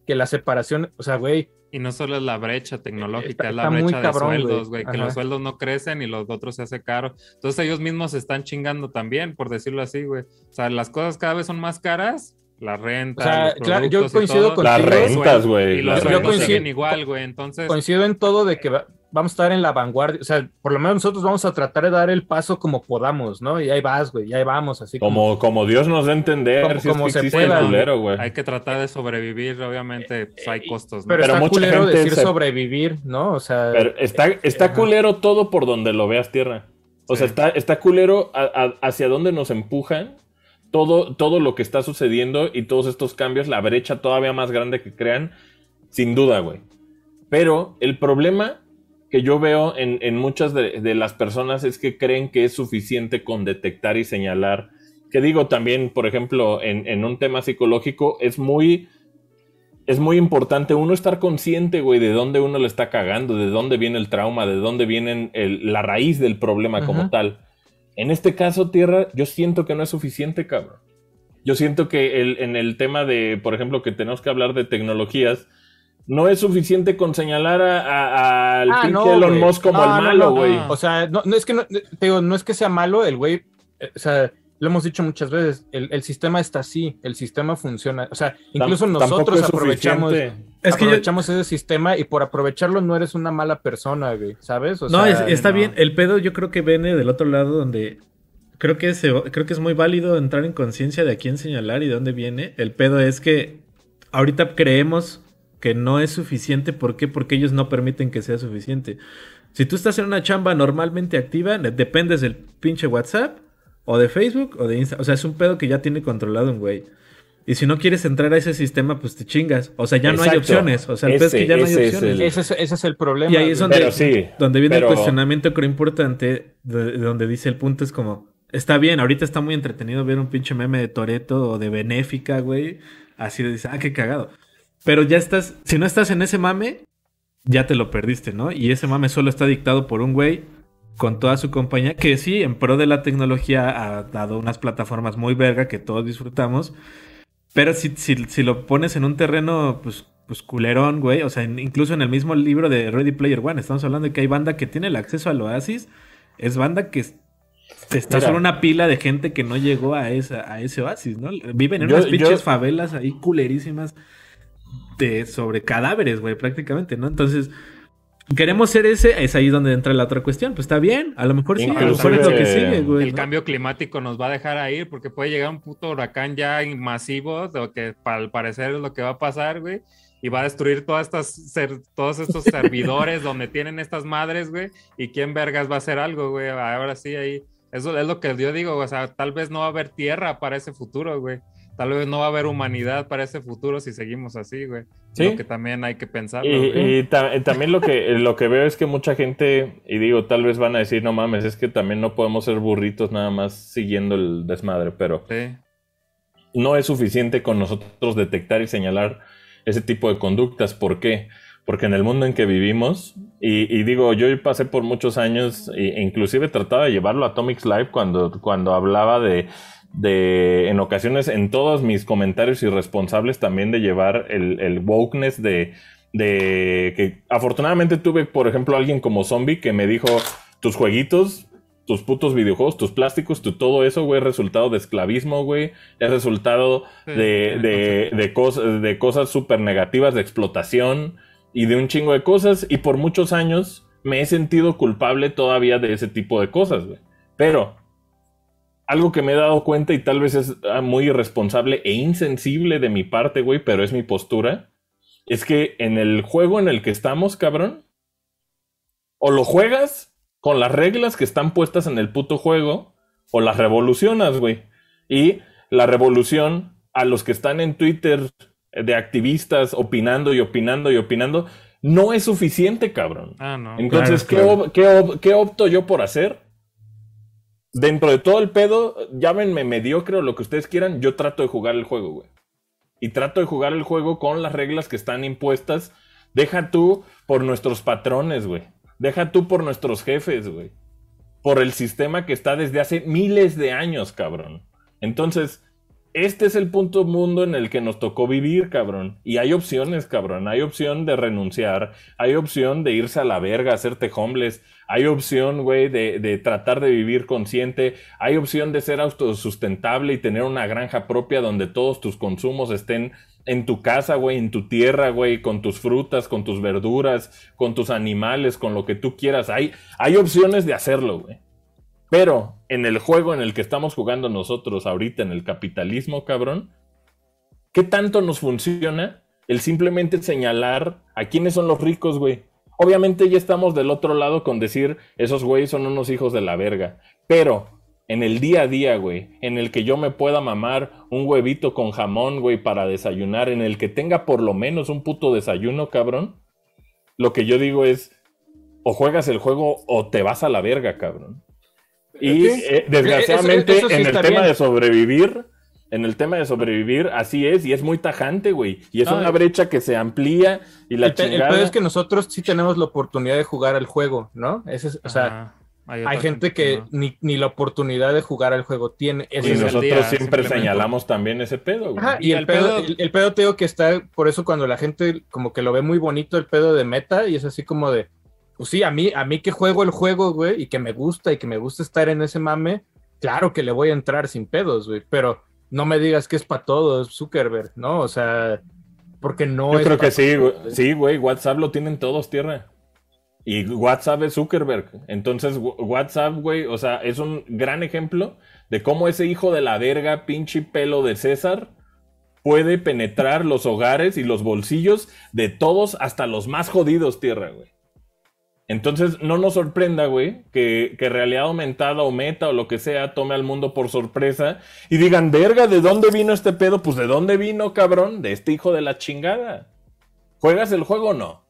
que la separación, o sea, güey, Y no solo es la brecha tecnológica, Está- es la brecha de cabrón, güey. sueldos, güey, que los sueldos no crecen y los otros se hace caro. Entonces ellos mismos se están chingando también, por decirlo así, güey. O sea, las cosas cada vez son más caras, la renta, O sea, los claro, yo coincido con- Las rentas, güey. y las los yo siguen coincido- igual, güey. Entonces, coincido en todo de que va- vamos a estar en la vanguardia, o sea, por lo menos nosotros vamos a tratar de dar el paso como podamos, ¿no? Y ahí vas, güey, y ahí vamos, así como... Como, como Dios nos da a entender, Como- si es que se pueda. el culero, güey. hay que tratar de sobrevivir, obviamente, pues hay costos, ¿no? Pero, Pero está mucha culero gente decir se- sobrevivir, ¿no? O sea, Pero está, está Ajá. culero todo por donde lo veas tierra. O sea, está, está culero a- a- hacia dónde nos empujan todo, todo lo que está sucediendo y todos estos cambios, la brecha todavía más grande que crean, sin duda, güey. Pero el problema que yo veo en, en muchas de, de las personas es que creen que es suficiente con detectar y señalar. Que digo también, por ejemplo, en, en un tema psicológico, es muy es muy importante uno estar consciente, güey, de dónde uno le está cagando, de dónde viene el trauma, de dónde viene el- la raíz del problema como Ujú. tal. En este caso, Tierra, yo siento que no es suficiente, cabrón. Yo siento que el- en el tema de, por ejemplo, que tenemos que hablar de tecnologías, no es suficiente con señalar a- a- al Ah, pinche no, Elon. Musk como No, el no, malo, no. güey. Ah. o sea, no, no es que no, te digo, no es que sea malo, el güey, eh, o sea, lo hemos dicho muchas veces, el, el sistema está así, el sistema funciona, o sea, incluso nosotros es aprovechamos. Es que yo- aprovechamos ese sistema y por aprovecharlo no eres una mala persona, güey, ¿sabes? O no, sea, es- está no. bien. El pedo yo creo que viene del otro lado donde creo que, se- creo que es muy válido entrar en conciencia de a quién señalar y de dónde viene. El pedo es que ahorita creemos que no es suficiente. ¿Por qué? Porque ellos no permiten que sea suficiente. Si tú estás en una chamba normalmente activa, dependes del pinche WhatsApp o de Facebook o de Insta. O sea, es un pedo que ya tiene controlado un güey. Y si no quieres entrar a ese sistema, pues te chingas. O sea, ya no hay opciones. O sea, el pedo es que Ese- ya no hay ese es opciones. el- Ese es, ese es el problema. Y ahí es donde, sí, donde viene pero- el cuestionamiento, creo importante, de, de donde dice el punto es como, está bien, ahorita está muy entretenido ver un pinche meme de Toreto o de Benéfica, güey. Así de dice, ah, qué cagado. Pero ya estás, si no estás en ese mame, ya te lo perdiste, ¿no? Y ese mame solo está dictado por un güey con toda su compañía, que sí, en pro de la tecnología ha dado unas plataformas muy verga que todos disfrutamos. Pero si, si, si lo pones en un terreno, pues, pues culerón, güey. O sea, incluso en el mismo libro de Ready Player One, estamos hablando de que hay banda que tiene el acceso al Oasis. Es banda que es- está Mira. solo una pila de gente que no llegó a, esa, a ese Oasis, ¿no? Viven en Yo- unas pinches yo- favelas ahí culerísimas de, sobre cadáveres, güey, prácticamente, ¿no? Entonces, queremos ser ese, es ahí donde entra la otra cuestión. Pues está bien, a lo mejor sí, a lo mejor es lo que sigue, güey. El ¿no? cambio climático nos va a dejar ahí porque puede llegar un puto huracán ya masivo, lo que para al parecer es lo que va a pasar, güey. Y va a destruir todas estas ser- todos estos servidores donde tienen estas madres, güey. ¿Y quién vergas va a hacer algo, güey? Ahora sí, ahí. Eso es lo que yo digo, o sea, tal vez no va a haber tierra para ese futuro, güey. Tal vez no va a haber humanidad para ese futuro si seguimos así, güey. Sí. Lo que también hay que pensarlo. Y, ta- también lo que, lo que veo es que mucha gente, y digo, tal vez van a decir, no mames, es que también no podemos ser burritos nada más siguiendo el desmadre, pero Sí. no es suficiente con nosotros detectar y señalar ese tipo de conductas. ¿Por qué? Porque en el mundo en que vivimos, y, y digo, yo pasé por muchos años, e inclusive trataba de llevarlo a Atomics Live cuando, cuando hablaba de, de, en ocasiones, en todos mis comentarios irresponsables también de llevar el, el wokeness de, de que afortunadamente tuve, por ejemplo, alguien como Zombie que me dijo, tus jueguitos tus putos videojuegos, tus plásticos, tu todo eso, güey, es resultado de esclavismo, güey. Es resultado Sí, de, de, de, cosas, de cosas súper negativas, de explotación y de un chingo de cosas. Y por muchos años me he sentido culpable todavía de ese tipo de cosas, güey. Pero algo que me he dado cuenta y tal vez es ah, muy irresponsable e insensible de mi parte, güey, pero es mi postura, es que en el juego en el que estamos, cabrón, o lo juegas con las reglas que están puestas en el puto juego, o las revolucionas, güey. Y la revolución a los que están en Twitter de activistas opinando y opinando y opinando, no es suficiente, cabrón. Ah, no. Entonces, Claro, claro. ¿qué, qué op- qué opto yo por hacer? Dentro de todo el pedo, llámenme mediocre o lo que ustedes quieran, yo trato de jugar el juego, güey. Y trato de jugar el juego con las reglas que están impuestas. Deja tú por nuestros patrones, güey. Deja tú por nuestros jefes, güey. Por el sistema que está desde hace miles de años, cabrón. Entonces, este es el punto mundo en el que nos tocó vivir, cabrón. Y hay opciones, cabrón. Hay opción de renunciar. Hay opción de irse a la verga, hacerte homeless. Hay opción, güey, de, de tratar de vivir consciente. Hay opción de ser autosustentable y tener una granja propia donde todos tus consumos estén en tu casa, güey, en tu tierra, güey, con tus frutas, con tus verduras, con tus animales, con lo que tú quieras. Hay, hay opciones de hacerlo, güey. Pero en el juego en el que estamos jugando nosotros ahorita, en el capitalismo, cabrón, ¿qué tanto nos funciona el simplemente señalar a quiénes son los ricos, güey? Obviamente ya estamos del otro lado con decir, esos güeyes son unos hijos de la verga. Pero en el día a día, güey, en el que yo me pueda mamar un huevito con jamón, güey, para desayunar, en el que tenga por lo menos un puto desayuno, cabrón, lo que yo digo es, o juegas el juego o te vas a la verga, cabrón. Y Sí. eh, desgraciadamente Eso- eso sí en el tema bien. de sobrevivir, en el tema de sobrevivir, así es, y es muy tajante, güey. Y es una brecha que se amplía y la el, pe- el chingada. pedo es que nosotros sí tenemos la oportunidad de jugar al juego, ¿no? Ese es- o sea, Ajá. hay gente que no. ni, ni la oportunidad de jugar al juego tiene. Ese Y es nosotros día, siempre señalamos también ese pedo, güey. Ajá, y, Y el, el pedo, pedo- el, el pedo te digo que está, por eso cuando la gente como que lo ve muy bonito el pedo de meta y es así como de, pues sí, a mí, a mí que juego el juego, güey, y que me gusta y que me gusta estar en ese mame, claro que le voy a entrar sin pedos, güey, pero no me digas que es para todos, Zuckerberg, ¿no? O sea, porque no Yo es creo que sí, güey. Sí, güey, WhatsApp lo tienen todos, tierra. Y WhatsApp es Zuckerberg. Entonces, Wh- WhatsApp, güey, o sea, es un gran ejemplo de cómo ese hijo de la verga, pinche pelo de César, puede penetrar los hogares y los bolsillos de todos, hasta los más jodidos, tierra, güey. Entonces, no nos sorprenda, güey, que, realidad aumentada o meta o lo que sea tome al mundo por sorpresa y digan, verga, ¿de dónde vino este pedo? Pues, ¿de dónde vino, cabrón? De este hijo de la chingada. ¿Juegas el juego o no?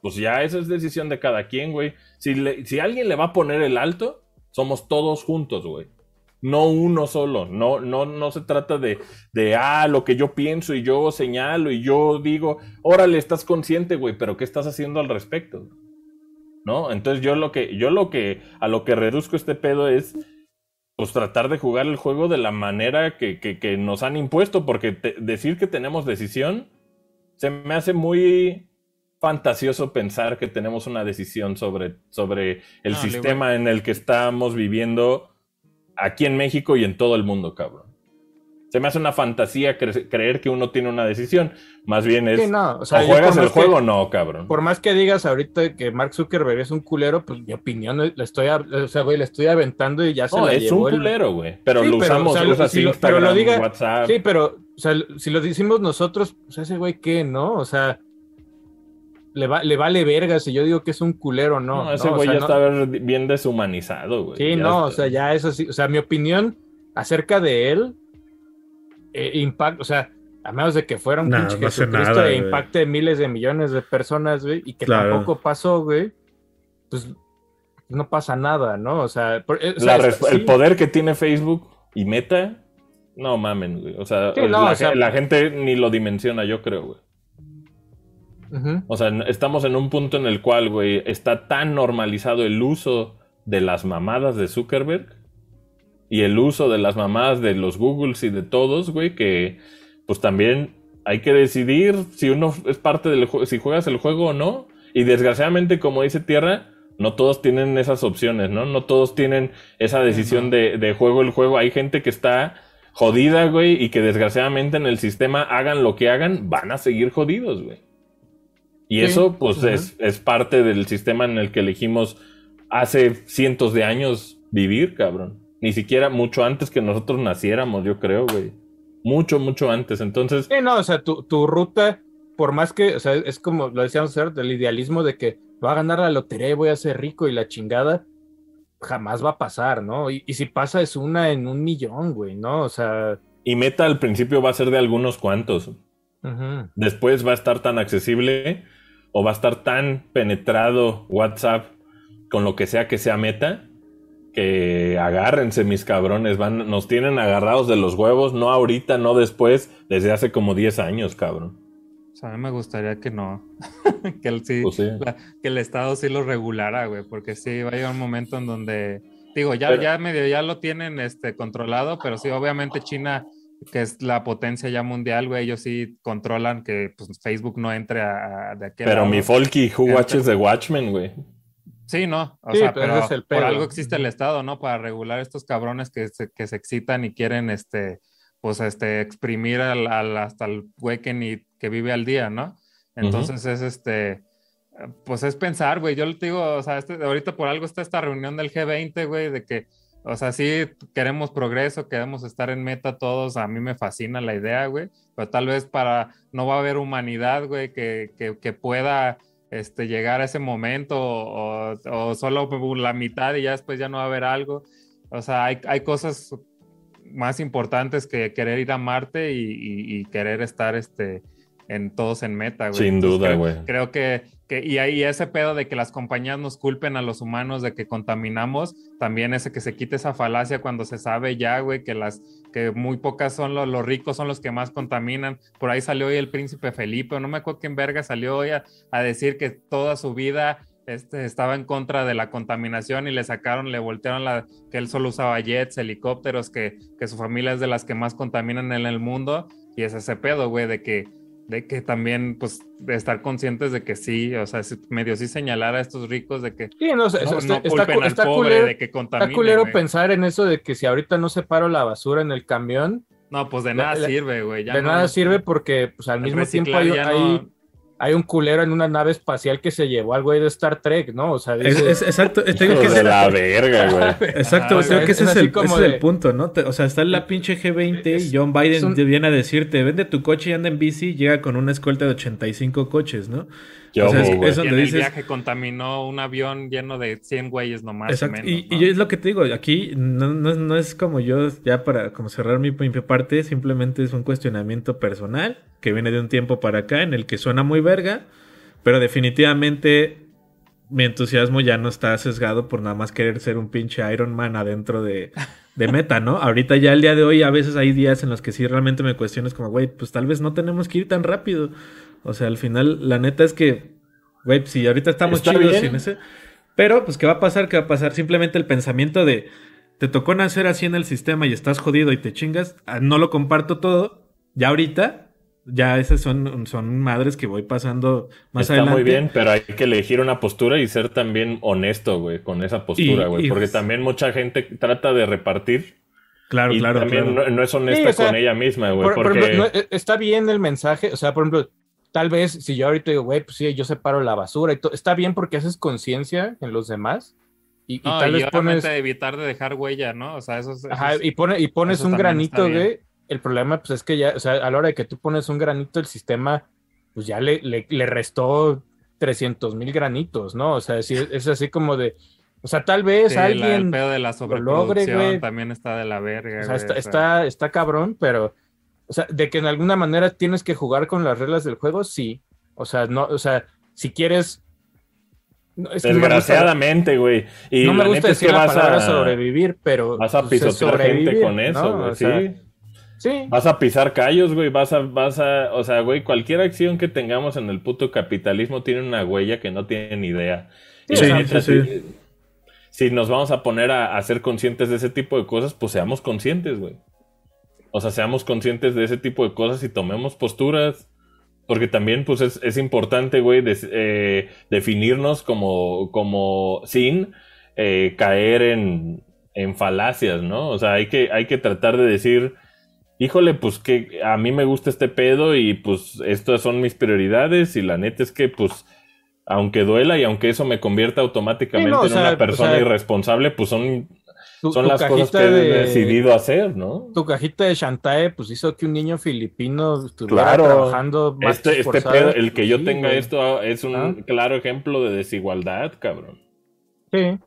Pues ya esa es decisión de cada quien, güey. Si, si alguien le va a poner el alto, somos todos juntos, güey. No uno solo. No, no, no se trata de, de, ah, lo que yo pienso y yo señalo y yo digo, órale, estás consciente, güey, pero ¿qué estás haciendo al respecto? ¿No? Entonces yo lo que, yo lo que, a lo que reduzco este pedo es, pues tratar de jugar el juego de la manera que, que- que nos han impuesto, porque te- decir que tenemos decisión se me hace muy fantasioso pensar que tenemos una decisión sobre, sobre el No, sistema en el que estamos viviendo aquí en México y en todo el mundo, cabrón. Se me hace una fantasía cre- creer que uno tiene una decisión. Más bien es, Sí, no, o sea, o yo juegas el juego o no, cabrón. Por más que digas ahorita que Mark Zuckerberg es un culero, pues mi opinión le estoy, a- o sea, güey, le estoy aventando y ya se la es llevó un culero, güey. Pero Sí, lo pero, usamos, o sea, lo- si lo- Instagram, pero lo diga- WhatsApp. Sí, pero, o sea, si lo decimos nosotros, pues ese güey qué, ¿no? O sea, le, va, le vale verga si yo digo que es un culero, ¿no? No, ese ¿no? O güey sea, ya no- está bien deshumanizado, güey. Sí, Ya no, o sea, ya eso sí, o sea, mi opinión acerca de él, eh, impact, o sea, a menos de que fuera un No, pinche no hace Jesucristo nada, e güey. impacte miles de millones de personas, güey, y que Claro. tampoco pasó, güey, pues no pasa nada, ¿no? O sea, por- eh, o La sea, res- sí. el poder que tiene Facebook y Meta, no mamen, güey. O sea, Sí, no, la, o sea- ge- la gente ni lo dimensiona, yo creo, güey. O sea, estamos en un punto en el cual, güey, está tan normalizado el uso de las mamadas de Zuckerberg y el uso de las mamadas de los Googles y de todos, güey, que pues también hay que decidir si uno es parte del juego, si juegas el juego o no. Y desgraciadamente, como dice Tierra, no todos tienen esas opciones, ¿no? No todos tienen esa decisión de, de juego el juego. Hay gente que está jodida, güey, y que desgraciadamente en el sistema hagan lo que hagan, van a seguir jodidos, güey. Y Sí, eso, pues, es, es parte del sistema en el que elegimos hace cientos de años vivir, cabrón. Ni siquiera mucho antes que nosotros naciéramos, yo creo, güey. Mucho, mucho antes. Entonces, Sí, no, o sea, tu, tu ruta, por más que, o sea, es como lo decíamos hacer, del idealismo de que voy a ganar la lotería y voy a ser rico y la chingada, jamás va a pasar, ¿no? Y, y si pasa es una en un millón, güey, ¿no? O sea, y Meta al principio va a ser de algunos cuantos. Después va a estar tan accesible o va a estar tan penetrado WhatsApp con lo que sea que sea Meta que agárrense mis cabrones, van, nos tienen agarrados de los huevos, no ahorita, no después, desde hace como 10 años, cabrón. O sea, a mí me gustaría que no. que, el, sí, Pues sí. la- que el Estado sí lo regulara, güey, porque sí va a llegar un momento en donde, digo, ya, Pero- ya medio ya lo tienen este, controlado, pero sí, obviamente China, que es la potencia ya mundial, güey, ellos sí controlan que pues, Facebook no entre a, a- de aquel Pero lado. mi Folky, who Gente. watches the Watchmen, güey. Sí, no, o Sí, sea, pero pero, ese es el por algo existe el Estado, ¿no? Para regular estos cabrones que se, que se excitan y quieren, este, pues, este, exprimir al, al- hasta el güey que ni, que vive al día, ¿no? Entonces es, este, pues es pensar, güey, yo te digo, o sea, este, ahorita por algo está esta reunión del G20, güey, de que, o sea, sí queremos progreso, queremos estar en meta todos, a mí me fascina la idea, güey, pero tal vez para, no va a haber humanidad, güey, que, que, que pueda este, llegar a ese momento o, o solo la mitad y ya después ya no va a haber algo. O sea, hay, hay cosas más importantes que querer ir a Marte y, y- y querer estar este, en todos en meta, güey. Sin Entonces, duda, güey. Creo que, que, y ahí ese pedo de que las compañías nos culpen a los humanos de que contaminamos, también ese que se quite esa falacia cuando se sabe ya, güey, que las que muy pocas son los, los ricos son los que más contaminan. Por ahí salió hoy el príncipe Felipe, no me acuerdo quién verga salió hoy a, a decir que toda su vida este, estaba en contra de la contaminación y le sacaron, le voltearon la, que él solo usaba jets, helicópteros, que, que su familia es de las que más contaminan en el mundo. Y es ese pedo, güey, de que, de que también, pues, de estar conscientes de que sí, o sea, medio sí señalar a estos ricos de que Sí, no, no, está, no está, culpen cu- al está pobre culero, de que está contamine. culero güey. pensar en eso de que si ahorita no separo la basura en el camión, No, pues de nada la- sirve, güey. ya de no- nada sirve porque pues al mismo tiempo hay, hay, hay un culero en una nave espacial que se llevó al güey de Star Trek, ¿no? O sea, Es, dices, es- exacto, que de la verga, güey. Exacto, creo o sea, que ese es es, así el, como ese es el punto, ¿no? Te- o sea, está en la pinche G20 Es- y John Biden es un- te viene a decirte, vende tu coche y anda en bici llega con una escolta de 85 coches, ¿no? Qué O sea, es- güey. eso- Y en donde el dices- viaje contaminó un avión lleno de 100 güeyes nomás. Exacto. menos, y, ¿no? y yo es lo que te digo, aquí no, no, no es como yo, ya para como cerrar mi, mi parte, simplemente es un cuestionamiento personal que viene de un tiempo para acá en el que suena muy verga, pero definitivamente mi entusiasmo ya no está sesgado por nada más querer ser un pinche Iron Man adentro de, de meta, ¿no? Ahorita ya el día de hoy a veces hay días en los que sí realmente me cuestiones como, güey, pues tal vez no tenemos que ir tan rápido. O sea, al final la neta es que, güey, si ahorita estamos Está chidos bien. sin ese... Pero, pues, ¿qué va a pasar? ¿Qué va a pasar? Simplemente el pensamiento de, te tocó nacer así en el sistema y estás jodido y te chingas, ah, no lo comparto todo, ya ahorita, ya esas son, son madres que voy pasando más Está adelante. muy bien, pero hay que elegir una postura y ser también honesto, güey, con esa postura, güey. Porque también mucha gente trata de repartir Claro, y claro, también claro. No, no es honesta Sí, o sea, con ella misma, güey. por- por Porque ejemplo, no, eh, está bien el mensaje, o sea, por ejemplo, tal vez si yo ahorita digo, güey, pues sí, yo separo la basura y todo, está bien porque haces conciencia en los demás y, y No, tal y vez pones... evitar de dejar huella, ¿no? O sea, eso es... Ajá, y, pone, y pones un granito, güey. El problema, pues, es que ya, o sea, a la hora de que tú pones un granito, el sistema, pues ya le, le, le restó 300 mil granitos, ¿no? O sea, es así como de, o sea, tal vez sí, la- el alguien, pedo de la logre, sobreproducción güey. también está de la verga. o sea, güey, está, o sea. está, está cabrón, pero, o sea, de que en alguna manera tienes que jugar con las reglas del juego, sí. O sea, no, o sea, si quieres... no, es desgraciadamente, güey. Y no me gusta neta es decir que la vas palabra a, sobrevivir, pero... vas a pues, es pisotear gente con eso, ¿no? güey. Sea, sí. Sí. Vas a pisar callos, güey. Vas a, vas a, o sea, güey, cualquier acción que tengamos en el puto capitalismo tiene una huella que no tiene ni idea. Sí, sí, neta, sí. si- Si nos vamos a poner a, a ser conscientes de ese tipo de cosas, pues seamos conscientes, güey. O sea, seamos conscientes de ese tipo de cosas y tomemos posturas. Porque también, pues, es, es importante, güey, des- eh, definirnos como, como sin eh, caer en, en falacias, ¿no? O sea, hay que, hay que tratar de decir, híjole, pues que a mí me gusta este pedo y pues estas son mis prioridades y la neta es que, pues, aunque duela y aunque eso me convierta automáticamente Sí, no, o en sea, una persona o sea, irresponsable, pues son, Tu- son tu las cosas cajita que he de- decidido hacer, ¿no? Tu cajita de Shantae, pues hizo que un niño filipino estuviera Claro. trabajando más Este, este pedo, el que yo Sí, tenga güey. esto es un Ah. claro ejemplo de desigualdad, cabrón. Sí.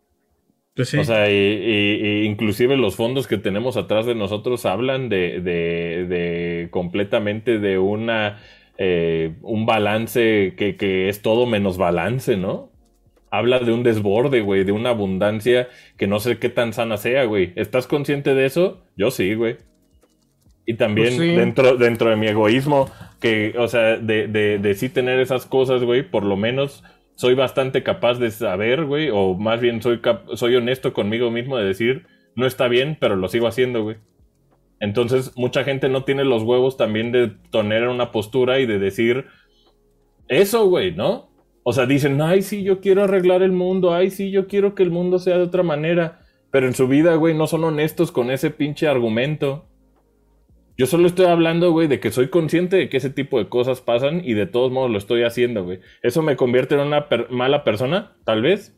Pues sí. O sea, y, y- y inclusive los fondos que tenemos atrás de nosotros hablan de, de, de completamente de una eh, un balance que, que es todo menos balance, ¿no? Habla de un desborde, güey, de una abundancia que no sé qué tan sana sea, güey. ¿Estás consciente de eso? Yo sí, güey. Y también Pues sí. dentro, dentro de mi egoísmo, que, o sea, de, de, de sí tener esas cosas, güey, por lo menos soy bastante capaz de saber, güey, o más bien soy, soy honesto conmigo mismo de decir, no está bien, pero lo sigo haciendo, güey. Entonces, mucha gente no tiene los huevos también de tener una postura y de decir eso, güey, ¿no? O sea, dicen, ay, sí, yo quiero arreglar el mundo, ay, sí, yo quiero que el mundo sea de otra manera, pero en su vida, güey, no son honestos con ese pinche argumento. Yo solo estoy hablando, güey, de que soy consciente de que ese tipo de cosas pasan y de todos modos lo estoy haciendo, güey. ¿Eso me convierte en una per- mala persona? Tal vez.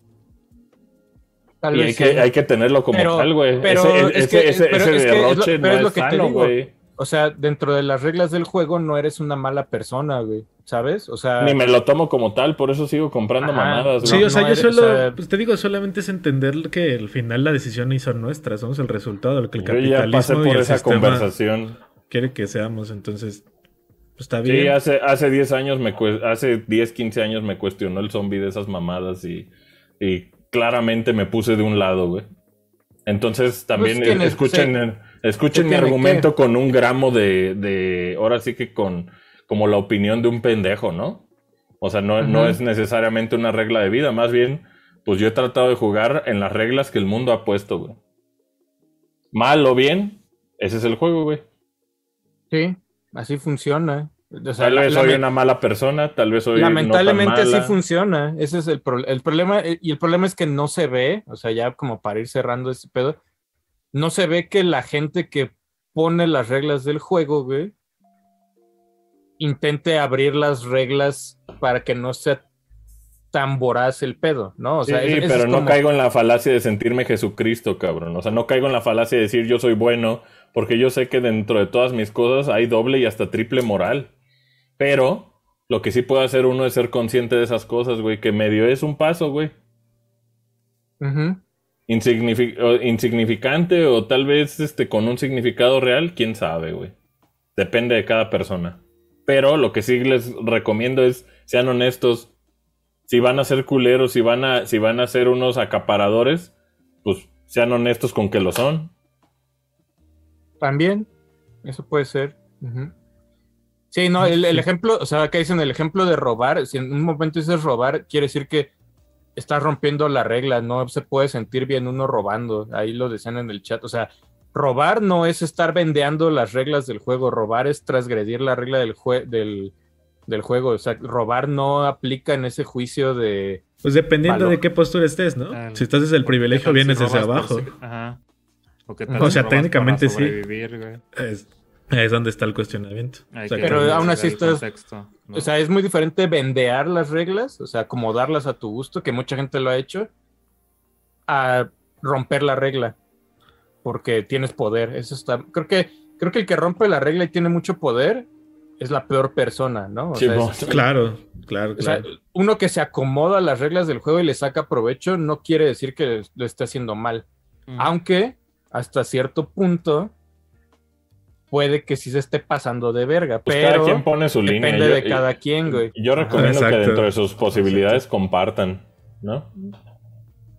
Tal Y vez hay sí. que, hay que tenerlo como Pero- tal, güey. pero Ese, es ese- que- ese- pero ese es que es lo- derroche pero es no lo es que sano, güey. O sea, dentro de las reglas del juego no eres una mala persona, güey. ¿Sabes? O sea, Ni me lo tomo como tal, por eso sigo comprando Ajá. mamadas, Sí, güey. o sea, no yo eres- solo, o sea- pues te digo, solamente es entender que al final la decisión hizo nuestra, somos el resultado de lo que el Yo ya capitalismo y el esa conversación. quiere que seamos, entonces, pues está bien. Sí, hace, hace 10 años, me hace 10, 15 años me cuestionó el zombie de esas mamadas y, y claramente me puse de un lado, güey. Entonces también Pues, escuchen, Sí. Escuchen ¿Qué mi argumento con un gramo de, de, ahora sí que con como la opinión de un pendejo, ¿no? O sea, no, no es necesariamente una regla de vida, más bien, pues yo he tratado de jugar en las reglas que el mundo ha puesto, güey. Mal o bien, ese es el juego, güey. sí, así funciona. O sea, Tal vez soy una mala persona, tal vez soy Lamentablemente no tan así mala. funciona. Ese es el, pro- el problema. eh, Y el problema es que no se ve, o sea, ya como para ir cerrando este pedo, no se ve que la gente que pone las reglas del juego, güey, intente abrir las reglas para que no sea tan voraz el pedo, ¿no? O sea, sí, pero es no caigo en la falacia de sentirme Jesucristo, cabrón. O sea, no caigo en la falacia de decir yo soy bueno, porque yo sé que dentro de todas mis cosas hay doble y hasta triple moral. Pero lo que sí puede hacer uno es ser consciente de esas cosas, güey, que medio es un paso, güey. Ujú. O insignificante o tal vez este, con un significado real, quién sabe, güey. Depende de cada persona. Pero lo que sí les recomiendo es sean honestos. Si van a ser culeros, si van a, si van a ser unos acaparadores, pues sean honestos con que lo son. También, eso puede ser. Ujú. Sí, no, el, el ejemplo, o sea, acá dicen el ejemplo de robar, si en un momento dices robar, quiere decir que estás rompiendo la regla, no se puede sentir bien uno robando, ahí lo decían en el chat, o sea, robar no es estar vendeando las reglas del juego, robar es transgredir la regla del, jue- del, del juego, o sea, robar no aplica en ese juicio de... Pues dependiendo Valor. de qué postura estés, ¿no? Si estás desde el privilegio, ¿Qué tal vienes si desde robas abajo. por Ajá. O, O sea, técnicamente sí. sobrevivir, güey? Es, es donde está el cuestionamiento. O sea, que Pero aún así estás- contexto, ¿no? O sea, es muy diferente vendear las reglas, o sea, acomodarlas a tu gusto, que mucha gente lo ha hecho, a romper la regla, porque tienes poder. Eso está. Creo que, creo que el que rompe la regla y tiene mucho poder es la peor persona, ¿no? O Sí, sea, es- Claro, claro, o sea, claro. uno que se acomoda a las reglas del juego y le saca provecho, no quiere decir que lo esté haciendo mal. Mm. Aunque hasta cierto punto puede que sí se esté pasando de verga, Pues pero cada quien pone su línea. depende Yo- de cada quien, güey. Yo Ajá. recomiendo que dentro de sus posibilidades compartan, ¿no?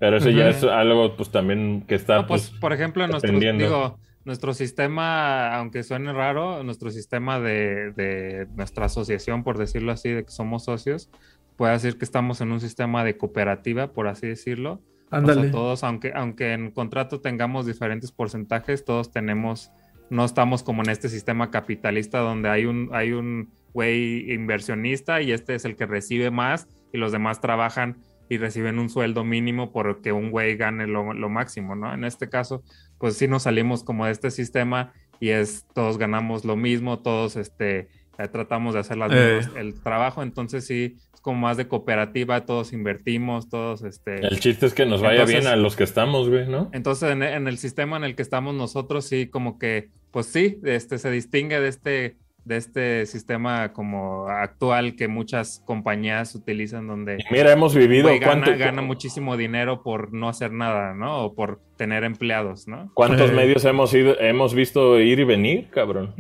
Pero eso ya es algo, pues también que está, No, pues, pues, por ejemplo, nuestro, dependiendo. digo, nuestro sistema, aunque suene raro, nuestro sistema de, de nuestra asociación, por decirlo así, de que somos socios, puede decir que estamos en un sistema de cooperativa, por así decirlo. O sea, Ándale. todos, aunque, aunque en contrato tengamos diferentes porcentajes, todos tenemos, no estamos como en este sistema capitalista donde hay un, hay un güey inversionista y este es el que recibe más y los demás trabajan y reciben un sueldo mínimo porque un güey gane lo, lo máximo, ¿no? En este caso, pues sí nos salimos como de este sistema y es, todos ganamos lo mismo, todos este, eh, tratamos de hacer las Eh. mismas- el trabajo, entonces sí, es como más de cooperativa, todos invertimos, todos este... el chiste es que nos vaya Entonces- bien a los que estamos, güey, ¿no? Entonces, en, en el sistema en el que estamos nosotros, sí, como que, pues sí, este, se distingue de este, de este sistema como actual que muchas compañías utilizan donde Mira, hemos vivido güey, gana, cuánto- gana muchísimo dinero por no hacer nada, ¿no? O por tener empleados, ¿no? cuántos Eh. medios hemos ido, hemos visto ir y venir, cabrón.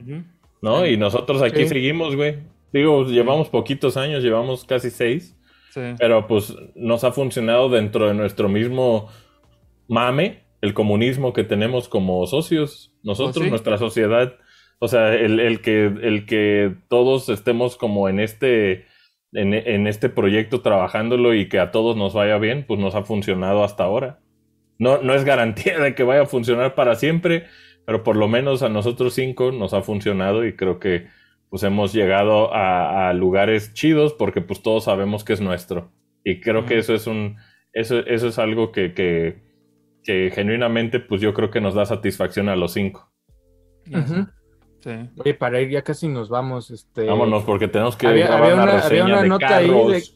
¿no? Y nosotros aquí Sí. seguimos, güey. Digo, llevamos poquitos años, llevamos casi seis, Sí. pero pues nos ha funcionado dentro de nuestro mismo mame, el comunismo que tenemos como socios, nosotros, sí. nuestra sociedad. O sea, el, el que, el que todos estemos como en este, en, en este proyecto trabajándolo y que a todos nos vaya bien, pues nos ha funcionado hasta ahora. No, no es garantía de que vaya a funcionar para siempre, pero por lo menos a nosotros cinco nos ha funcionado y creo que pues hemos llegado a, a lugares chidos porque pues todos sabemos que es nuestro. Y creo que Ujú. eso es un, eso, eso es algo que, que, que genuinamente pues yo creo que nos da satisfacción a los cinco. Sí. Oye, para ir ya casi nos vamos. Este, Vámonos porque tenemos que había, grabar había una, una, había una de nota ahí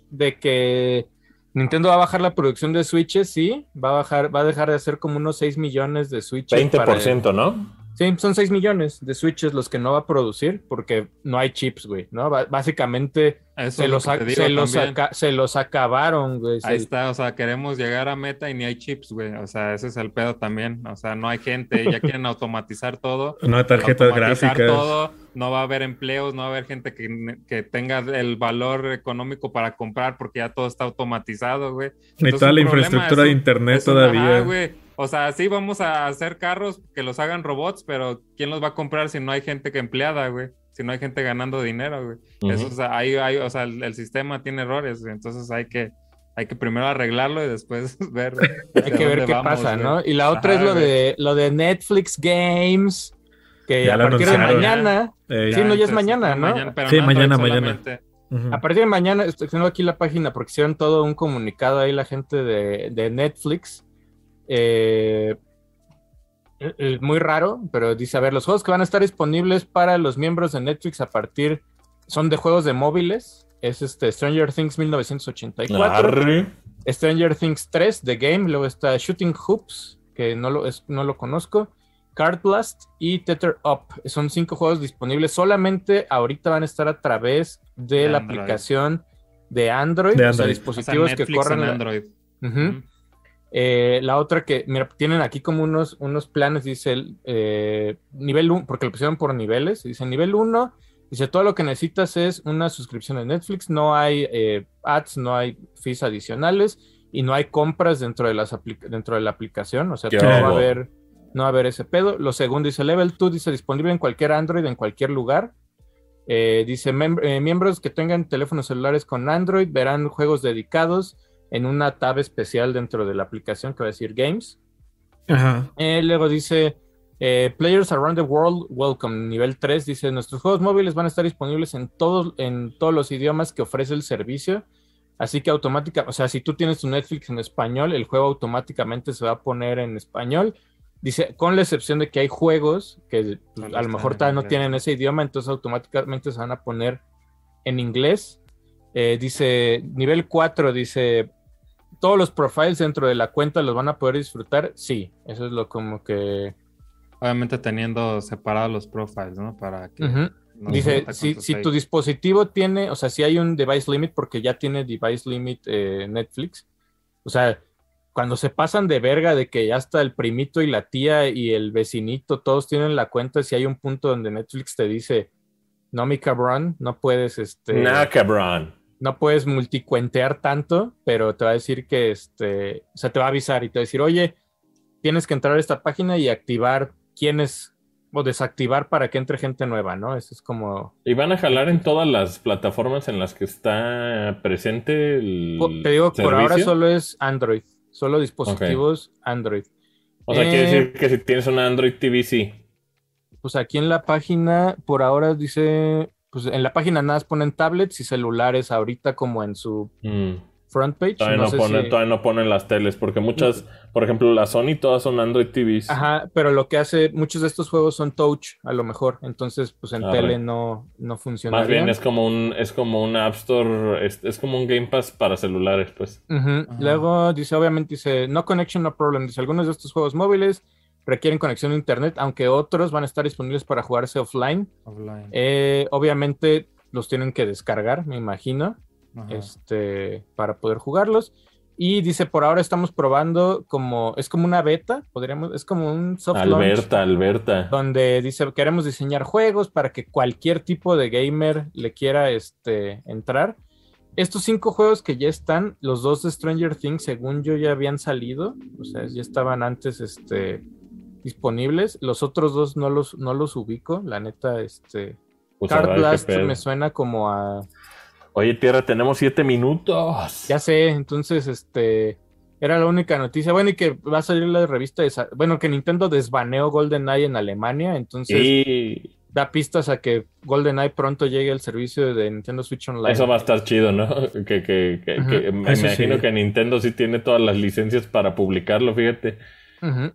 de, que Nintendo va a bajar la producción de Switches, sí. Va a bajar, va a dejar de hacer como unos 6 millones de Switches. para- 20%, ¿no? Sí, son 6 millones de Switches los que no va a producir porque no hay chips, güey, ¿no? Básicamente Eso se lo los, se, los aca- se los acabaron, güey. Ahí está, o sea, queremos llegar a meta y ni hay chips, güey. O sea, ese es el pedo también. O sea, no hay gente, ya quieren automatizar todo. No hay tarjetas automatizar gráficas. todo, no va a haber empleos, no va a haber gente que, que tenga el valor económico para comprar porque ya todo está automatizado, güey. Ni toda la infraestructura es de internet un- todavía. ajá, güey. O sea, sí vamos a hacer carros que los hagan robots, pero ¿quién los va a comprar si no hay gente que empleada, güey? Si no hay gente ganando dinero, güey. Eso, o sea, ahí hay, o sea, el, el sistema tiene errores, güey. Entonces hay que, hay que primero arreglarlo y después ver. hay que ver qué vamos, pasa, güey. ¿no? Y la otra Ajá, es lo güey. de lo de Netflix Games, que Ya a lo partir de mañana, Eh, sí, no, ya es mañana, no, Sí, no mañana, mañana. ujú. A partir de mañana, estoy tengo aquí la página porque hicieron todo un comunicado ahí la gente de, de Netflix. Eh, eh, eh, muy raro, pero dice, a ver, los juegos que van a estar disponibles para los miembros de Netflix a partir son de juegos de móviles es este Stranger Things 1984. Arre. Stranger Things 3, The Game, luego está Shooting Hoops, que no lo, es, no lo conozco, Card Blast y Tether Up. Son cinco juegos disponibles. Solamente ahorita van a estar a través de, De la Android. aplicación de Android, De o sea, dispositivos O sea, que corren en la- Android. Eh, la otra que, mira, tienen aquí como unos, unos planes, dice el eh, nivel 1, porque lo pusieron por niveles, dice nivel 1, dice todo lo que necesitas es una suscripción de Netflix, no hay eh, ads, no hay fees adicionales y no hay compras dentro de, las dentro de la aplicación, o sea, no va a haber no va a haber ese pedo. Lo segundo dice Level 2, dice disponible en cualquier Android, en cualquier lugar. Eh, dice miembros que tengan teléfonos celulares con Android verán juegos dedicados en una tab especial dentro de la aplicación que va a decir Games. Ajá. Eh, luego dice eh, Players Around the World Welcome, nivel 3. Dice nuestros juegos móviles van a estar disponibles en todos, en todos los idiomas que ofrece el servicio. Así que automática, o sea, si tú tienes tu Netflix en español, el juego automáticamente se va a poner en español. Dice, con la excepción de que hay juegos que pues, a lo mejor todavía no tienen ese idioma, entonces automáticamente se van a poner en inglés. Eh, dice, nivel 4, dice, todos los profiles dentro de la cuenta los van a poder disfrutar. Sí, eso es lo como que... Obviamente teniendo separados los profiles, ¿no? Para que. No se Dice, si, tu dispositivo tiene, o sea, si hay un device limit, porque ya tiene device limit eh, Netflix, o sea, cuando se pasan de verga de que ya está el primito y la tía y el vecinito, todos tienen la cuenta, si hay un punto donde Netflix te dice, no, mi cabrón, no puedes, este, Nah, cabrón. No puedes multicuentear tanto, pero te va a decir que, este, o sea, te va a avisar y te va a decir, oye, tienes que entrar a esta página y activar quiénes, o desactivar para que entre gente nueva, ¿no? Eso es como... Y van a jalar en todas las plataformas en las que está presente el. Te digo, por ahora solo es Android, solo dispositivos Android. O sea, Eh, quiere decir que si tienes una Android TV, sí. Pues aquí en la página, por ahora dice, pues en la página nada más ponen tablets y celulares ahorita como en su Mm. front page. Todavía, no no sé ponen, si- todavía no ponen las teles, porque muchas, por ejemplo, la Sony, todas son Android TVs. Ajá, pero lo que hace, muchos de estos juegos son touch, a lo mejor, entonces pues en tele no, no funciona. Más bien es como un, es como un App Store, es, es como un Game Pass para celulares, pues. Luego dice, obviamente dice, no connection, no problem. Dice, algunos de estos juegos móviles requieren conexión a internet, aunque otros van a estar disponibles para jugarse offline. Offline. Eh, obviamente los tienen que descargar, me imagino, Ajá. este, para poder jugarlos. Y dice, por ahora estamos probando como, es como una beta, podríamos, es como un soft launch, Alberta, Alberta. donde dice, queremos diseñar juegos para que cualquier tipo de gamer le quiera este, entrar. Estos cinco juegos que ya están, los dos de Stranger Things, según yo, ya habían salido, o sea, ya estaban antes este, disponibles. Los otros dos no los, no los ubico, la neta, este... Pues Card Blast me suena como a... Oye, Tierra, tenemos siete minutos. Ya sé, entonces, este... Era la única noticia. Bueno, y que va a salir la revista de... Bueno, que Nintendo desbaneó GoldenEye en Alemania, entonces Y da pistas a que GoldenEye pronto llegue al servicio de Nintendo Switch Online. eso va a estar chido, ¿no? Que, que, que, que me Eso imagino sí. que Nintendo sí tiene todas las licencias para publicarlo, fíjate. Ujú.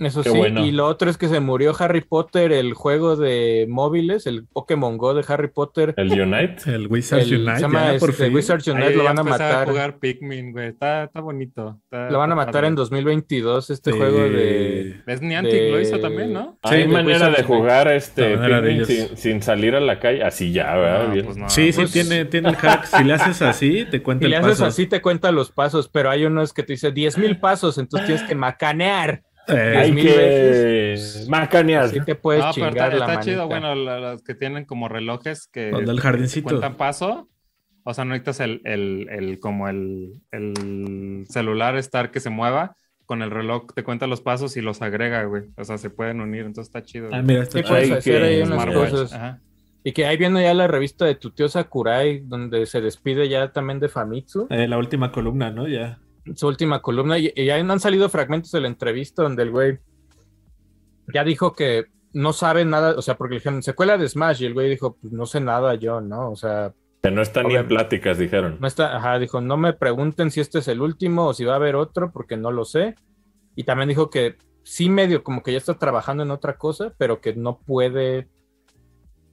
Eso Qué sí, bueno. y lo otro es que se murió Harry Potter, el juego de móviles, el Pokémon Go de Harry Potter. El Unite. El Wizards El- Unite, se llama ya, por este. Wizards Unite, Ahí lo van a matar. jugar Pikmin, güey. Está, está bonito. está- Lo van a matar en padre. 2022, este Sí. juego de... Es Niantic, de- lo hizo también, ¿no? Sí, Hay de manera Wizards de jugar este Pikmin sin, sin salir a la calle. Así ya, ¿verdad? No, Bien. pues no. Sí, sí, Pues- tiene, tiene el hack. Si le haces así, te cuenta Si le el haces paso. así te cuenta los pasos, pero hay unos que te dice 10.000 pasos, entonces tienes que macanear. Eh, Hay mil que veces. macanear. Así te puedes No, pero chingar está, la está chido, bueno, los que tienen como relojes que del jardincito. cuentan paso. O sea, no necesitas el, el, el- como el, el celular estar que se mueva. Con el reloj te cuenta los pasos y los agrega, güey. O sea, se pueden unir, entonces está chido. Ah, mira, está Sí, chido. que ahí unas Smartwatch, cosas. ajá. Y que ahí viene ya la revista de tu tío Sakurai, donde se despide ya también de Famitsu. Eh, la última columna, ¿no? Ya. Su última columna y, y ahí han salido fragmentos de la entrevista donde el güey ya dijo que no sabe nada, o sea, porque le dijeron secuela de Smash y el güey dijo, pues no sé nada yo, ¿no? O sea, Que no están ni en pláticas, dijeron. no está, ajá, dijo, no me pregunten si este es el último o si va a haber otro porque no lo sé. Y también dijo que sí medio como que ya está trabajando en otra cosa, pero que no puede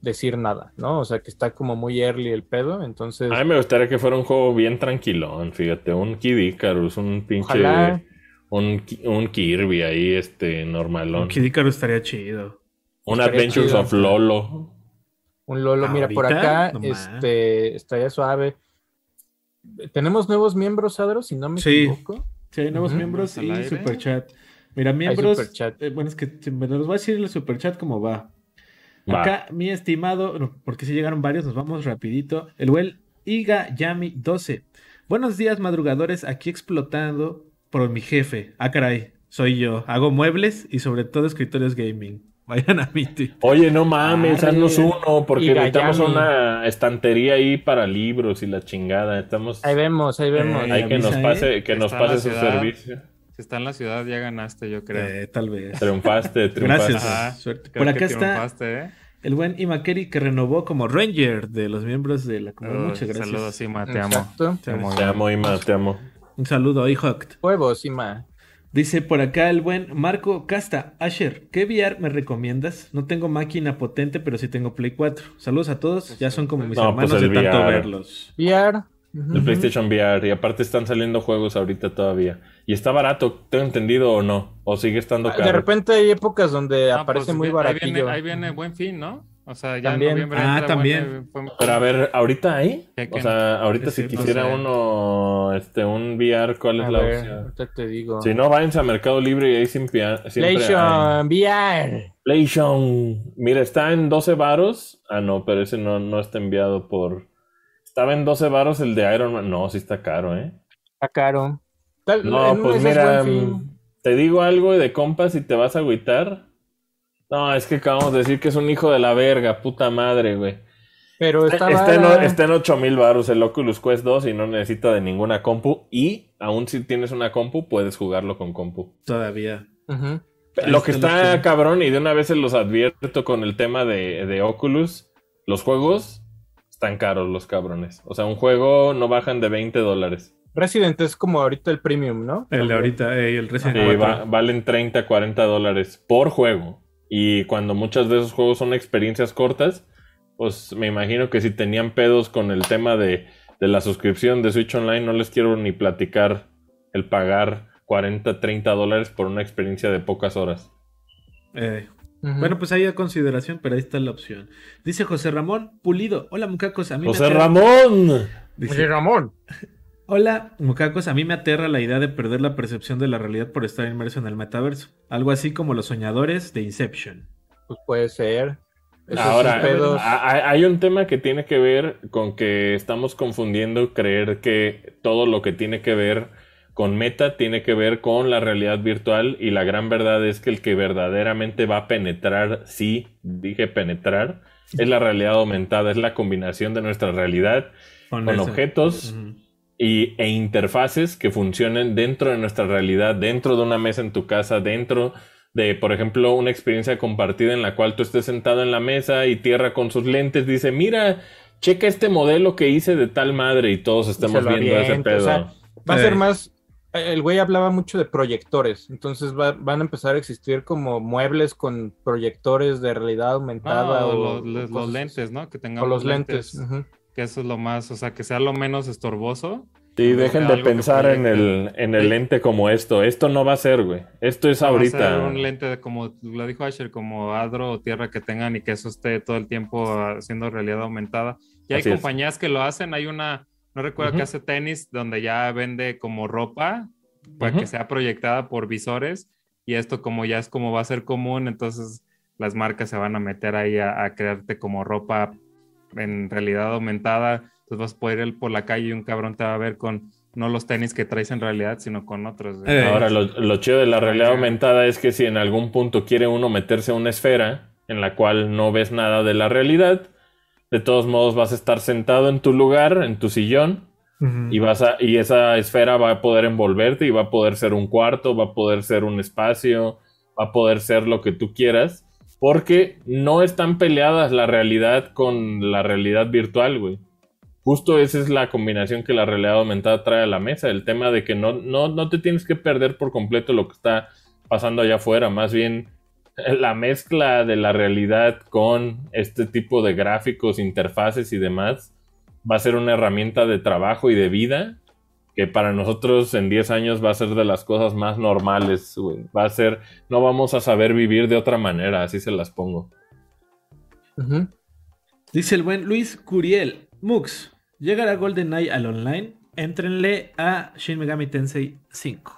decir nada, ¿no? O sea, que está como muy early el pedo, entonces... A mí me gustaría que fuera un juego bien tranquilón, fíjate, un Kid Icarus, un pinche... Ojalá. Un, un Kirby ahí, este, normalón. Kid Icarus estaría chido. Un estaría Adventures chido. of Lolo. Un Lolo, mira, por acá, No este, estaría suave. Tenemos nuevos miembros, Adro, si no me Sí. equivoco. Sí, hay nuevos miembros y superchat. Mira, miembros. superchat. eh, bueno, es que me los voy a decir el superchat como va. Va. Acá, mi estimado, porque si llegaron varios, nos vamos rapidito. El buen Iga Yami 12. Buenos días, madrugadores, aquí explotando por mi jefe. Ah, caray, soy yo. Hago muebles y sobre todo escritorios gaming. Vayan a mi tweet. Oye, no mames, Arre. haznos uno, porque necesitamos una estantería ahí para libros y la chingada. Estamos. Ahí vemos, ahí vemos. Eh, Hay que nos pase, que nos pase su servicio. Si está en la ciudad, ya ganaste, yo creo. Eh, tal vez. Triunfaste, triunfaste. Gracias. Ajá. Suerte. Creo Por que acá está ¿eh? el buen Imakeri que renovó como Ranger de los miembros de la comunidad. Uy, Muchas gracias. Saludos, Ima, te amo. Te amo. Te amo, Ima, te amo. Un saludo, Ihawk. Huevos, Ima. Dice por acá el buen Marco Casta. Asher, ¿qué VR me recomiendas? No tengo máquina potente, pero sí tengo Play 4. Saludos a todos. Ya son como mis No, hermanos pues de tanto VR. verlos. VR. Ujú. El PlayStation VR. Y aparte están saliendo juegos ahorita todavía. Y está barato, tengo entendido o no. O sigue estando De caro. repente hay épocas donde Ah, aparece pues, muy baratillo. Ahí viene, ahí viene buen fin, ¿no? O sea, ya También. en noviembre Ah, entra también. buen- buen- Pero a ver, ¿ahorita hay? Chequen. O sea, ahorita si quisiera no sé. uno, este, un VR, ¿cuál es la ver, opción? ahorita te digo. Si no, váyanse a Mercado Libre y ahí siempre hay. PlayStation VR. PlayStation. Mira, está en 12 varos. Ah, no, pero ese no, no está enviado por... Estaba en 12 varos el de Iron Man. No, sí está caro, ¿eh? Está caro. Tal- No, pues mira, mm, te digo algo de compas y te vas a agüitar. No, es que acabamos de decir que es un hijo de la verga, puta madre, güey. Pero está, Está en, está en 8000 baros el Oculus Quest 2 y no necesita de ninguna compu. Y aún si tienes una compu, puedes jugarlo con compu. Todavía. Lo que está está cabrón, y de una vez se los advierto con el tema de, de Oculus, los juegos están caros, los cabrones. O sea, un juego no bajan de 20 dólares. Resident es como ahorita el premium, ¿no? El de ahorita, eh, el Resident Sí, Evil va- valen 30, 40 dólares por juego. Y cuando muchos de esos juegos son experiencias cortas, pues me imagino que si tenían pedos con el tema de, de la suscripción de Switch Online, no les quiero ni platicar el pagar 40, 30 dólares por una experiencia de pocas horas. Eh, Bueno, pues ahí a consideración, pero ahí está la opción. Dice José Ramón Pulido. Hola, mucacos. A mí me José aterra- Ramón. Dice, Oye, Ramón. Hola, mucacos. A mí me aterra la idea de perder la percepción de la realidad por estar inmerso en el metaverso. Algo así como los soñadores de Inception. Pues puede ser. Esos Ahora, pedos- hay un tema que tiene que ver con que estamos confundiendo creer que todo lo que tiene que ver con meta tiene que ver con la realidad virtual y la gran verdad es que el que verdaderamente va a penetrar, sí, dije penetrar, es la realidad aumentada, es la combinación de nuestra realidad con objetos y, e interfaces que funcionen dentro de nuestra realidad, dentro de una mesa en tu casa, dentro de, por ejemplo, una experiencia compartida en la cual tú estés sentado en la mesa y Tierra con sus lentes dice, mira, checa este modelo que hice de tal madre y todos estemos lo viendo ese pedo. o sea, Va a Eh. ser más. El güey hablaba mucho de proyectores, entonces va- van a empezar a existir como muebles con proyectores de realidad aumentada No, o, los, o los cosas- lentes, ¿no? Que o tengamos los lentes. ujú. Que eso es lo más, o sea, que sea lo menos estorboso. Sí, dejen de pensar en el, en el lente como esto. Esto no va a ser, güey. Esto es Va a ahorita. ser un lente de como lo dijo Asher, como Adro o Tierra que tengan y que eso esté todo el tiempo haciendo realidad aumentada. Y hay Así es. compañías que lo hacen. Hay una, no recuerdo Ujú. que hace tenis, donde ya vende como ropa para Ujú. que sea proyectada por visores. Y esto como ya es como va a ser común, entonces las marcas se van a meter ahí a, a crearte como ropa en realidad aumentada. Entonces vas a poder ir por la calle y un cabrón te va a ver con no los tenis que traes en realidad, sino con otros. Eh. Ahora, lo, lo chido de la realidad aumentada es que si en algún punto quiere uno meterse a una esfera en la cual no ves nada de la realidad, de todos modos vas a estar sentado en tu lugar, en tu sillón, y vas a, y esa esfera va a poder envolverte y va a poder ser un cuarto, va a poder ser un espacio, va a poder ser lo que tú quieras, porque no están peleadas la realidad con la realidad virtual, güey. Justo esa es la combinación que la realidad aumentada trae a la mesa, el tema de que no, no, no te tienes que perder por completo lo que está pasando allá afuera, más bien la mezcla de la realidad con este tipo de gráficos, interfaces y demás va a ser una herramienta de trabajo y de vida que para nosotros en 10 años va a ser de las cosas más normales. Va a ser, no vamos a saber vivir de otra manera, así se las pongo. Dice el buen Luis Curiel. Mux, llegará GoldenEye al online. Éntrenle a Shin Megami Tensei 5.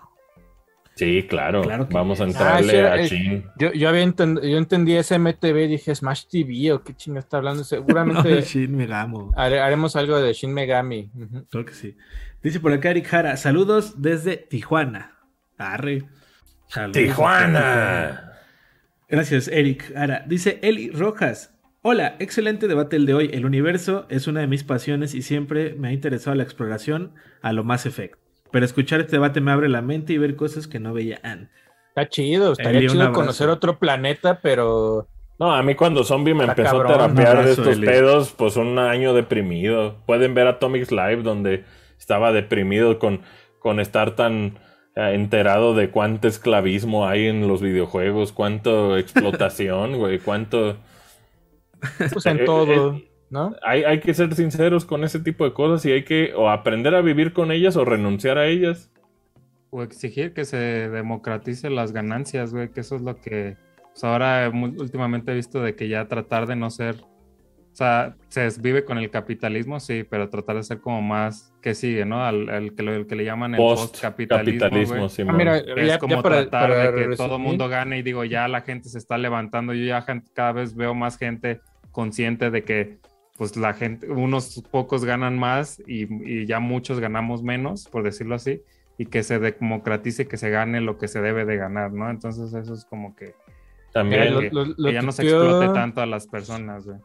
Sí, claro. Claro que vamos a entrarle Ah, sí, a eh, Chin. Yo, yo, había enten- yo entendí SMTV, dije Smash TV o qué chinga está hablando. Seguramente Shin Megami. hare- haremos algo de Shin Megami. Creo que sí. Dice por acá Eric Jara. Saludos desde Tijuana. Arre. Saludos Tijuana. Gracias, Eric. Ara. Dice Eli Rojas. Hola, excelente debate el de hoy. El universo es una de mis pasiones y siempre me ha interesado la exploración a lo más efecto. Pero escuchar este debate me abre la mente y ver cosas que no veía antes. Está chido, estaría chido abrazo. conocer otro planeta, pero No, a mí cuando Zombie me Está empezó cabrón. a terapear Un de abrazo, estos Eli. pedos, pues un año deprimido. Pueden ver Atomics Live donde estaba deprimido con, con estar tan eh, enterado de cuánto esclavismo hay en los videojuegos, cuánto explotación, güey, cuánto... pues en Eh, todo, eh, ¿no? Hay, hay que ser sinceros con ese tipo de cosas y hay que o aprender a vivir con ellas o renunciar a ellas. O exigir que se democratice las ganancias, güey, que eso es lo que pues, ahora últimamente he visto de que ya tratar de no ser, o sea, se vive con el capitalismo, sí, pero tratar de ser como más que sigue, ¿no? Al, al que, lo, el que le llaman el Post-capitalismo, post-capitalismo, güey. Simón. Ah, mira, Es ya, como ya para, tratar para de que resumir, todo mundo gane y digo, ya la gente se está levantando, yo ya cada vez veo más gente consciente de que pues la gente, unos pocos ganan más y, y ya muchos ganamos menos, por decirlo así, y que se democratice, que se gane lo que se debe de ganar, ¿no? Entonces eso es como que, También lo- que- lo- lo que ya no se explote tanto a las personas, güey.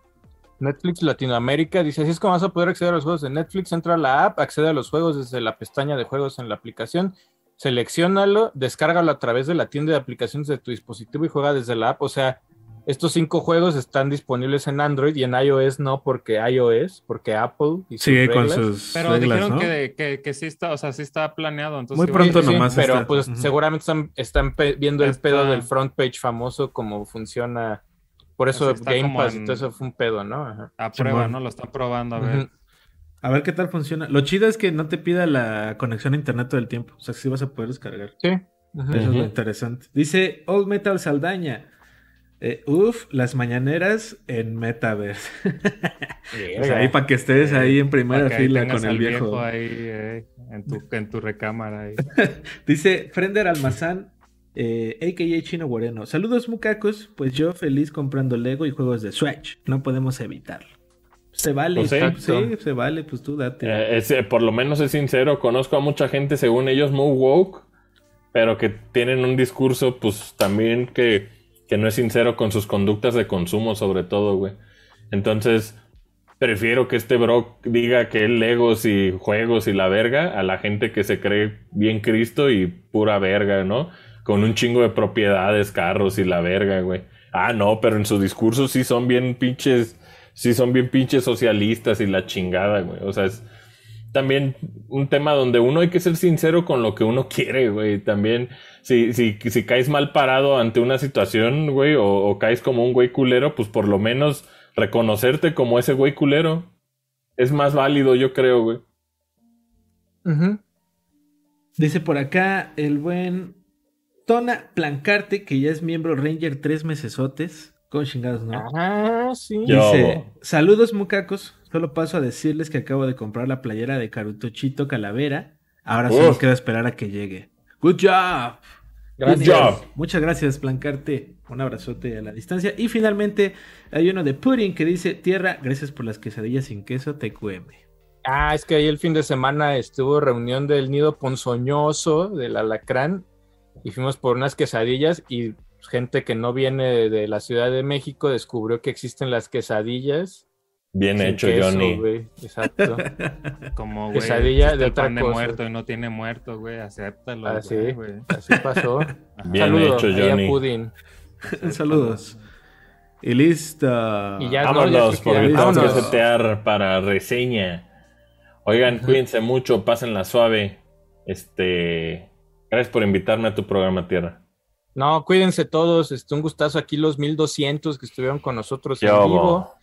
Netflix Latinoamérica dice, así es como vas a poder acceder a los juegos de Netflix, entra a la app, accede a los juegos desde la pestaña de juegos en la aplicación, seleccionalo, descárgalo a través de la tienda de aplicaciones de tu dispositivo y juega desde la app. O sea, estos cinco juegos están disponibles en Android y en iOS no, porque iOS, porque Apple y sus con reglas. sus Pero reglas, dijeron ¿no? que, que, que sí está, o sea, sí está planeado. Entonces, Muy pronto Sí, sí, nomás pero está. pues seguramente están, están viendo el pedo del front page famoso, cómo funciona. Por eso está Game como Pass y en- todo eso fue un pedo, ¿no? Ajá. A prueba. ¿no? Lo están probando, a ver. A ver qué tal funciona. Lo chido es que no te pida la conexión a internet todo el tiempo. O sea, que sí vas a poder descargar. Sí. Eso es lo interesante. Dice Old Metal Saldaña. Eh, uf, las mañaneras en Metaverse. o sea, ahí para que estés ahí en primera que ahí fila con el viejo. ahí, eh, en, tu, en tu recámara. Ahí. Dice Frender Almazán, eh, a.k.a. Chino Moreno. Saludos, mucacos. Pues yo feliz comprando Lego y juegos de Switch. No podemos evitarlo. Se vale, Pues sí. se vale, pues tú date. Eh, es, eh, por lo menos es sincero, conozco a mucha gente, según ellos, muy woke, pero que tienen un discurso, pues también que, que no es sincero con sus conductas de consumo, sobre todo, güey. Entonces, prefiero que este bro diga que él legos y juegos y la verga a la gente que se cree bien Cristo y pura verga, ¿no? Con un chingo de propiedades, carros y la verga, güey. Ah, no, pero en su discurso sí son bien pinches, sí son bien pinches socialistas y la chingada, güey. O sea, es también un tema donde uno hay que ser sincero con lo que uno quiere, güey. También, si, si, si caes mal parado ante una situación, güey, o, o caes como un güey culero, pues por lo menos reconocerte como ese güey culero. Es más válido, yo creo, güey. Dice por acá el buen Tona Plancarte, que ya es miembro Ranger tres mesesotes. Con chingados, ¿no? Ah, sí. Yo- Dice, saludos mucacos, solo paso a decirles que acabo de comprar la playera de Carutochito Calavera. Ahora solo queda esperar a que llegue. Good job. Gracias. Good job. Muchas gracias, Plancarte. Un abrazote a la distancia. Y finalmente hay uno de Pudding que dice, Tierra, gracias por las quesadillas sin queso, TQM. Ah, es que ahí el fin de semana estuvo reunión del nido ponzoñoso del alacrán y fuimos por unas quesadillas y gente que no viene de la Ciudad de México descubrió que existen las quesadillas. Bien sin hecho, queso, Johnny. Exacto. Como, güey, Quesadilla de el otra pan de muerto y no tiene muerto, güey, acéptalo. Así, güey, güey. así pasó. Bien Saludo hecho, Johnny. Saludos. Y listo. Y ya- Vámonos, no, ya- porque tengo que setear para reseña. Oigan, cuídense mucho, pásenla suave. Este. Gracias por invitarme a tu programa, Tierra. No, cuídense todos. Este, un gustazo aquí los 1200 que estuvieron con nosotros en vivo.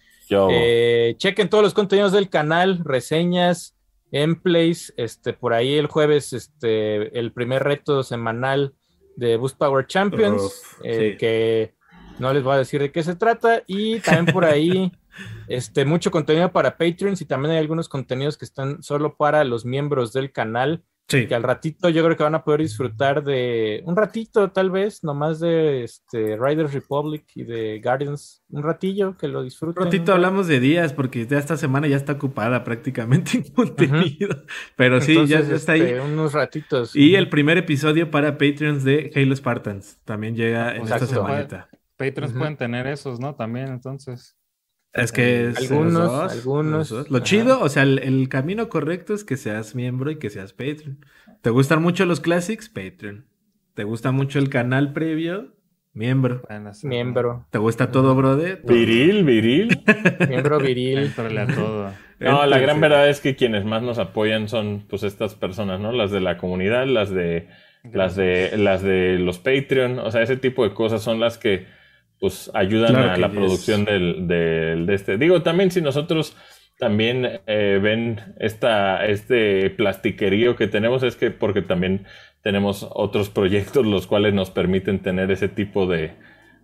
Eh, chequen todos los contenidos del canal, reseñas, gameplays. Este, por ahí el jueves, este, el primer reto semanal de Boost Power Champions, Uf, eh, sí. que no les voy a decir de qué se trata. Y también por ahí, este, mucho contenido para Patreons y también hay algunos contenidos que están solo para los miembros del canal Sí. que al ratito yo creo que van a poder disfrutar de un ratito tal vez, nomás de este Riders Republic y de Guardians, un ratillo que lo Un disfruten. ratito hablamos de días porque ya esta semana ya está ocupada prácticamente en contenido. Pero sí, ya está ahí. este, unos ratitos. Y el primer episodio para Patreons de Halo Spartans también llega en esta semanita. Patreons pueden tener esos, ¿no? También, entonces. Es que es Algunos, los dos, algunos. los dos. Lo Ajá. chido, o sea, el, el camino correcto es que seas miembro y que seas Patreon. ¿Te gustan mucho los classics? Patreon. ¿Te gusta mucho el canal previo? Miembro. miembro, ¿Te gusta todo, brother? Viril, viril. miembro viril. A todo. No, la gran verdad es que quienes más nos apoyan son pues estas personas, ¿no? Las de la comunidad, las de las de las de los Patreon, o sea, ese tipo de cosas son las que pues ayudan Claro a la producción del, del- de este. Digo, también si nosotros también eh, ven esta este plastiquerío que tenemos es que porque también tenemos otros proyectos los cuales nos permiten tener ese tipo de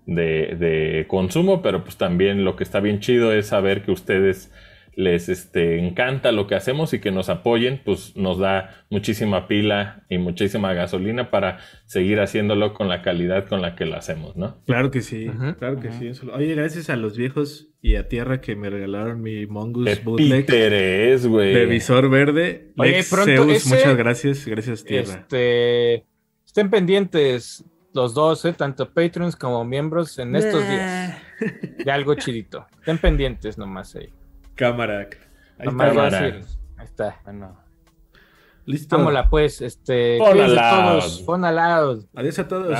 de, de consumo, pero pues también lo que está bien chido es saber que ustedes les este, encanta lo que hacemos y que nos apoyen, pues nos da muchísima pila y muchísima gasolina para seguir haciéndolo con la calidad con la que lo hacemos, ¿no? Claro que sí, claro que sí. Oye, gracias a los viejos y a Tierra que me regalaron mi Mongoose De bootleg Peter es, güey. de visor verde. Oye, Lex pronto Zeus, ese- muchas gracias. Gracias, Tierra. Este, estén pendientes los dos, eh, tanto Patreons como miembros en estos días de algo chidito. Estén pendientes nomás ahí. Cámara. Ahí cámara. Ahí está. Bueno. Listo. Vámonos pues, este, Pon al todos, loud. pon al lado. Adiós a todos.